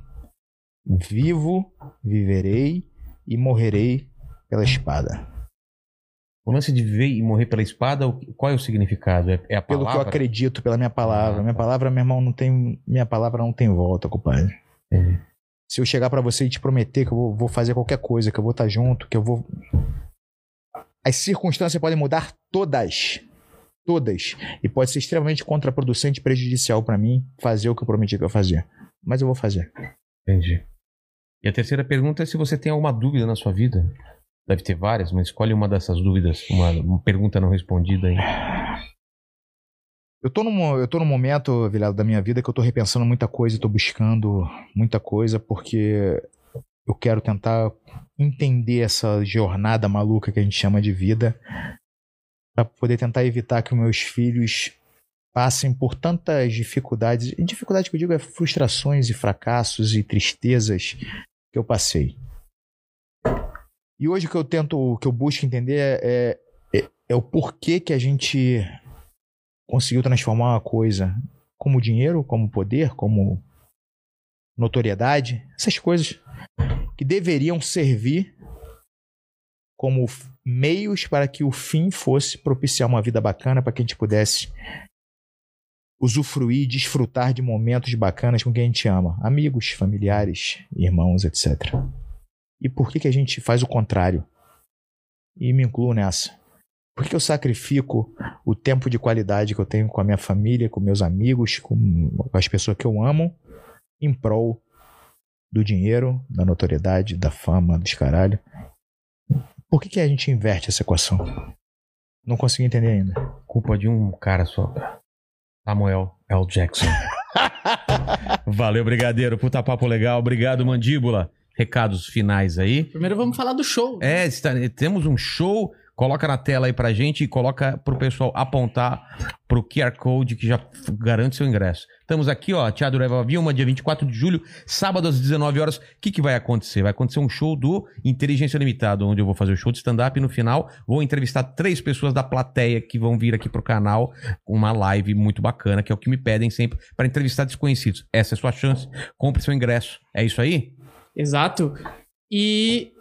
Vivo, viverei e morrerei pela espada. O lance de viver e morrer pela espada, qual é o significado? É, é a Pelo que eu palavra? acredito, pela minha palavra. Ah, Minha tá. palavra, meu irmão, não tem. Minha palavra não tem volta, compadre. Entendi. Se eu chegar pra você e te prometer que eu vou, vou fazer qualquer coisa, que eu vou estar junto, que eu vou. As circunstâncias podem mudar todas. Todas. E pode ser extremamente contraproducente e prejudicial pra mim fazer o que eu prometi que eu fazia. Mas eu vou fazer. Entendi. E a terceira pergunta é se você tem alguma dúvida na sua vida. Deve ter várias, mas escolhe uma dessas dúvidas, uma, uma pergunta não respondida aí. Eu tô num, eu tô num momento, Vilela, da minha vida que eu tô repensando muita coisa e tô buscando muita coisa porque eu quero tentar entender essa jornada maluca que a gente chama de vida para poder tentar evitar que meus filhos passem por tantas dificuldades. E dificuldade que eu digo é frustrações e fracassos e tristezas que eu passei. E hoje o que eu tento, o que eu busco entender é, é, é o porquê que a gente conseguiu transformar uma coisa como dinheiro, como poder, como notoriedade, essas coisas que deveriam servir como meios para que o fim fosse propiciar uma vida bacana para que a gente pudesse usufruir, desfrutar de momentos bacanas com quem a gente ama, amigos, familiares, irmãos, etc. E por que que a gente faz o contrário? E me incluo nessa. Por que eu sacrifico o tempo de qualidade que eu tenho com a minha família, com meus amigos, com as pessoas que eu amo, em prol do dinheiro, da notoriedade, da fama, dos caralho? Por que, que a gente inverte essa equação? Não consegui entender ainda. Culpa de um cara só. Samuel L. Jackson. *laughs* Valeu, Brigadeiro. Puta papo legal. Obrigado, Mandíbula. Recados finais aí. Primeiro vamos falar do show. É, está- temos um show. Coloca na tela aí pra gente e coloca pro pessoal apontar pro QR Code que já garante seu ingresso. Estamos aqui, ó, Teatro Eva Vilma, dia 24 de julho, sábado às 19 horas. O que, que vai acontecer? Vai acontecer um show do Inteligência Limitada, onde eu vou fazer o show de stand-up e no final vou entrevistar três pessoas da plateia que vão vir aqui pro canal, uma live muito bacana, que é o que me pedem sempre, para entrevistar desconhecidos. Essa é a sua chance. Compre seu ingresso. É isso aí? Exato. E.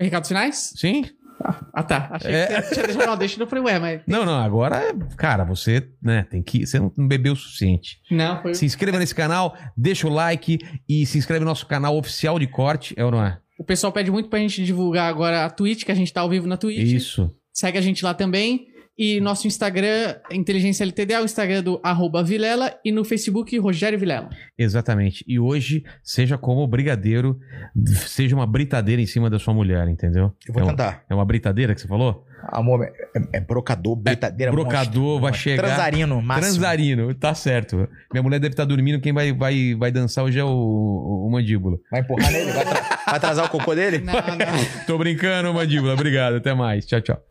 Recados finais? Sim? *laughs* Ah, tá. Achei É. que você tinha deixado. Não, deixa eu falei, ué, mas. Não, não, agora, é- cara, você, né, tem que. Você não bebeu o suficiente. Não, foi. Se inscreva nesse canal, deixa o like e se inscreve no nosso canal oficial de corte, é ou não é? O pessoal pede muito pra gente divulgar agora a Twitch, que a gente tá ao vivo na Twitch. Isso. Segue a gente lá também. E nosso Instagram, Inteligência LTDA, o Instagram do arroba Vilela e no Facebook, Rogério Vilela. Exatamente. E hoje, seja como brigadeiro, seja uma britadeira em cima da sua mulher, entendeu? Eu vou é, um- tentar. é uma britadeira que você falou? Amor, é, é brocador, britadeira, brocador, monstro. vai chegar- Transarino, máximo. Transarino, tá certo. Minha mulher deve estar dormindo, quem vai, vai, vai dançar hoje é o, o, o mandíbula. Vai empurrar nele? Vai, vai atrasar o cocô dele? Não, não. *laughs* Tô brincando, mandíbula. Obrigado, até mais. Tchau, tchau.